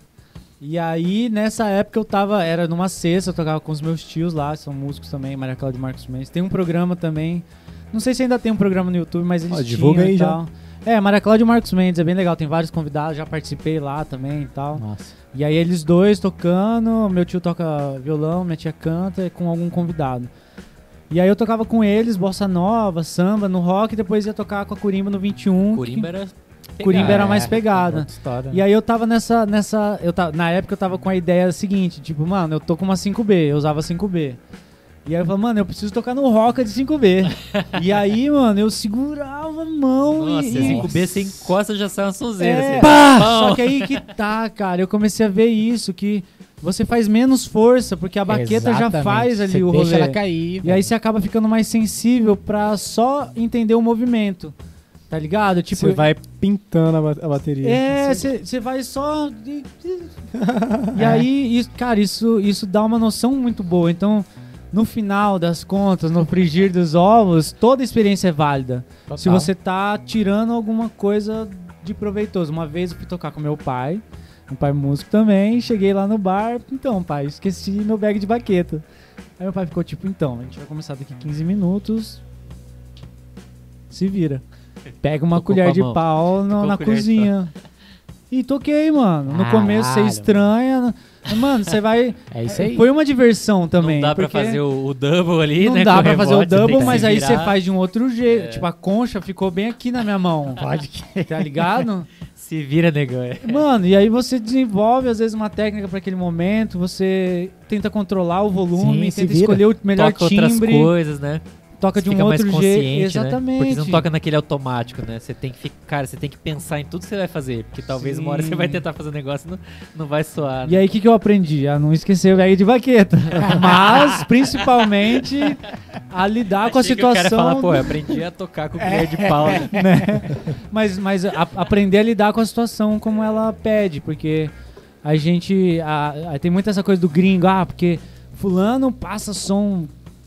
E aí, nessa época, eu tava, era numa sexta, eu tocava com os meus tios lá, são músicos também, Maria Cláudia e Marcos Mendes. Tem um programa também, não sei se ainda tem um programa no YouTube, mas eles Ó, divulga tinham e aí já. tal. É, Maria Cláudia e Marcos Mendes, é bem legal, tem vários convidados, já participei lá também e tal. Nossa. E aí eles dois tocando, meu tio toca violão, minha tia canta com algum convidado. E aí eu tocava com eles, bossa nova, samba, no rock, e depois ia tocar com a Corimba no 21. Corimba era. Corimba era É, mais pegada. outra história, E aí eu tava nessa. nessa eu ta- na época eu tava com a ideia seguinte, tipo, mano, eu tô com uma 5B, eu usava 5B. E aí eu falei, mano, eu preciso tocar no Roca de 5B. e aí, mano, eu segurava a mão Nossa, e. e e- 5B você encosta já sai uma sonzeira. é, assim. pá! Pão. Só que aí que tá, cara. Eu comecei a ver isso, que você faz menos força, porque a baqueta já Exatamente. faz ali Você o deixa rolê. ela cair. E aí você acaba ficando mais sensível pra só entender o movimento. Tá ligado? Tipo, Você vai pintando a ba- a bateria. é, você vai só. E, e aí, isso- cara, isso, isso dá uma noção muito boa. Então, no final das contas, no frigir dos ovos, toda experiência é válida. Total. Se você tá tirando alguma coisa de proveitoso. Uma vez eu fui tocar com meu pai, um pai músico também, cheguei lá no bar, então, pai, esqueci meu bag de baqueta. Aí meu pai ficou tipo, então, a gente vai começar daqui 15 minutos. Se vira. Pega uma Tocou colher de pau na cozinha. E toquei, mano. No começo você estranha. Mano, você vai. É isso aí. Foi uma diversão também. Não dá pra fazer o, o double ali, não né? dá com pra fazer o double, mas aí você faz de um outro jeito. É. Tipo, a concha ficou bem aqui na minha mão. Pode que. Tá ligado? Se vira, negão. é. Mano, e aí você desenvolve às vezes uma técnica pra aquele momento, você tenta controlar o volume, Sim, tenta escolher o melhor Toca outras timbre, coisas, né? Toca de um outro consciente, jeito. né? Exatamente. Porque você não toca naquele automático, né? Você tem que ficar, você tem que pensar em tudo que você vai fazer, porque talvez uma hora Sim. você vai tentar fazer um negócio e não, não vai soar. E aí, o que, que eu aprendi? A não esquecer o bag de baqueta. Mas, principalmente, a lidar com a Achei que o cara situação. pô, eu aprendi a tocar com colher de pau, né? né? Mas, mas a- aprender a lidar com a situação como ela pede, porque a gente. a- a- tem muita essa coisa do gringo, ah, porque fulano passa som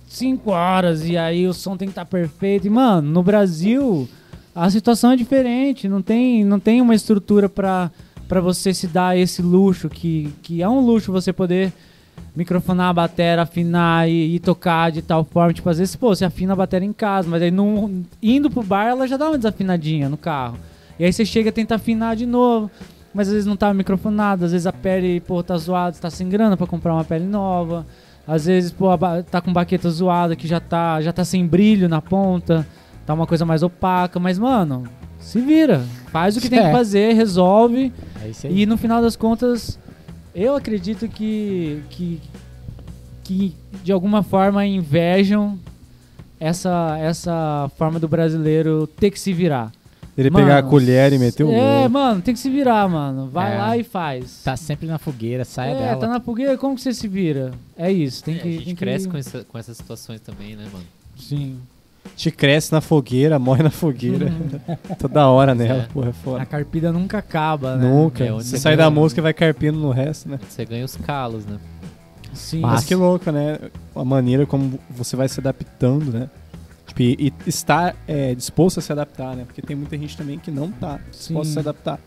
5 horas e aí o som tem que estar perfeito. E, mano, no Brasil a situação é diferente, não tem, não tem uma estrutura pra pra você se dar esse luxo, que, que é um luxo você poder microfonar a bateria, afinar e, e tocar de tal forma. Tipo, às vezes, pô, você afina a bateria em casa, mas aí não, indo pro bar ela já dá uma desafinadinha no carro. E aí você chega e tenta afinar de novo, mas às vezes não tá microfonado, às vezes a pele, pô, tá zoada, tá sem grana pra comprar uma pele nova. Às vezes, pô, tá com baqueta zoada que já tá, já tá sem brilho na ponta, tá uma coisa mais opaca, mas mano, se vira, faz o que tem que É. fazer, resolve. É. E no final das contas, eu acredito que, que, que de alguma forma invejam essa, essa forma do brasileiro ter que se virar. Ele Mano, pegar a colher e meter o É, louco. mano, tem que se virar, mano. Vai É. lá e faz. Tá sempre na fogueira, saia é, dela. tá na fogueira, como que você se vira? É isso, tem É, que. a gente tem que- cresce com, essa- com essas situações também, né, mano? Sim. Te cresce na fogueira, morre na fogueira. Toda hora nela, É. porra, é A foda. carpida nunca acaba, né? Nunca. É, Você você sai ganha- da música e vai carpindo no resto, né? Você ganha os calos, né? Sim. Mas que louco, né? A maneira como você vai se adaptando, né? Tipo, e, estar é, disposto a se adaptar, né? Porque tem muita gente também que não tá disposta Sim. a se adaptar.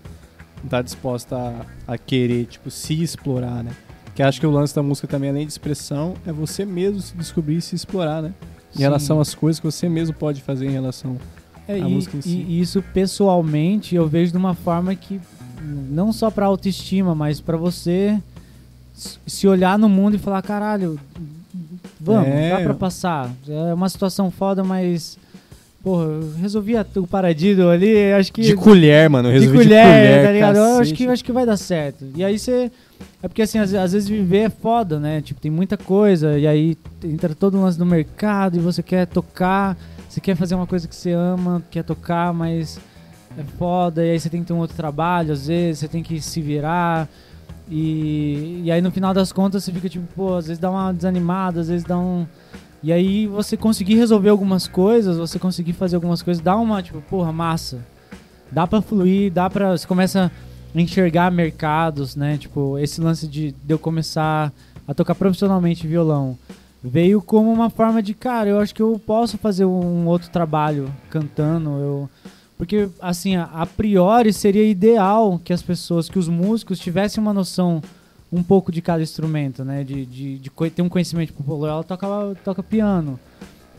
Não tá disposta a, a querer, tipo, se explorar, né? Que acho que o lance da música também, além de expressão, é você mesmo se descobrir e se explorar, né? Em Sim. relação às coisas que você mesmo pode fazer em relação. É, a e, música em si. e isso pessoalmente eu vejo de uma forma que não só pra autoestima, mas pra você se olhar no mundo e falar, caralho, vamos, É. dá pra passar. É uma situação foda, mas porra, eu resolvi o paradido ali, acho que De colher, mano. Eu de resolvi colher, de colher, tá ligado? Eu acho que, acho que vai dar certo. E aí você. É porque assim, às, às vezes viver é foda, né? Tipo, tem muita coisa, e aí entra todo o lance do mercado e você quer tocar, você quer fazer uma coisa que você ama, quer tocar, mas é foda, e aí você tem que ter um outro trabalho, às vezes, você tem que se virar. E, e aí no final das contas você fica tipo, pô, às vezes dá uma desanimada, às vezes dá um. E aí você conseguir resolver algumas coisas, você conseguir fazer algumas coisas, dá uma, tipo, porra, massa dá pra fluir, dá pra. Você começa a enxergar mercados, né? Tipo, esse lance de, de eu começar a tocar profissionalmente violão veio como uma forma de, cara, eu acho que eu posso fazer um outro trabalho cantando, eu. Porque, assim, a, priori seria ideal que as pessoas, que os músicos tivessem uma noção um pouco de cada instrumento, né? De, de, de ter um conhecimento. Tipo, o Loyola toca, toca piano,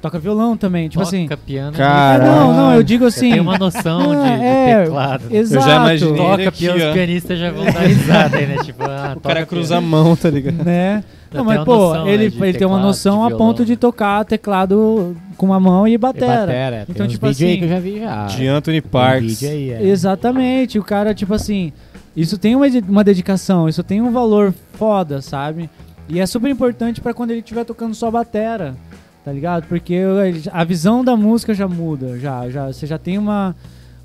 toca violão também. Tipo assim. Toca piano. Cara, É, não, não, eu digo assim. Tem uma noção de, de é, teclado. né? Exato. já imaginei. Toca aqui, piano, os pianistas já vão dar risada aí, né? Tipo, ah, O cara cruza a piano. mão, tá ligado? né? Não, mas pô, noção, né, ele, de ele tem uma teclado, noção a ponto de né? tocar teclado com uma mão e E batera. batera. Então, Tem uns tipo assim, que eu já vi já. De Anthony Parks. aí, é. Exatamente, o cara, tipo assim, isso tem uma, uma dedicação, isso tem um valor foda, sabe? E é super importante pra quando ele estiver tocando só batera, tá ligado? Porque a visão da música já muda, já, já, você já tem uma,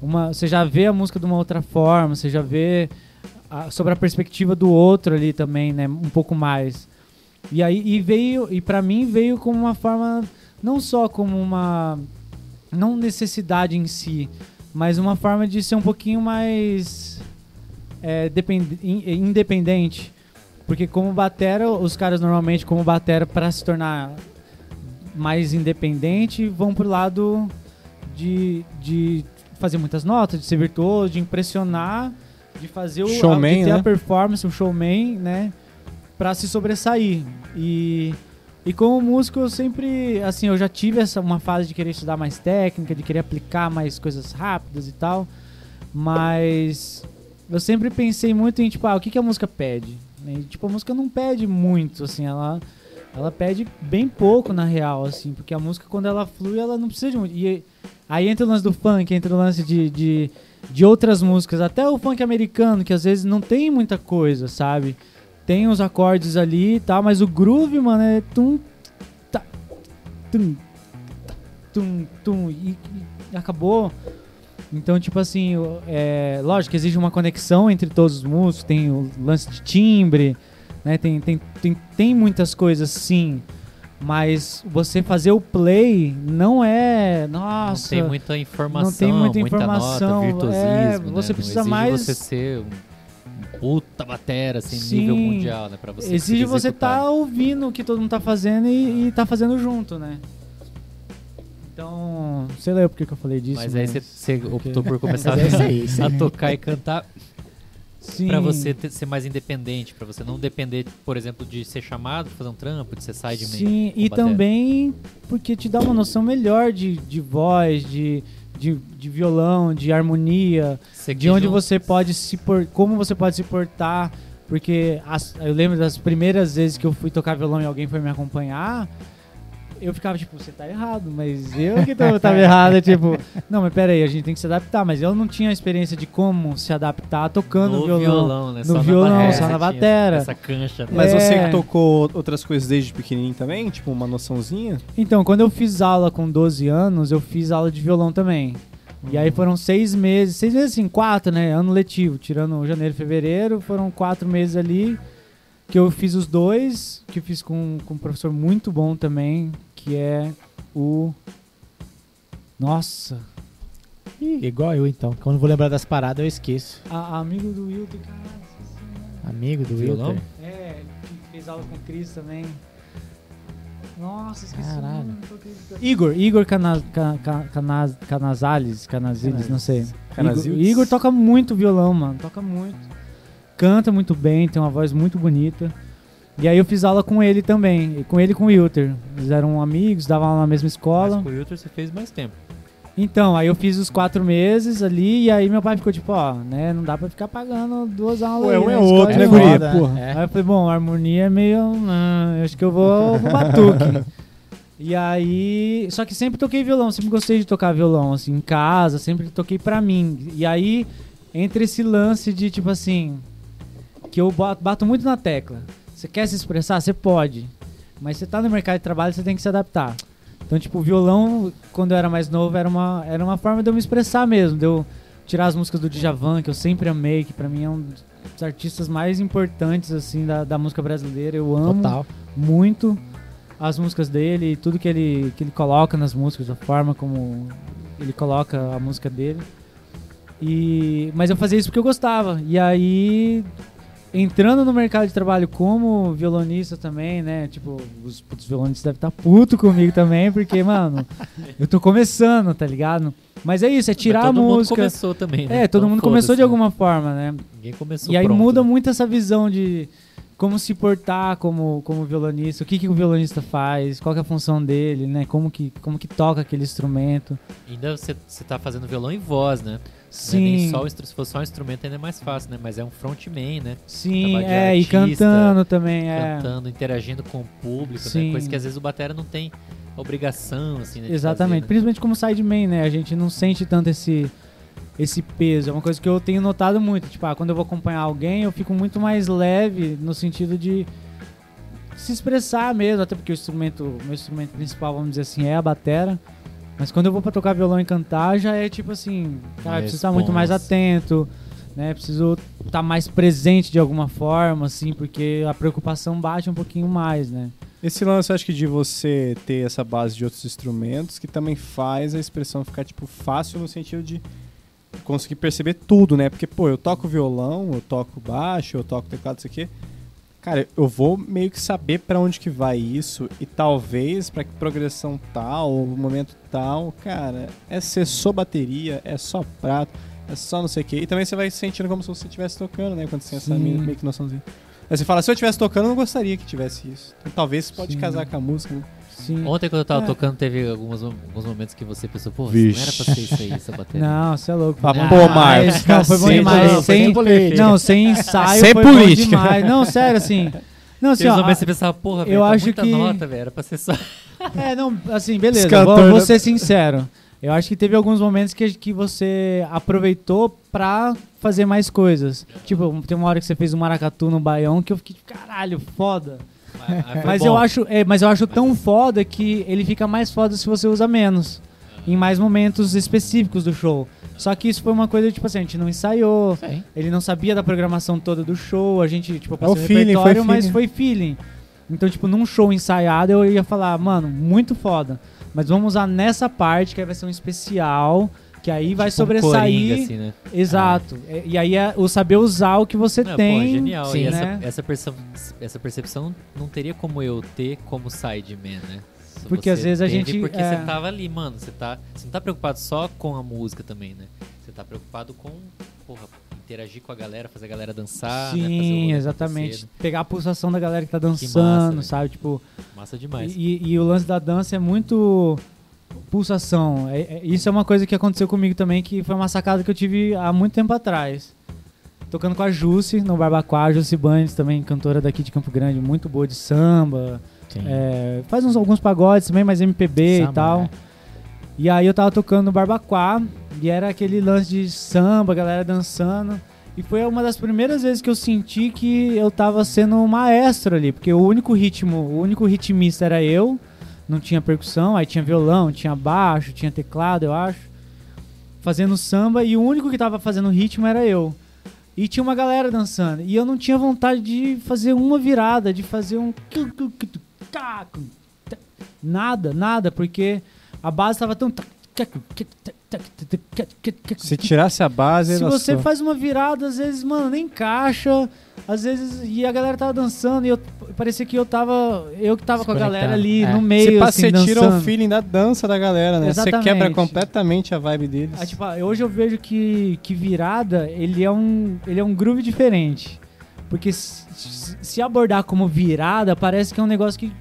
uma, você já vê a música de uma outra forma, você já vê a- sobre a perspectiva do outro ali também, né, um pouco mais. E aí e veio, e para mim veio como uma forma não só como uma não necessidade em si, mas uma forma de ser um pouquinho mais é, depend- in- independente. Porque como batera, os caras normalmente como batera para se tornar mais independente vão pro lado de, de fazer muitas notas, de ser virtuoso, de impressionar, de fazer o Showman, de ter né? a performance, o showman, né, para se sobressair. E e como músico eu sempre, assim, eu já tive essa uma fase de querer estudar mais técnica, de querer aplicar mais coisas rápidas e tal, mas eu sempre pensei muito em tipo, ah, o que, que a música pede? E, tipo, a música não pede muito, assim, ela ela pede bem pouco na real, assim, porque a música quando ela flui, ela não precisa de muito. E aí entra o lance do funk, entra o lance de, de, de outras músicas, até o funk americano, que às vezes não tem muita coisa, sabe? Tem os acordes ali e tal, mas o groove, mano, é tum, tá, tum, tá, tum, tum, e, e acabou. Então, tipo assim, é, lógico existe uma conexão entre todos os músicos, tem o lance de timbre, né? Tem, tem, tem, tem muitas coisas sim, mas você fazer o play não é. Nossa. Não tem muita informação, não tem muita informação, nota, virtuosismo, é, né? você Não precisa exige mais- você ser um puta batera, assim, Sim. nível mundial, né? Pra você Exige você executar. tá ouvindo o que todo mundo tá fazendo e, e tá fazendo junto, né? Então, sei lá porque que eu falei disso. Mas aí você, optou por começar Mas é a aí. tocar e cantar Pra você ter- ser mais independente, pra você não depender, por exemplo, de ser chamado pra fazer um trampo, de ser side. Sim, e batera. também porque te dá uma noção melhor de, de voz, de, de, de violão, de harmonia, de onde você pode se por, como você pode se portar, porque as- eu lembro das primeiras vezes que eu fui tocar violão e alguém foi me acompanhar, eu ficava tipo, você tá errado, mas eu que tô- tava errado, tipo, não, mas pera aí, a gente tem que se adaptar, mas eu não tinha a experiência de como se adaptar tocando no violão. violão, né? no Só na violão, batera só você na tinha batera. Essa cancha. né? Mas você É. que tocou outras coisas desde pequenininho também? Tipo, uma noçãozinha? Então, quando eu fiz aula com 12 anos, eu fiz aula de violão também. E aí foram seis meses, seis meses assim, quatro, né? Ano letivo, tirando janeiro e fevereiro, foram quatro meses ali que eu fiz os dois, que eu fiz com, com um professor muito bom também, que é o. Nossa! Ih, igual eu então. Quando vou lembrar das paradas, eu esqueço. A, amigo do Wilton. Amigo do Violão? Wilton. É, que fez aula com o Cris também. Nossa, esqueci Caralho. Igor, Igor Cana, Ca- Ca- Canaz- Canazales, Canazales, não sei. Igor? Igor toca muito violão, mano, toca muito. Canta muito bem, tem uma voz muito bonita. E aí eu fiz aula com ele também, e com ele e com o Wilter. Eles eram amigos, davam aula na mesma escola. Mas com o Wilter você fez mais tempo. Então, aí eu fiz os quatro meses ali, e aí meu pai ficou tipo, ó, né, não dá pra ficar pagando duas aulas Ué, aí, um né, é escola outro, né? Foda, Porra. é. Aí eu falei, bom, a harmonia é meio. ah, eu acho que eu vou pro batuque. e aí. Só que sempre toquei violão, sempre gostei de tocar violão, assim, em casa, sempre toquei pra mim. E aí, entre esse lance de tipo assim. Que eu bato muito na tecla. Você quer se expressar? Você pode. Mas você tá no mercado de trabalho, você tem que se adaptar. Então, tipo, o violão, quando eu era mais novo, era uma, era uma forma de eu me expressar mesmo, de eu tirar as músicas do Djavan, que eu sempre amei, que pra mim é um dos artistas mais importantes, assim, da, da música brasileira. Eu amo Total. muito as músicas dele e tudo que ele, que ele coloca nas músicas, a forma como ele coloca a música dele. E, mas eu fazia isso porque eu gostava. E aí, entrando no mercado de trabalho como violonista também, né? Tipo, os, os violonistas devem estar puto comigo também, porque, mano, eu tô começando, tá ligado? Mas é isso, é tirar a todo mundo música. começou também, né? É, todo Então mundo começou de né? alguma forma, né? Ninguém começou E aí pronto, muda né? muito essa visão de como se portar como, como violonista, o que, que o violonista faz, qual é a função dele, né? Como que, como que toca aquele instrumento. Ainda você, você tá fazendo violão e voz, né? É Sim, nem só o instru- se fosse só um instrumento ainda é mais fácil, né? Mas é um frontman, né? sim, é, e artista, cantando também, é. Cantando, interagindo com o público, Sim. né? Coisa que às vezes o batera não tem obrigação, assim, né? Exatamente, fazer, né? principalmente como sideman, né? A gente não sente tanto esse esse peso. É uma coisa que eu tenho notado muito. Tipo, ah, quando eu vou acompanhar alguém, eu fico muito mais leve no sentido de se expressar mesmo, até porque o instrumento, o meu instrumento principal, vamos dizer assim, é a batera. Mas quando eu vou pra tocar violão e cantar, já é tipo assim, cara, eu preciso estar muito mais atento, né? Preciso estar mais presente de alguma forma, assim, porque a preocupação bate um pouquinho mais, né? Esse lance, eu acho que de você ter essa base de outros instrumentos, que também faz a expressão ficar, tipo, fácil no sentido de conseguir perceber tudo, né? Porque, pô, eu toco violão, eu toco baixo, eu toco teclado, isso aqui. Cara, eu vou meio que saber pra onde que vai isso e talvez pra que progressão tal, momento tal, cara, é ser só bateria, é só prato, é só não sei o quê. E também você vai se sentindo como se você estivesse tocando, né? Quando você tem essa meio, meio que noçãozinha. Aí você fala, se eu estivesse tocando, eu não gostaria que tivesse isso. Então, talvez pode Sim. casar com a música, né? Sim. Ontem, quando eu tava É. tocando, teve alguns, alguns momentos que você pensou, pô, Vixe. não era pra ser isso aí, essa bateria. Não, você é louco. Ah, Não, pô, mas- Marcos, Não, foi bom demais. não, sem, política. não, sem ensaio Sem foi política. bom demais. Não, sério, assim. Não, assim, ó, você pensava, porra, velho, eu tá acho muita que- nota, velho, era pra ser só... É, não, assim, beleza. Vou, vou né? ser sincero. Eu acho que teve alguns momentos que, que você aproveitou pra fazer mais coisas. Tipo, tem uma hora que você fez um maracatu no baião que eu fiquei, caralho, foda. Mas, eu acho, é, mas eu acho tão foda que ele fica mais foda se você usa menos. Em mais momentos específicos do show. Só que isso foi uma coisa, tipo assim, a gente não ensaiou, Sim. ele não sabia da programação toda do show, a gente, tipo, É o passou o feeling, foi repertório, mas feeling. foi feeling. Então, tipo, num show ensaiado eu ia falar, mano, muito foda. Mas vamos usar nessa parte, que aí vai ser um especial, que aí vai Tipo um sobressair. coringa, assim, né? Exato. É, E aí é o saber usar o que você Não, tem. Pô, é genial. sim, e essa, né? essa, perce- essa percepção não teria como eu ter como sideman, né? Porque às vezes a gente, Porque é. você tava ali, mano. Você, tá, você não tá preocupado só com a música também, né? Você tá preocupado com, porra, interagir com a galera, fazer a galera dançar. né? Sim, rolê exatamente. Pegar a pulsação da galera que tá massa, dançando, velho. sabe? Tipo, Massa demais. E, e o lance da dança é muito pulsação. É- é- isso é uma coisa que aconteceu comigo também, que foi uma sacada que eu tive há muito tempo atrás. Tocando com a Jusce no Barbacoa, a Jusce Bandes, também cantora daqui de Campo Grande, muito boa de samba. É, faz uns, alguns pagodes também, mas MPB Samba, e tal. né? E aí eu tava tocando no Barbacoa e era aquele lance de samba, galera dançando. E foi uma das primeiras vezes que eu senti que eu tava sendo um maestro ali, porque o único ritmo, o único ritmista era eu, não tinha percussão, aí tinha violão, tinha baixo, tinha teclado, eu acho, fazendo samba e o único que tava fazendo ritmo era eu. E tinha uma galera dançando. E eu não tinha vontade de fazer uma virada, de fazer um. Nada, nada, porque a base tava tão. Se tirasse a base, Se você faz uma virada, às vezes, mano, nem encaixa. Às vezes, e a galera tava dançando e eu parecia que eu tava. Eu que tava com a galera ali Desconectado. no É. meio. Você, passa- assim, você tira dançando. o feeling da dança da galera, né? Você Exatamente. quebra completamente a vibe deles. Ah, tipo, ah, hoje eu vejo que, que virada, ele é um ele é um groove diferente. Porque se, se abordar como virada, parece que é um negócio que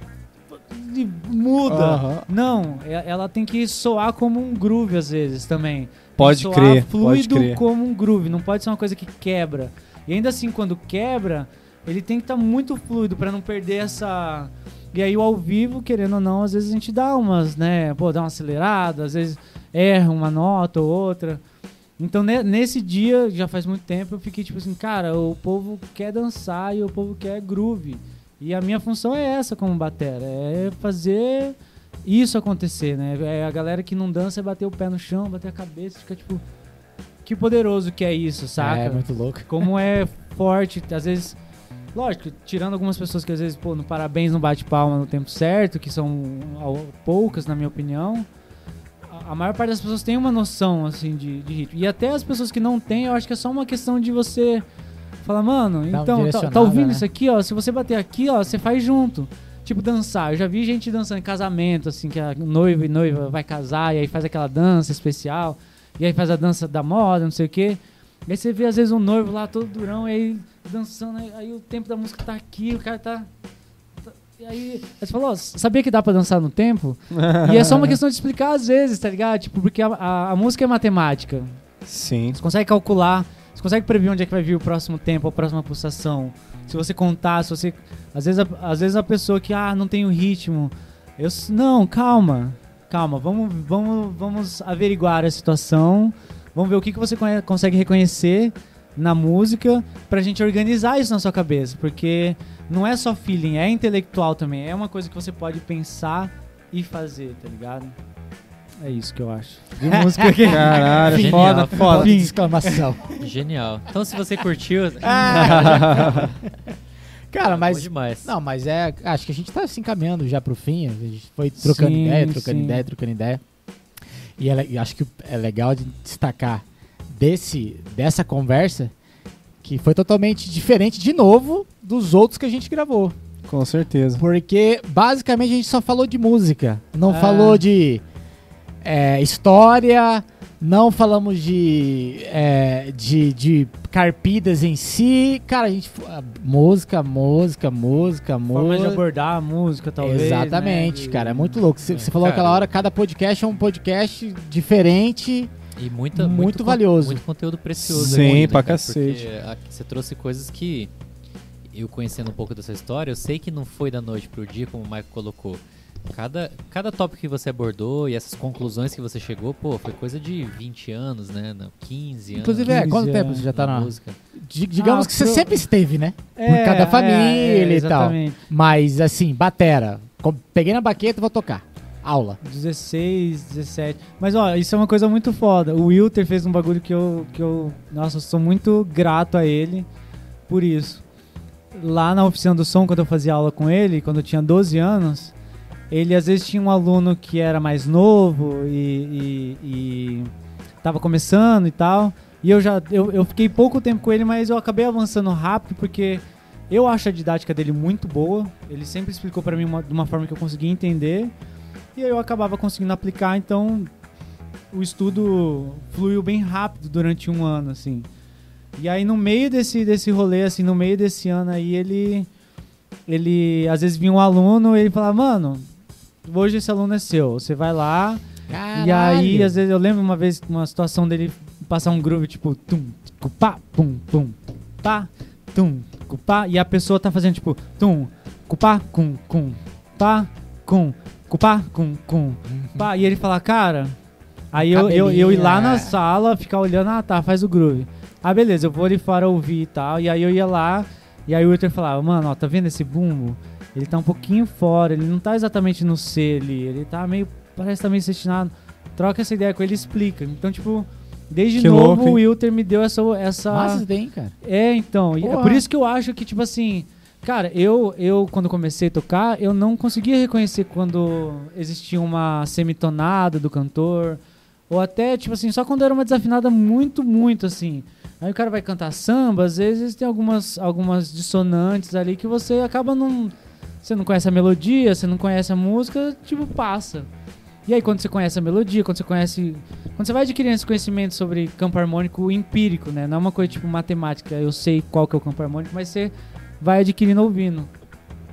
muda. Aham. Não, e- ela tem que soar como um groove às vezes também. Pode soar crer, pode fluido crer. como um groove, não pode ser uma coisa que quebra. E ainda assim, quando quebra, ele tem que estar muito fluido pra não perder essa. E aí o ao vivo, querendo ou não, às vezes a gente dá umas, né, pô, dá uma acelerada, às vezes erra uma nota ou outra. Então ne- nesse dia, já faz muito tempo, eu fiquei tipo assim, cara, o povo quer dançar e o povo quer groove. E a minha função é essa como batera, é fazer isso acontecer, né? É a galera que não dança é bater o pé no chão, bater a cabeça, fica tipo que poderoso que é isso, saca? É, muito louco. Como é forte, às vezes, lógico, tirando algumas pessoas que às vezes, pô, no parabéns não bate palma no tempo certo, que são poucas na minha opinião. A- A maior parte das pessoas tem uma noção assim de, de ritmo. E até as pessoas que não têm, eu acho que é só uma questão de você falar, mano, Dá então, tá, tá ouvindo né? isso aqui, ó? Se você bater aqui, ó, você faz junto. Tipo, dançar. Eu já vi gente dançando em casamento, assim, que a noiva e noiva vai casar e aí faz aquela dança especial. E aí faz a dança da moda, não sei o quê. E aí você vê, às vezes, um noivo lá todo durão, e aí dançando, aí, aí o tempo da música tá aqui, o cara tá. tá- e aí, você falou, "Ó, sabia que dá pra dançar no tempo? e é só uma questão de explicar às vezes, tá ligado? Tipo, porque a, a- a música é matemática. Sim. Você consegue calcular, você consegue prever onde é que vai vir o próximo tempo, a próxima pulsação. Se você contar, se você. Às vezes a, às vezes a pessoa que, ah, não tem o ritmo. Eu, não, calma. Calma, vamos, vamos, vamos averiguar a situação. Vamos ver o que, que você consegue reconhecer na música pra gente organizar isso na sua cabeça. Porque não é só feeling, é intelectual também. É uma coisa que você pode pensar e fazer, tá ligado? É isso que eu acho. De música aqui. Caralho, Genial. foda, foda. De exclamação. Genial. Então, se você curtiu, Cara, bom mas. demais. Não, mas é. Acho que a gente tá se encaminhando já pro fim. A gente foi trocando Sim, ideia, trocando sim. ideia, trocando ideia. E é e acho que é legal de destacar desse, dessa conversa que foi totalmente diferente, de novo, dos outros que a gente gravou. Com certeza. Porque basicamente a gente só falou de música. Não Ah. falou de é, história, não falamos de, é, de, de carpidas em si. Cara, a gente. ah, Música, música, música, Forma de música. abordar a música, talvez. Exatamente, né? cara. É muito louco. Você É, você falou cara. aquela hora, cada podcast é um podcast diferente. E muita, Muito con- valioso. Muito conteúdo precioso. Sim, aqui, né, pra cara? cacete. Porque aqui você trouxe coisas que, eu conhecendo um pouco dessa história, eu sei que não foi da noite pro dia, como o Michael colocou. Cada, cada tópico que você abordou e essas conclusões que você chegou, pô, foi coisa de 20 anos, né? Não, 15 anos. Inclusive, é, 15 quanto tempo você já tá na. música. Di- Digamos Ah, que você pro- sempre esteve, né? É, cada é, família é, e tal. Mas assim, batera. Com- Peguei na baqueta e vou tocar. Aula. 16, 17. Mas ó, isso é uma coisa muito foda. O Wilter fez um bagulho que eu, que eu. Nossa, eu sou muito grato a ele por isso. Lá na oficina do som, quando eu fazia aula com ele, quando eu tinha 12 anos, ele às vezes tinha um aluno que era mais novo e, e, e tava começando e tal. E eu já. Eu, eu fiquei pouco tempo com ele, mas eu acabei avançando rápido porque eu acho a didática dele muito boa. Ele sempre explicou pra mim uma- de uma forma que eu conseguia entender. E eu acabava conseguindo aplicar, então o estudo fluiu bem rápido durante um ano, assim. E aí no meio desse, desse rolê, assim, no meio desse ano aí, ele. Ele. Às vezes vinha um aluno e ele falava, mano, hoje esse aluno é seu. Você vai lá. E aí, às vezes, eu lembro uma vez uma situação dele passar um groove, tipo, tum, cupá, pum, pum, pá, tum, cupá, e a pessoa tá fazendo, tipo, tum, cupá, cum, cum, pá, cum, cupá, cum, cum, pá, e ele fala, cara, aí eu, eu, eu ir lá na sala, ficar olhando, ah, tá, faz o groove. Ah, beleza, eu vou ali fora ouvir e tal, e aí eu ia lá, e aí o Wilter falava, mano, ó, tá vendo esse bumbo? Ele tá um pouquinho fora, ele não tá exatamente no C ali, ele tá meio, parece que tá meio destinado. Troca essa ideia com ele e explica. Então, tipo, desde Que novo louco, o Wilter me deu essa. essa... Massa tem, cara. É, então. e É Porra. por isso que eu acho que, tipo assim. Cara, eu, eu, quando comecei a tocar, eu não conseguia reconhecer quando existia uma semitonada do cantor. Ou até, tipo assim, só quando era uma desafinada muito, muito assim. Aí o cara vai cantar samba, às vezes tem algumas, algumas dissonantes ali que você acaba não. Você não conhece a melodia, você não conhece a música, tipo, passa. E aí quando você conhece a melodia, quando você conhece. Quando você vai adquirindo esse conhecimento sobre campo harmônico empírico, né? Não é uma coisa tipo matemática, eu sei qual que é o campo harmônico, mas você vai adquirindo ouvindo.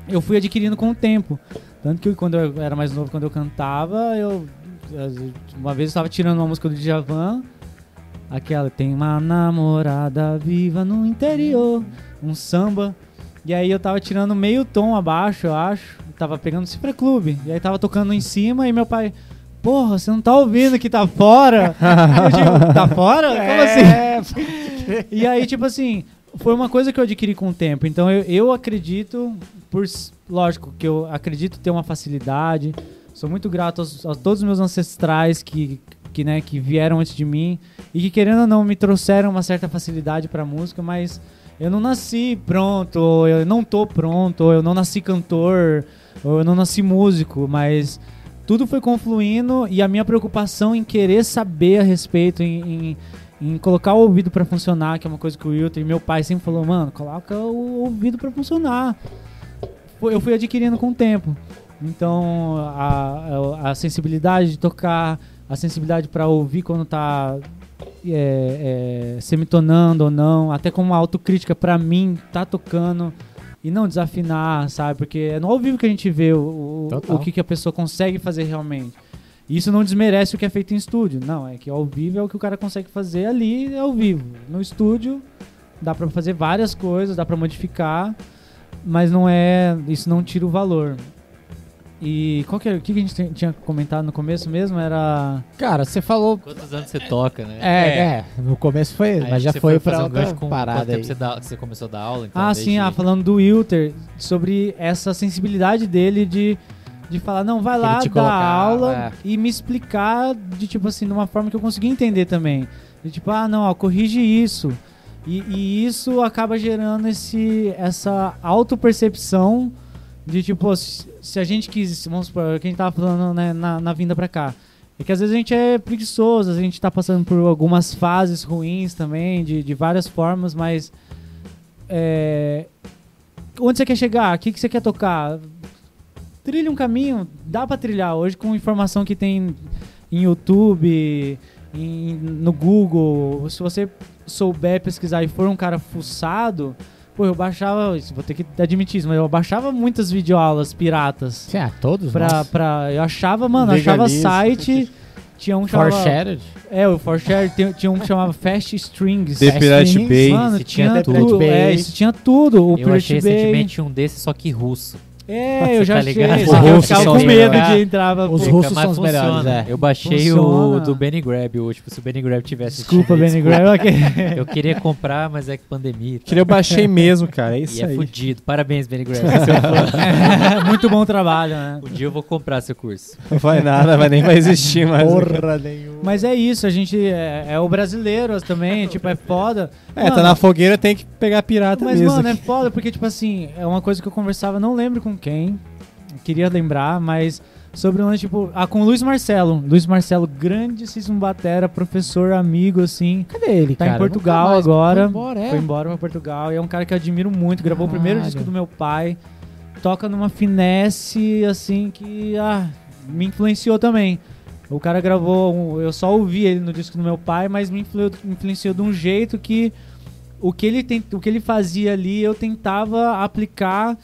Eu fui adquirindo com o tempo. Tanto que quando eu era mais novo, quando eu cantava, eu. Uma vez eu estava tirando uma música do Djavan, aquela tem uma namorada viva no interior, um samba. E aí eu tava tirando meio tom abaixo, eu acho. Tava pegando Cifra Clube. E aí tava tocando em cima e meu pai. Porra, você não tá ouvindo que tá fora? eu digo, tá fora? Como assim? e aí, tipo assim, foi uma coisa que eu adquiri com o tempo. Então eu, eu acredito, por lógico, que eu acredito ter uma facilidade. Sou muito grato aos, a todos os meus ancestrais que, que, né, que vieram antes de mim e que, querendo ou não, me trouxeram uma certa facilidade pra música, mas eu não nasci pronto, eu não tô pronto, eu não nasci cantor, eu não nasci músico, mas tudo foi confluindo e a minha preocupação em querer saber a respeito, em, em, em colocar o ouvido pra funcionar, que é uma coisa que o Wilton e meu pai sempre falou, mano, coloca o ouvido pra funcionar. Eu fui adquirindo com o tempo. Então, a, a, sensibilidade de tocar, a sensibilidade pra ouvir quando tá é, é, semitonando ou não, até como uma autocrítica pra mim, tá tocando e não desafinar, sabe? Porque é no ao vivo que a gente vê o, o, o que, que a pessoa consegue fazer realmente. E Isso não desmerece o que é feito em estúdio. Não, é que ao vivo é o que o cara consegue fazer ali, é ao vivo. No estúdio dá pra fazer várias coisas, dá pra modificar, mas não é, isso não tira o valor. E qual que era, o que a gente tinha comentado no começo mesmo? Era Cara, você falou. Quantos anos você toca, né? É, é, no começo foi, Aí mas já foi fazer pra um outra com parada tempo. Você, dá- você começou a dar aula, então? Ah, desde- sim, ah, falando do Wilter, sobre essa sensibilidade dele de, de falar, não, vai lá, colocava, aula é. e me explicar de tipo assim, de uma forma que eu conseguia entender também. De tipo, ah, não, ó, corrige isso. E, e isso acaba gerando esse, essa autopercepção de tipo, pô, se, a gente quis, vamos supor, quem tava falando né, na, na vinda pra cá. É que às vezes a gente é preguiçoso, a gente tá passando por algumas fases ruins também, de, de várias formas, mas é, onde você quer chegar? O que, que você quer tocar? Trilha um caminho, dá pra trilhar hoje com informação que tem em YouTube, em- no Google. Se você souber pesquisar e for um cara fuçado, pô, eu baixava, isso, vou ter que admitir isso, mas eu baixava muitas videoaulas piratas. Sim, ah, todos Pra, nós. pra, eu achava, mano, eu achava site. Tinha um que chamava. Shared. É, o For Share tem- tinha um que chamava Fast Strings. The Pirate Bay. Mano, tinha tinha tudo. É, isso tinha tudo. O Eu Pirate achei Bay. recentemente um desse, só que russo. É, eu já Tá achei. Os eu ficava com os medo de entrar. Os pô, russos Mas são os melhores, é. Eu baixei Funciona. o do Benny Grab, o, tipo, se o Benny Grab tivesse Desculpa, Benny ok. Eu queria comprar, mas é que pandemia. Queria eu baixei mesmo, cara. É isso E é aí. fudido. Parabéns, Benny Grab. É. Muito bom trabalho, né? um dia eu vou comprar seu curso. Não vai nada, vai nem vai existir mais. Porra nenhuma. Mas é isso, a gente é, é o brasileiro também, tipo, é foda. É, tá na fogueira, tem que pegar pirata Mas, mesmo. mano, é foda porque, tipo assim, é uma coisa que eu conversava, não lembro com quem, queria lembrar, mas sobre um, tipo, ah, com o Luiz Marcelo. Luiz Marcelo, grandíssimo batera, professor, amigo, assim. Cadê ele, Tá cara? em Portugal mais. agora. Foi embora, é. Foi embora pra Portugal e é um cara que eu admiro muito. Gravou o primeiro Caralho. disco do meu pai. Toca numa finesse, assim, que ah, me influenciou também. O cara gravou, um- eu só ouvi ele no disco do meu pai, mas me influ- influenciou de um jeito que o que ele, tem, o que ele fazia ali, eu tentava aplicar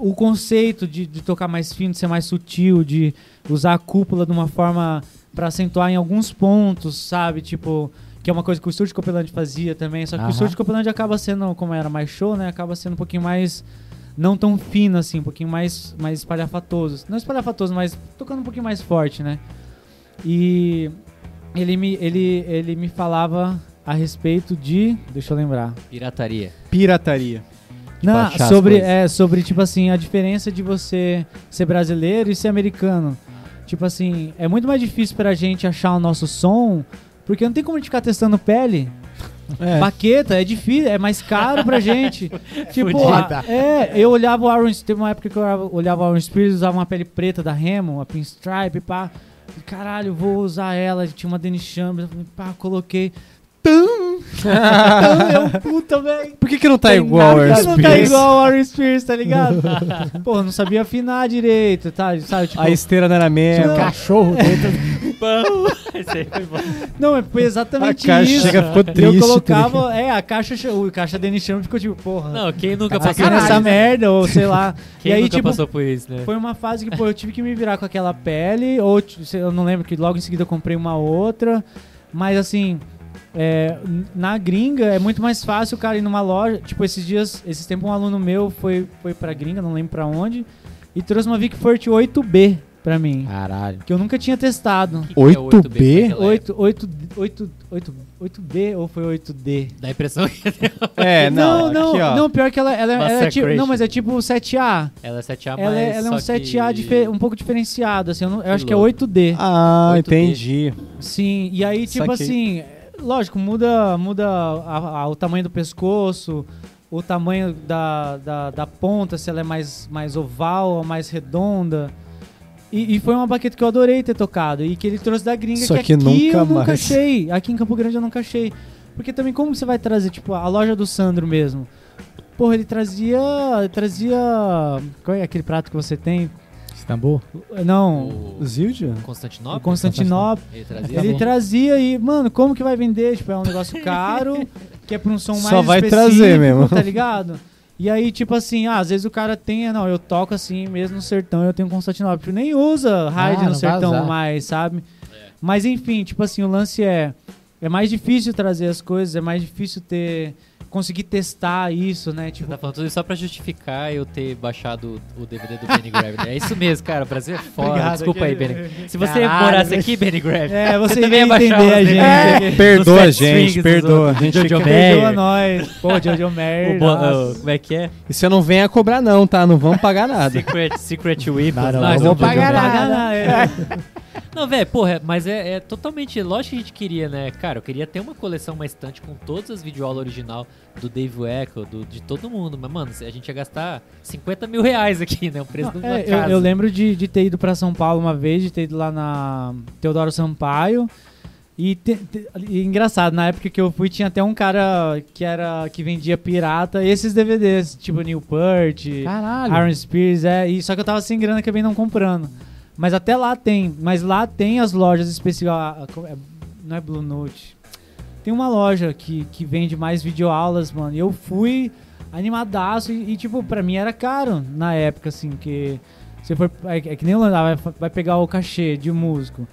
o conceito de, de tocar mais fino, de ser mais sutil, de usar a cúpula de uma forma pra acentuar em alguns pontos, sabe? Tipo, que é uma coisa que o estúdio de Copeland fazia também, só que o Aham. estúdio de Copeland acaba sendo, como era mais show, né? Acaba sendo um pouquinho mais não tão fino assim, um pouquinho mais mais espalhafatoso. Não espalhafatoso, mas tocando um pouquinho mais forte, né? E ele me ele ele me falava a respeito de, deixa eu lembrar. Pirataria. Pirataria. Não, sobre, é, sobre, tipo assim, a diferença de você ser brasileiro e ser americano. Tipo assim, é muito mais difícil pra gente achar o nosso som, porque não tem como a gente ficar testando pele. É. Baqueta é difícil, é mais caro pra gente. tipo, Fudida. a- é, eu olhava o Aaron, teve uma época que eu olhava- o Aaron Spears, usava uma pele preta da Remo, uma pinstripe, pá. Caralho, vou usar ela, tinha uma Dennis Chambers, pá, coloquei. Tum! eu, puta, velho. Por que, que não tá Tem igual ao que não tá igual ao Aaron Spears, tá ligado? Pô, não sabia afinar direito, tá? Sabe, tipo, A esteira não era Tinha mesmo. um cachorro dentro. Não, é- foi exatamente A caixa isso. chega, ficou E eu triste, tá colocava, é, a caixa, o caixa Denis Chama ficou tipo, porra, Não, quem nunca tá passou por nessa isso? merda, ou sei lá. Quem e aí, nunca tipo, passou por isso, né? Foi uma fase que, pô, eu tive que me virar com aquela pele, ou t- se- eu não lembro que logo em seguida eu comprei uma outra. Mas assim, é, na gringa é muito mais fácil o cara ir numa loja. Tipo, esses dias, esses tempos um aluno meu foi, foi pra gringa, não lembro pra onde, e trouxe uma Vic Forte 8B pra mim. Caralho. Que eu nunca tinha testado. Que que é 8B? naquela 8, 8, 8, 8, 8B ou foi 8D? época? Dá a impressão que É, não, não, aqui, não, pior que ela, ela, é- ela é tipo, não, mas é tipo 7A. ela é 7A, mas Ela é, ela é um só 7A que- um pouco diferenciado, assim, eu, não- eu acho que é louco. 8D. Ah, 8D. entendi. Sim, e aí, tipo Saquei. assim, lógico, muda, muda a- a- o tamanho do pescoço, o tamanho da, da, da ponta, se ela é mais, mais oval ou mais redonda. E, e foi uma baqueta que eu adorei ter tocado. E que ele trouxe da gringa, Só que que aqui nunca eu nunca mais. achei. Aqui em Campo Grande eu nunca achei. Porque também como você vai trazer, tipo, a loja do Sandro mesmo? Porra, ele trazia. Ele trazia. Qual é aquele prato que você tem? Istambul? Não. O Zildia? Constantinopla? O Constantinopla. Ele trazia Ele trazia e, mano, como que vai vender? Tipo, é um negócio caro, que é pra um som mais Só vai trazer mesmo. tá ligado? E aí, tipo assim, ah, às vezes o cara tem, não, eu toco assim, mesmo no sertão, eu tenho Constantinopla. Tipo, nem usa raid Ah, no sertão mais, sabe? Mas enfim, tipo assim, o lance é, é mais difícil trazer as coisas, é mais difícil ter, conseguir testar isso, né? Você Tipo, tá falando tudo isso só pra justificar eu ter baixado o DVD do Benny Gravity. É isso mesmo, cara. O Brasil é foda. Obrigado, Desculpa aí, Benny. Se você Caralho, morasse aqui, Benny Gravity, é, você, também ia baixar entender a gente. DVDs. Perdoa, Fat gente, perdoa. A gente Jojo fica- Mayer. Perdoa nós. Pô, Jojo nossa. o- como é que é? E você não venha cobrar não, tá? Não vamos pagar nada. Secret, Secret Weapons. Não, não, não vou Jojo pagar Mayer. nada. Nada, é. Não, velho, porra, mas é, é totalmente. Lógico que a gente queria, né? Cara, eu queria ter uma coleção, uma estante com todas as videoaulas original do Dave Echo, do, de todo mundo. Mas, mano, a gente ia gastar 50 mil reais aqui, né? O preço de Não, uma é, eu, casa. eu lembro de, de ter ido pra São Paulo uma vez, de ter ido lá na Teodoro Sampaio. E, te- te- e engraçado, na época que eu fui, tinha até um cara que era que vendia pirata esses DVDs, tipo Neil Peart, Caralho. Aaron Spears, é, e só que eu tava sem grana, acabei não comprando. Mas até lá tem, mas lá tem as lojas especiais, não é Blue Note. Tem uma loja que, que vende mais videoaulas, mano. E eu fui animadaço e, e, tipo, pra mim era caro na época, assim, que você for. É, é que nem o Landau, vai, vai pegar o cachê de músico.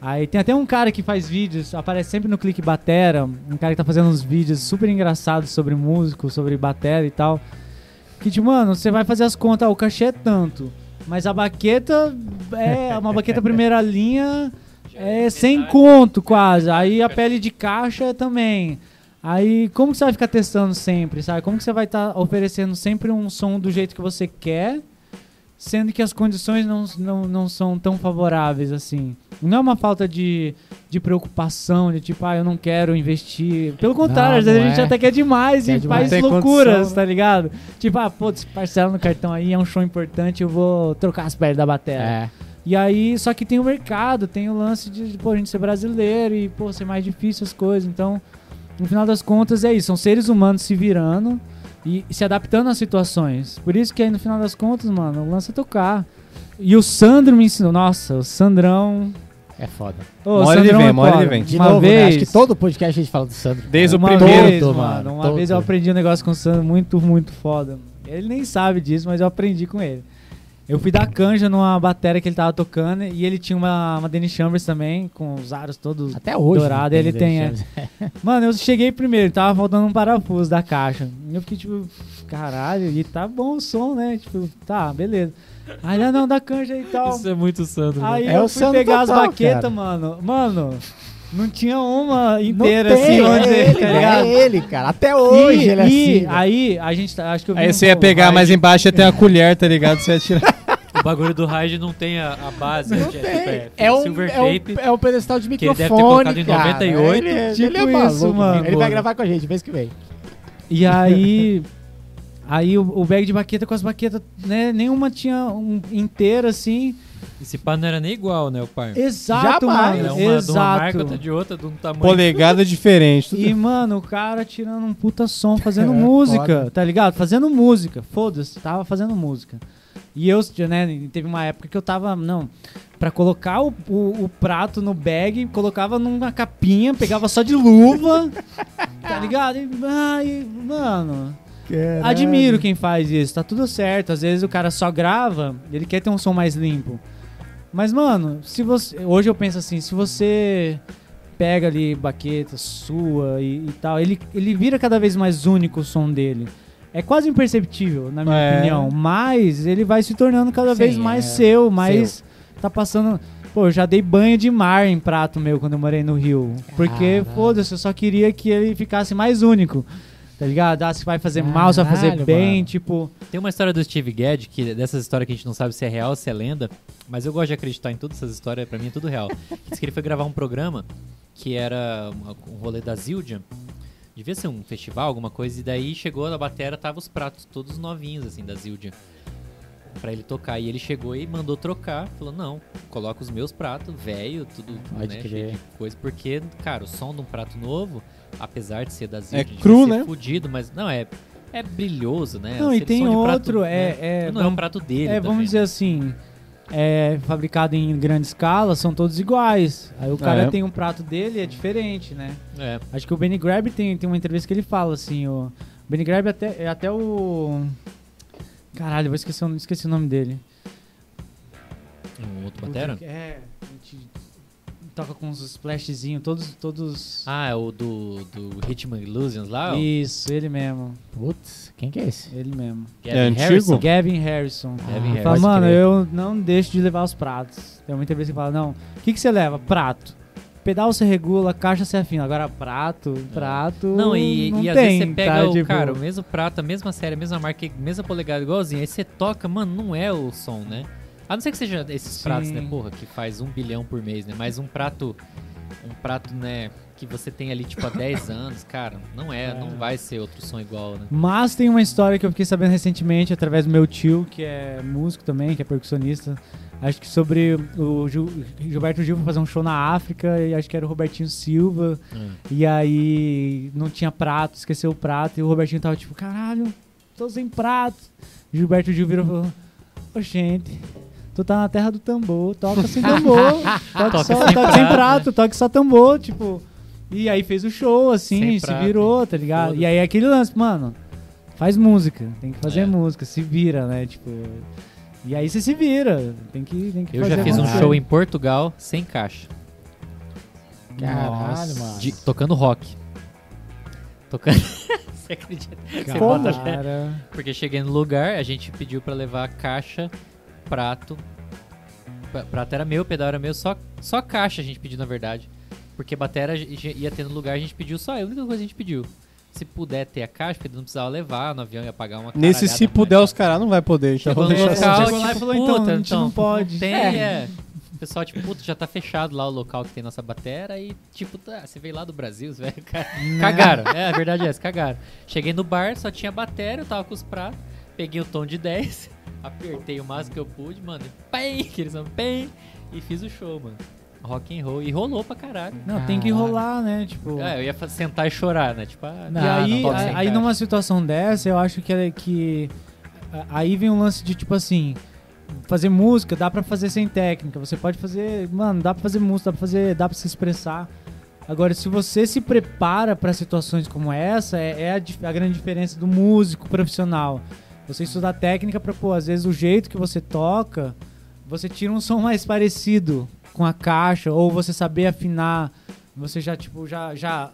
Aí tem até um cara que faz vídeos, aparece sempre no Clique Batera, um cara que tá fazendo uns vídeos super engraçados sobre músico, sobre batera e tal. Que tipo, mano, você vai fazer as contas, ah, o cachê é tanto, mas a baqueta é uma baqueta primeira linha é sem conto quase. Aí a pele de caixa também. Aí como que você vai ficar testando sempre, sabe? Como que você vai estar oferecendo sempre um som do jeito que você quer, sendo que as condições não, não, não são tão favoráveis assim? Não é uma falta de, de preocupação, de tipo, ah, eu não quero investir. Pelo contrário, Não, às vezes não a gente é. até quer demais Quer e demais. faz loucuras, condição, tá ligado? Tipo, ah, pô, parcela no cartão aí, é um show importante, eu vou trocar as pernas da bateria. É. E aí, só que tem o mercado, tem o lance de, pô, a gente ser brasileiro e, pô, ser mais difícil as coisas. Então, no final das contas, é isso. São seres humanos se virando e se adaptando às situações. Por isso que aí, no final das contas, mano, o lance é tocar. E o Sandro me ensinou. Nossa, o Sandrão. É foda. Ô, Uma o hora ele Sandrão vem, é uma hora ele foda. vem. De uma novo, vez, né? Acho que todo podcast a gente fala do Sandro. Desde o uma primeiro. vez, Todo, mano, uma todo. vez eu aprendi um negócio com o Sandro muito, muito foda. Ele nem sabe disso, mas eu aprendi com ele. Eu fui dar canja numa bateria que ele tava tocando e ele tinha uma, uma Dennis Chambers também, com os aros todos Até hoje. dourados. né, Ele tem, é. Mano, eu cheguei primeiro, tava faltando um parafuso da caixa. E eu fiquei tipo, caralho, e tá bom o som, né? Tipo, tá, beleza. Aí, ah, não, dá canja aí e tal. Isso é muito Sandro. né? Aí É eu o fui Sandro pegar total, as baquetas, mano. Mano, não tinha uma Não inteira tem, assim, é dizer, ele, tá ligado? é ele, cara. Até hoje e, ele é e assim. aí, a gente, tá- acho que eu vi Aí um você ia pegar mais embaixo e tem a colher, tá ligado? Você ia tirar. O bagulho do Raid não tem a, a base. é, tipo, é, É um, Silver é, um, tape. é um pedestal de Que ele microfone, deve ter colocado em cara. 98. Ele, Tipo ele é maluco, isso, mano. Ele vai gravar com a gente mês que vem. E aí. Aí o, o bag de baqueta com as baquetas, né? Nenhuma tinha um inteira assim. Esse pá não era nem igual, né, o par? Exato, Jamais. Era mano. uma de uma marca, Exato. outra de outra, de um tamanho. Polegada diferente. tudo- E, mano, o cara tirando um puta som, fazendo É, música, foda. tá ligado? Fazendo música. Foda-se, tava fazendo música. E eu, né, teve uma época que eu tava, não, pra colocar o, o, o prato no bag, colocava numa capinha, pegava só de luva, tá ligado? E, ai, mano, admiro quem faz isso, tá tudo certo. Às vezes o cara só grava, ele quer ter um som mais limpo. Mas, mano, se você. Hoje eu penso assim, se você pega ali baqueta sua e, e tal, ele, ele vira cada vez mais único o som dele. É quase imperceptível, na minha É. opinião, mas ele vai se tornando cada Sim, vez mais é. seu, mais tá passando. Pô, eu já dei banho de mar em prato meu quando eu morei no Rio. Porque, Caralho. foda-se, eu só queria que ele ficasse mais único. Tá ligado? Ah, se vai fazer mal, se vai fazer Caralho, bem, mano. tipo. Tem uma história do Steve Gadd, que dessas histórias que a gente não sabe se é real ou se é lenda, mas eu gosto de acreditar em todas essas histórias, pra mim é tudo real. Diz que ele foi gravar um programa que era um rolê da Zildjian, devia ser um festival, alguma coisa, e daí chegou na batera, tava os pratos todos novinhos, assim, da Zildjian, pra ele tocar. E ele chegou e mandou trocar, falou, não, coloca os meus pratos, velho, tudo, Pode né, crer. cheio de coisa, porque, cara, o som de um prato novo, apesar de ser da Zildjian, devia cru, ser né? fudido, mas não, é... É brilhoso, né? Não, e tem de prato, outro, né? é- é, não é vamos- um prato dele É, vamos também. dizer assim, é fabricado em grande escala, são todos iguais. Aí o cara É. tem um prato dele, é diferente, né? É, Acho que o Benny Grab tem, tem uma entrevista que ele fala assim, o Benny Grab até, é até o... Caralho, vou esquecer, o- esqueci o nome dele. um outro batera? É, toca com uns splashzinhos, todos... todos... Ah, é o do, do Hitman Illusions lá? Isso, ele mesmo, Putz, quem que é esse? ele mesmo. Gavin É antigo? Harrison? Gavin Harrison. Gavin Ele Harrison. fala, mano, eu não deixo de levar os pratos. Tem uma entrevista que fala, não, o que, que você leva? Prato. Pedal você regula, caixa você afina. Agora prato, prato. Não, e, não e às tem, vezes você pega tá? o, Tipo, cara, o mesmo prato, a mesma série, a mesma marca, a mesma polegada igualzinho, aí você toca, mano, não é o som, né? A não ser que seja esses Sim. pratos, né, porra, que faz um bilhão por mês, né? Mas um prato, um prato, né, que você tem ali, tipo, há 10 anos, cara, não é, não vai ser outro som igual, né? Mas tem uma história que eu fiquei sabendo recentemente através do meu tio, que é músico também, que é percussionista. Acho que sobre o Gil- Gilberto Gil foi fazer um show na África e acho que era o Robertinho Silva. Hum. E aí não tinha prato, esqueceu o prato. E o Robertinho tava tipo, caralho, tô sem prato. Gilberto Gil virou e falou: Ô gente, tu tá na terra do tambor, toca sem tambor. toca Toca só, sem toca sem prato, prato, toca só tambor, tipo. E aí fez o show, assim, Sem se prato, virou, tá ligado? foda-se. E aí aquele lance, mano, faz música, tem que fazer É. música, se vira, né? Tipo. E aí você se vira, tem que, tem que Eu fazer já fiz um show em Portugal sem caixa, Caralho, Nossa. mano. de- tocando rock. Tocando. Você acredita? Você bota? Cara. Porque cheguei no lugar, a gente pediu pra levar caixa, prato. Pra- Prato era meu, pedal era meu, só, só caixa a gente pediu, na verdade. Porque batera ia ter no lugar, a gente pediu só, é a única coisa que a gente pediu. Se puder ter a caixa, porque não precisava levar no avião, ia pagar uma Nesse se puder, os caras não vai poder. Então Chegou vou no deixar local, assim. Chegou lá e tipo, falou, então, puta, a gente não pode. Tem, É. é. O pessoal, tipo, puta, já tá fechado lá o local que tem nossa batera e, tipo, tá, você veio lá do Brasil, ca- Cagaram, é, a verdade é essa, cagaram. Cheguei no bar, só tinha bateria, eu tava com os pratos, peguei o tom de 10, apertei o máximo que eu pude, mano, e pem, aqueles são pem, e fiz o show, mano. Rock and roll, e rolou pra caralho. Não, tem que rolar, né? Tipo. É, eu ia sentar e chorar, né, tipo, ah, Não, e aí, sem aí caixa. numa situação dessa, eu acho que, é que aí vem um lance de tipo assim, fazer música dá pra fazer sem técnica. Você pode fazer, mano, dá pra fazer música, dá pra fazer, dá pra se expressar. Agora, se você se prepara pra situações como essa, é, é a, a grande diferença do músico profissional. Você estudar técnica pra, pô, às vezes o jeito que você toca, você tira um som mais parecido com a caixa, ou você saber afinar, você já, tipo, já, já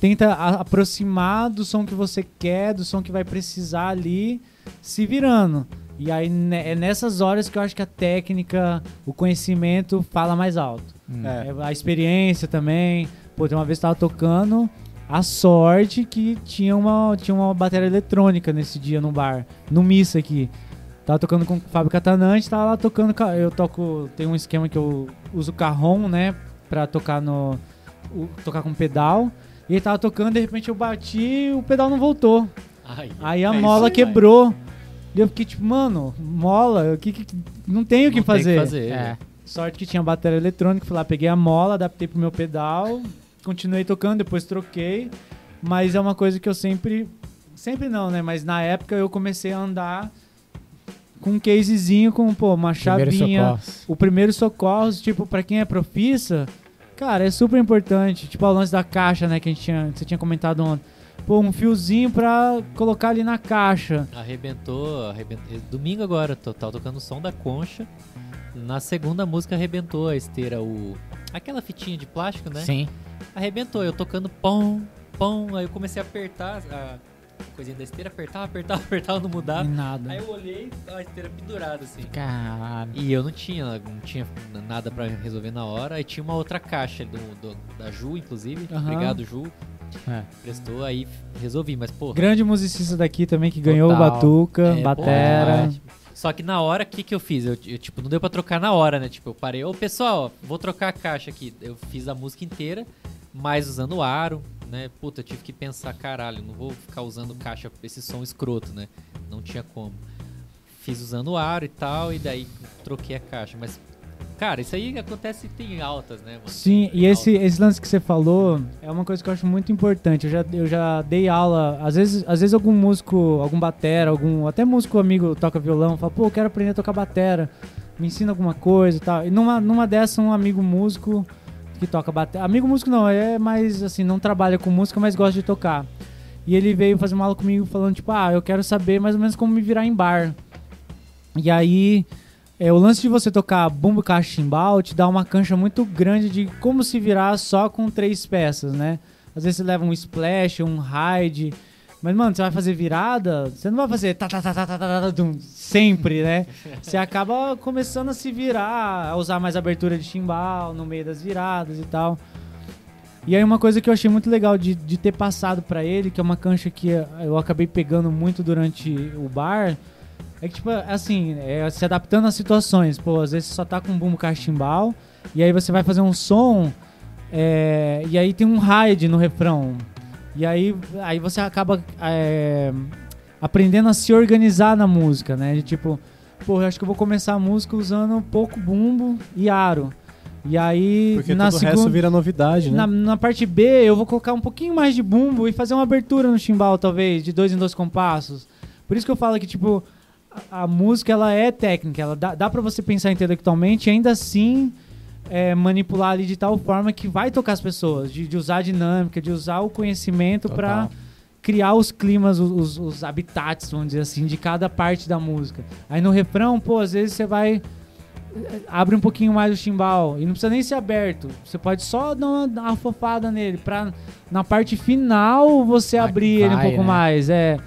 tenta aproximar do som que você quer, do som que vai precisar ali, se virando. E aí ne- é nessas horas que eu acho que a técnica, o conhecimento fala mais alto. Hum. É. É, A experiência também. Pô, tem uma vez que tava tocando, a sorte que tinha uma, tinha uma bateria eletrônica nesse dia no bar, no Missa aqui. Tava tocando com o Fábio Catanante, tava lá tocando. ca- Eu toco. Tem um esquema que eu uso carrom, né? Pra tocar no. o- tocar com pedal. E ele tava tocando, de repente eu bati e o pedal não voltou. Ai, Aí a é mola quebrou. E eu fiquei tipo, mano, mola, o que, que não tem o que fazer. fazer. É. Sorte que tinha bateria eletrônica, fui lá, peguei a mola, adaptei pro meu pedal, continuei tocando, depois troquei. Mas é uma coisa que eu sempre. Sempre não, né? Mas na época eu comecei a andar com um casezinho com, pô, uma Primeiro chavinha. O primeiro socorro, tipo, pra quem é profissa, cara, é super importante. Tipo, o lance da caixa, né? Que a gente tinha, você tinha comentado ontem. Pô, um fiozinho pra colocar ali na caixa. Arrebentou, arrebentou. Domingo agora, tô, tava tocando o som da concha. Na segunda música arrebentou a esteira, o. Aquela fitinha de plástico, né? Sim. Arrebentou, eu tocando pão, pão, aí eu comecei a apertar a coisinha da esteira, apertava, apertava, apertava, não mudava. nada. Aí eu olhei, a esteira pendurada assim. Caralho. E eu não tinha, não tinha nada pra resolver na hora. Aí tinha uma outra caixa do, do- da Ju, inclusive. Aham. Obrigado, Ju. É. Prestou, aí resolvi. Mas, pô, Grande musicista daqui também que ganhou o. Batuca, É, Batera. pô, Só que na hora, o que, que eu fiz? Eu, eu, tipo, não deu pra trocar na hora, né? Tipo, eu parei, ô pessoal, vou trocar a caixa aqui. Eu fiz a música inteira, mas usando o aro, né? Puta, eu tive que pensar, caralho, não vou ficar usando caixa, esse som escroto, né? Não tinha como. Fiz usando o aro e tal, e daí troquei a caixa. Mas, cara, isso aí acontece tem altas, né? mano? Sim, Tem e esse, esse lance que você falou é uma coisa que eu acho muito importante. Eu já, eu já dei aula, às vezes, às vezes algum músico, algum batera, algum até músico amigo toca violão, fala, pô, eu quero aprender a tocar batera, me ensina alguma coisa e tal. E numa, numa dessa, um amigo músico que toca batera, amigo músico não, é mais assim, não trabalha com música, mas gosta de tocar. E ele veio fazer uma aula comigo falando, tipo, ah, eu quero saber mais ou menos como me virar em bar. E aí, é, o lance de você tocar bumbo, caixa e chimbal te dá uma cancha muito grande de como se virar só com três peças, né? Às vezes você leva um splash, um ride. Mas, mano, você vai fazer virada, você não vai fazer tá, tá, tá, tá, tá, tá, tá, tum, sempre, né? Você acaba começando a se virar, a usar mais abertura de chimbal no meio das viradas e tal. E aí uma coisa que eu achei muito legal de, de ter passado pra ele, que é uma cancha que eu acabei pegando muito durante o bar, é que, tipo, assim, é se adaptando às situações. Pô, às vezes você só tá com um bumbo cachimbal, e aí você vai fazer um som, é, e aí tem um ride no refrão. E aí, aí você acaba é, aprendendo a se organizar na música, né? De tipo, pô, eu acho que eu vou começar a música usando pouco bumbo e aro. E aí, Porque na todo o resto segunda... vira novidade, né? Na, na parte B, eu vou colocar um pouquinho mais de bumbo e fazer uma abertura no chimbal, talvez, de dois em dois compassos. Por isso que eu falo que, tipo, a, música, ela é técnica. Ela dá, dá pra você pensar intelectualmente e ainda assim é, manipular ali de tal forma que vai tocar as pessoas. De, de usar a dinâmica, de usar o conhecimento pra Total. criar os climas, os, os- habitats, vamos dizer assim, de cada parte da música. Aí no refrão, pô, às vezes você vai eh, abre um pouquinho mais o chimbal e não precisa nem ser aberto. Você pode só dar uma, dar uma fofada nele pra na parte final você abrir ele um pouco né? mais, é.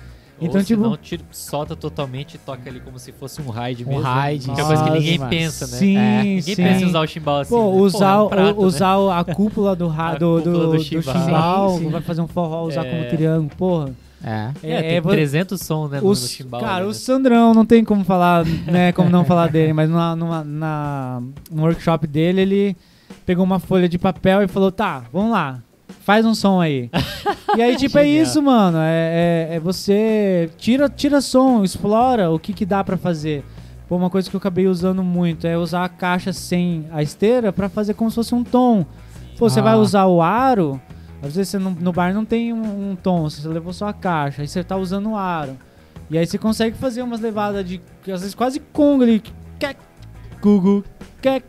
Então, Ou tipo, senão, tira, solta totalmente e toca ali como se fosse um ride Um mesmo. ride, Que é coisa que ninguém mano. pensa, né? Sim, É, Ninguém sim. pensa em usar o chimbal assim. Pô, né? usar, é um prato, né? usar o- a cúpula do, ra, A do, cúpula do, chimbal. vai fazer um forró, usar É. como triângulo, porra. É. É, tem vo- 300 sons, né, no, no os, chimbal. cara, ali, o né? Sandrão, não tem como falar, né, como não falar dele, mas numa, numa, na, no workshop dele, ele pegou uma folha de papel e falou, tá, vamos lá, faz um som aí. e aí, tipo, é isso, mano, é, é, é você tira, tira som, explora o que que dá pra fazer. Pô, uma coisa que eu acabei usando muito é usar a caixa sem a esteira pra fazer como se fosse um tom. Pô, você Ah. vai usar o aro, às vezes você não- no bar não tem um, um tom, você levou só a caixa, aí você tá usando o aro. E aí você consegue fazer umas levadas de, às vezes quase conga ali, quec, gugu, quec,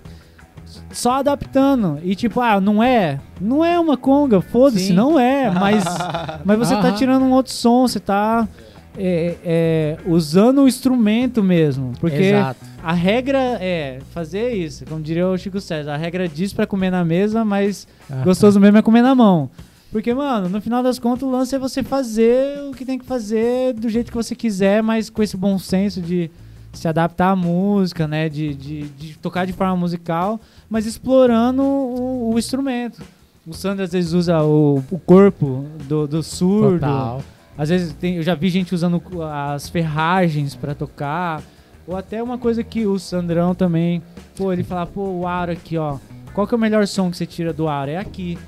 só adaptando. E tipo, ah, não é? Não é uma conga, foda-se, não é, mas, mas você tá tirando um outro som, você tá é, é, usando o instrumento mesmo. Porque Exato. a regra é fazer isso, como diria o Chico César, a regra diz pra comer na mesa, mas gostoso mesmo é comer na mão. Porque, mano, no final das contas, o lance é você fazer o que tem que fazer do jeito que você quiser, mas com esse bom senso de se adaptar à música, né? De, de, de tocar de forma musical, mas explorando o, o instrumento. O Sandro às vezes usa o, o corpo do, do surdo. Total. Às vezes tem, eu já vi gente usando as ferragens pra tocar. Ou até uma coisa que o Sandrão também. Pô, ele fala, pô, o aro aqui, ó. Qual que é o melhor som que você tira do aro? É aqui.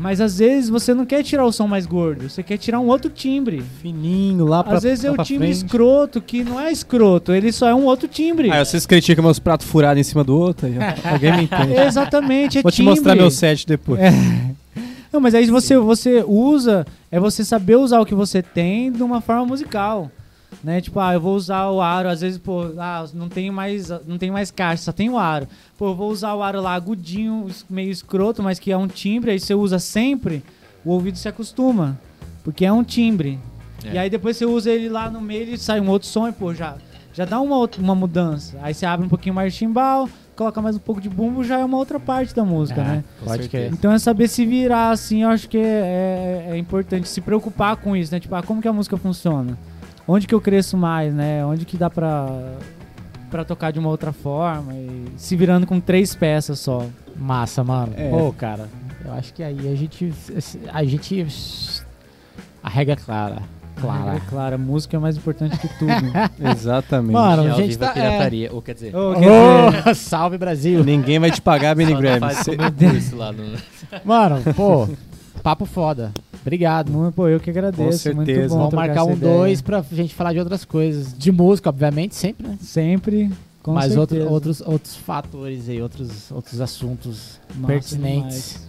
Mas às vezes você não quer tirar o som mais gordo, você quer tirar um outro timbre. Fininho lá pra Às vezes é o timbre frente. escroto, que não é escroto, ele só é um outro timbre. Aí vocês criticam meus pratos furados em cima do outro. Aí. Alguém me entende. Exatamente, é Vou te timbre. mostrar meu set depois. É. Não, mas aí você, você usa, é você saber usar o que você tem de uma forma musical. Né? Tipo, ah, eu vou usar o aro, às vezes, pô, ah, não tem mais, não tem mais caixa, só tem o aro. Pô, eu vou usar o aro lá agudinho, meio escroto, mas que é um timbre, aí você usa sempre, o ouvido se acostuma. Porque é um timbre. É. E aí depois você usa ele lá no meio e sai um outro som e, pô, já, já dá uma, outra- uma mudança. Aí você abre um pouquinho mais de timbal, coloca mais um pouco de bumbo, já é uma outra parte da música, É, né? Pode crer. Então é saber se virar, assim, eu acho que é, é- é importante se preocupar com isso, né? Tipo, ah, como que a música funciona? Onde que eu cresço mais, né? Onde que dá pra, pra tocar de uma outra forma? E se virando com três peças só. Massa, mano. É. Pô, cara, eu acho que aí a gente. A gente. A regra é clara. Clara. É claro, a música é mais importante que tudo. Exatamente. Mano, a gente tá. é pirataria. Ou quer dizer, Ô, quer dizer, Ô, salve Brasil! Ninguém vai te pagar, Benny Graham. Cê- lá no... Mano, pô, papo foda. Obrigado. mu- pô, eu que agradeço. Com Muito certeza. bom Vamos marcar um ideia. dois pra gente falar de outras coisas. De música, obviamente, sempre, né? Sempre, com Mas outro, certeza. outros, outros fatores aí, outros, outros assuntos Massa pertinentes.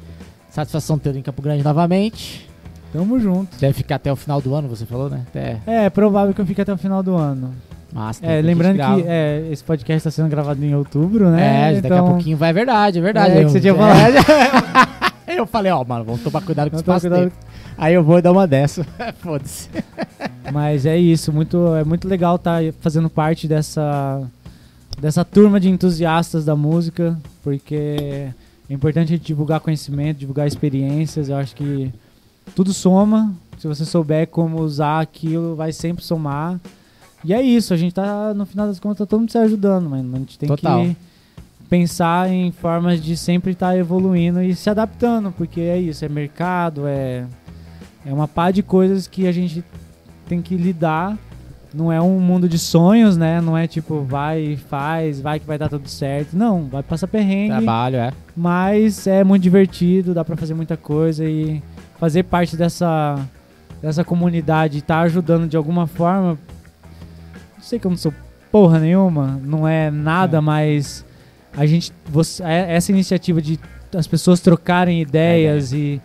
Satisfação ter em Campo Grande novamente. demais. Tamo junto. Deve ficar até o final do ano, você falou, né? Até É, é provável que eu fique até o final do ano. massa. É, lembrando que é, esse podcast tá sendo gravado em outubro, né? É, daqui a pouquinho vai, é verdade, é verdade. É, eu, que você tinha É. eu falei, ó, mano, vamos tomar cuidado com o tomar espaço-tempo. Aí eu vou dar uma dessa. Foda-se. Mas é isso, muito, é muito legal estar fazendo parte dessa, dessa turma de entusiastas da música, porque é importante a gente divulgar conhecimento, divulgar experiências. Eu acho que tudo soma. Se você souber como usar aquilo, vai sempre somar. E é isso, a gente tá, no final das contas, todo mundo se ajudando, mano. A gente tem Total. que pensar em formas de sempre estar evoluindo e se adaptando, porque é isso, é mercado, é, é uma pá de coisas que a gente tem que lidar. Não é um mundo de sonhos, né? Não é tipo, vai e faz, vai que vai dar tudo certo. Não, vai passar perrengue, Trabalho, é. mas é muito divertido, dá pra fazer muita coisa e fazer parte dessa, dessa comunidade, tá ajudando de alguma forma. Sei que eu não sou porra nenhuma, não é nada, É. mas a gente, você, é- essa iniciativa de as pessoas trocarem ideias e,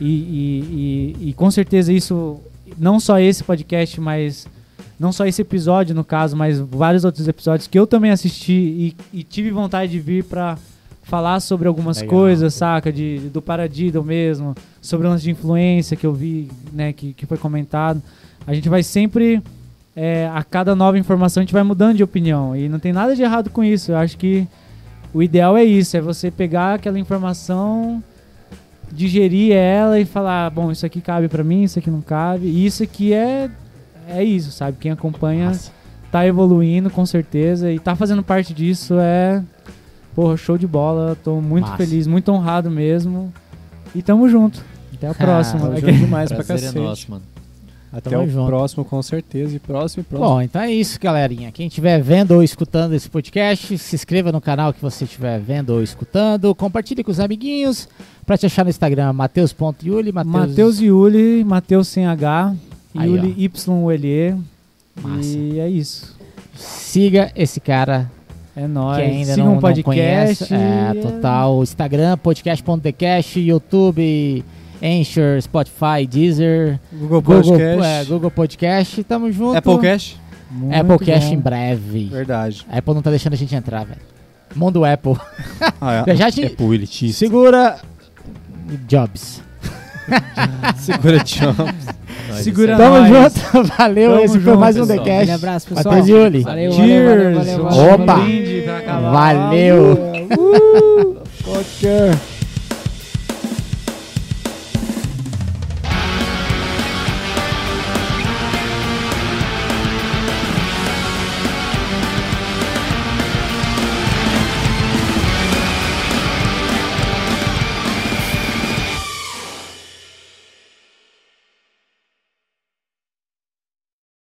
e, e, e, e com certeza isso, não só esse podcast, mas não só esse episódio no caso, mas vários outros episódios que eu também assisti e, tive vontade de vir pra falar sobre algumas Legal. coisas, saca? De, do Paradiddle mesmo, sobre o lance de influência que eu vi, né, que, que foi comentado. A gente vai sempre, é, a cada nova informação, a gente vai mudando de opinião. E não tem nada de errado com isso. Eu acho que o ideal é isso, é você pegar aquela informação, digerir ela e falar, bom, isso aqui cabe pra mim, isso aqui não cabe. E isso aqui é é isso, sabe? Quem acompanha Massa. tá evoluindo com certeza e tá fazendo parte disso é porra, show de bola. Tô muito Massa. feliz, muito honrado mesmo. E tamo junto. Até a próxima. Tamo É demais pra é cacete. nosso, mano. Até Tamo o junto. próximo, com certeza. E próximo, e próximo. Bom, então é isso, galerinha. Quem estiver vendo ou escutando esse podcast, se inscreva no canal que você estiver vendo ou escutando. Compartilhe com os amiguinhos. Pra te achar no Instagram, mateus.yuli. Matheus Yuli, Matheus sem H, Aí, Yuli YULE. Massa. E é isso. Siga esse cara É nóis. que ainda Siga não, um não podcast. conhece. É, total. Instagram, podcast.decast, YouTube, Anchor, Spotify, Deezer, Google Google Podcast. é, Google Podcast. Tamo junto. Applecast. Muito Applecast bom. em breve. Verdade. A Apple não tá deixando a gente entrar, velho. Mundo Apple. Ah, Eu já te- Apple elitista. Segura Jobs. Segura. Nós, Segura. Tamo nós. junto. Valeu. Tamo Esse foi junto, mais um pessoal. TheCast. Aquele abraço, pessoal. Matheus Yuli. Valeu, Cheers. valeu, valeu, Um valeu. Opa. Valeu. Uh.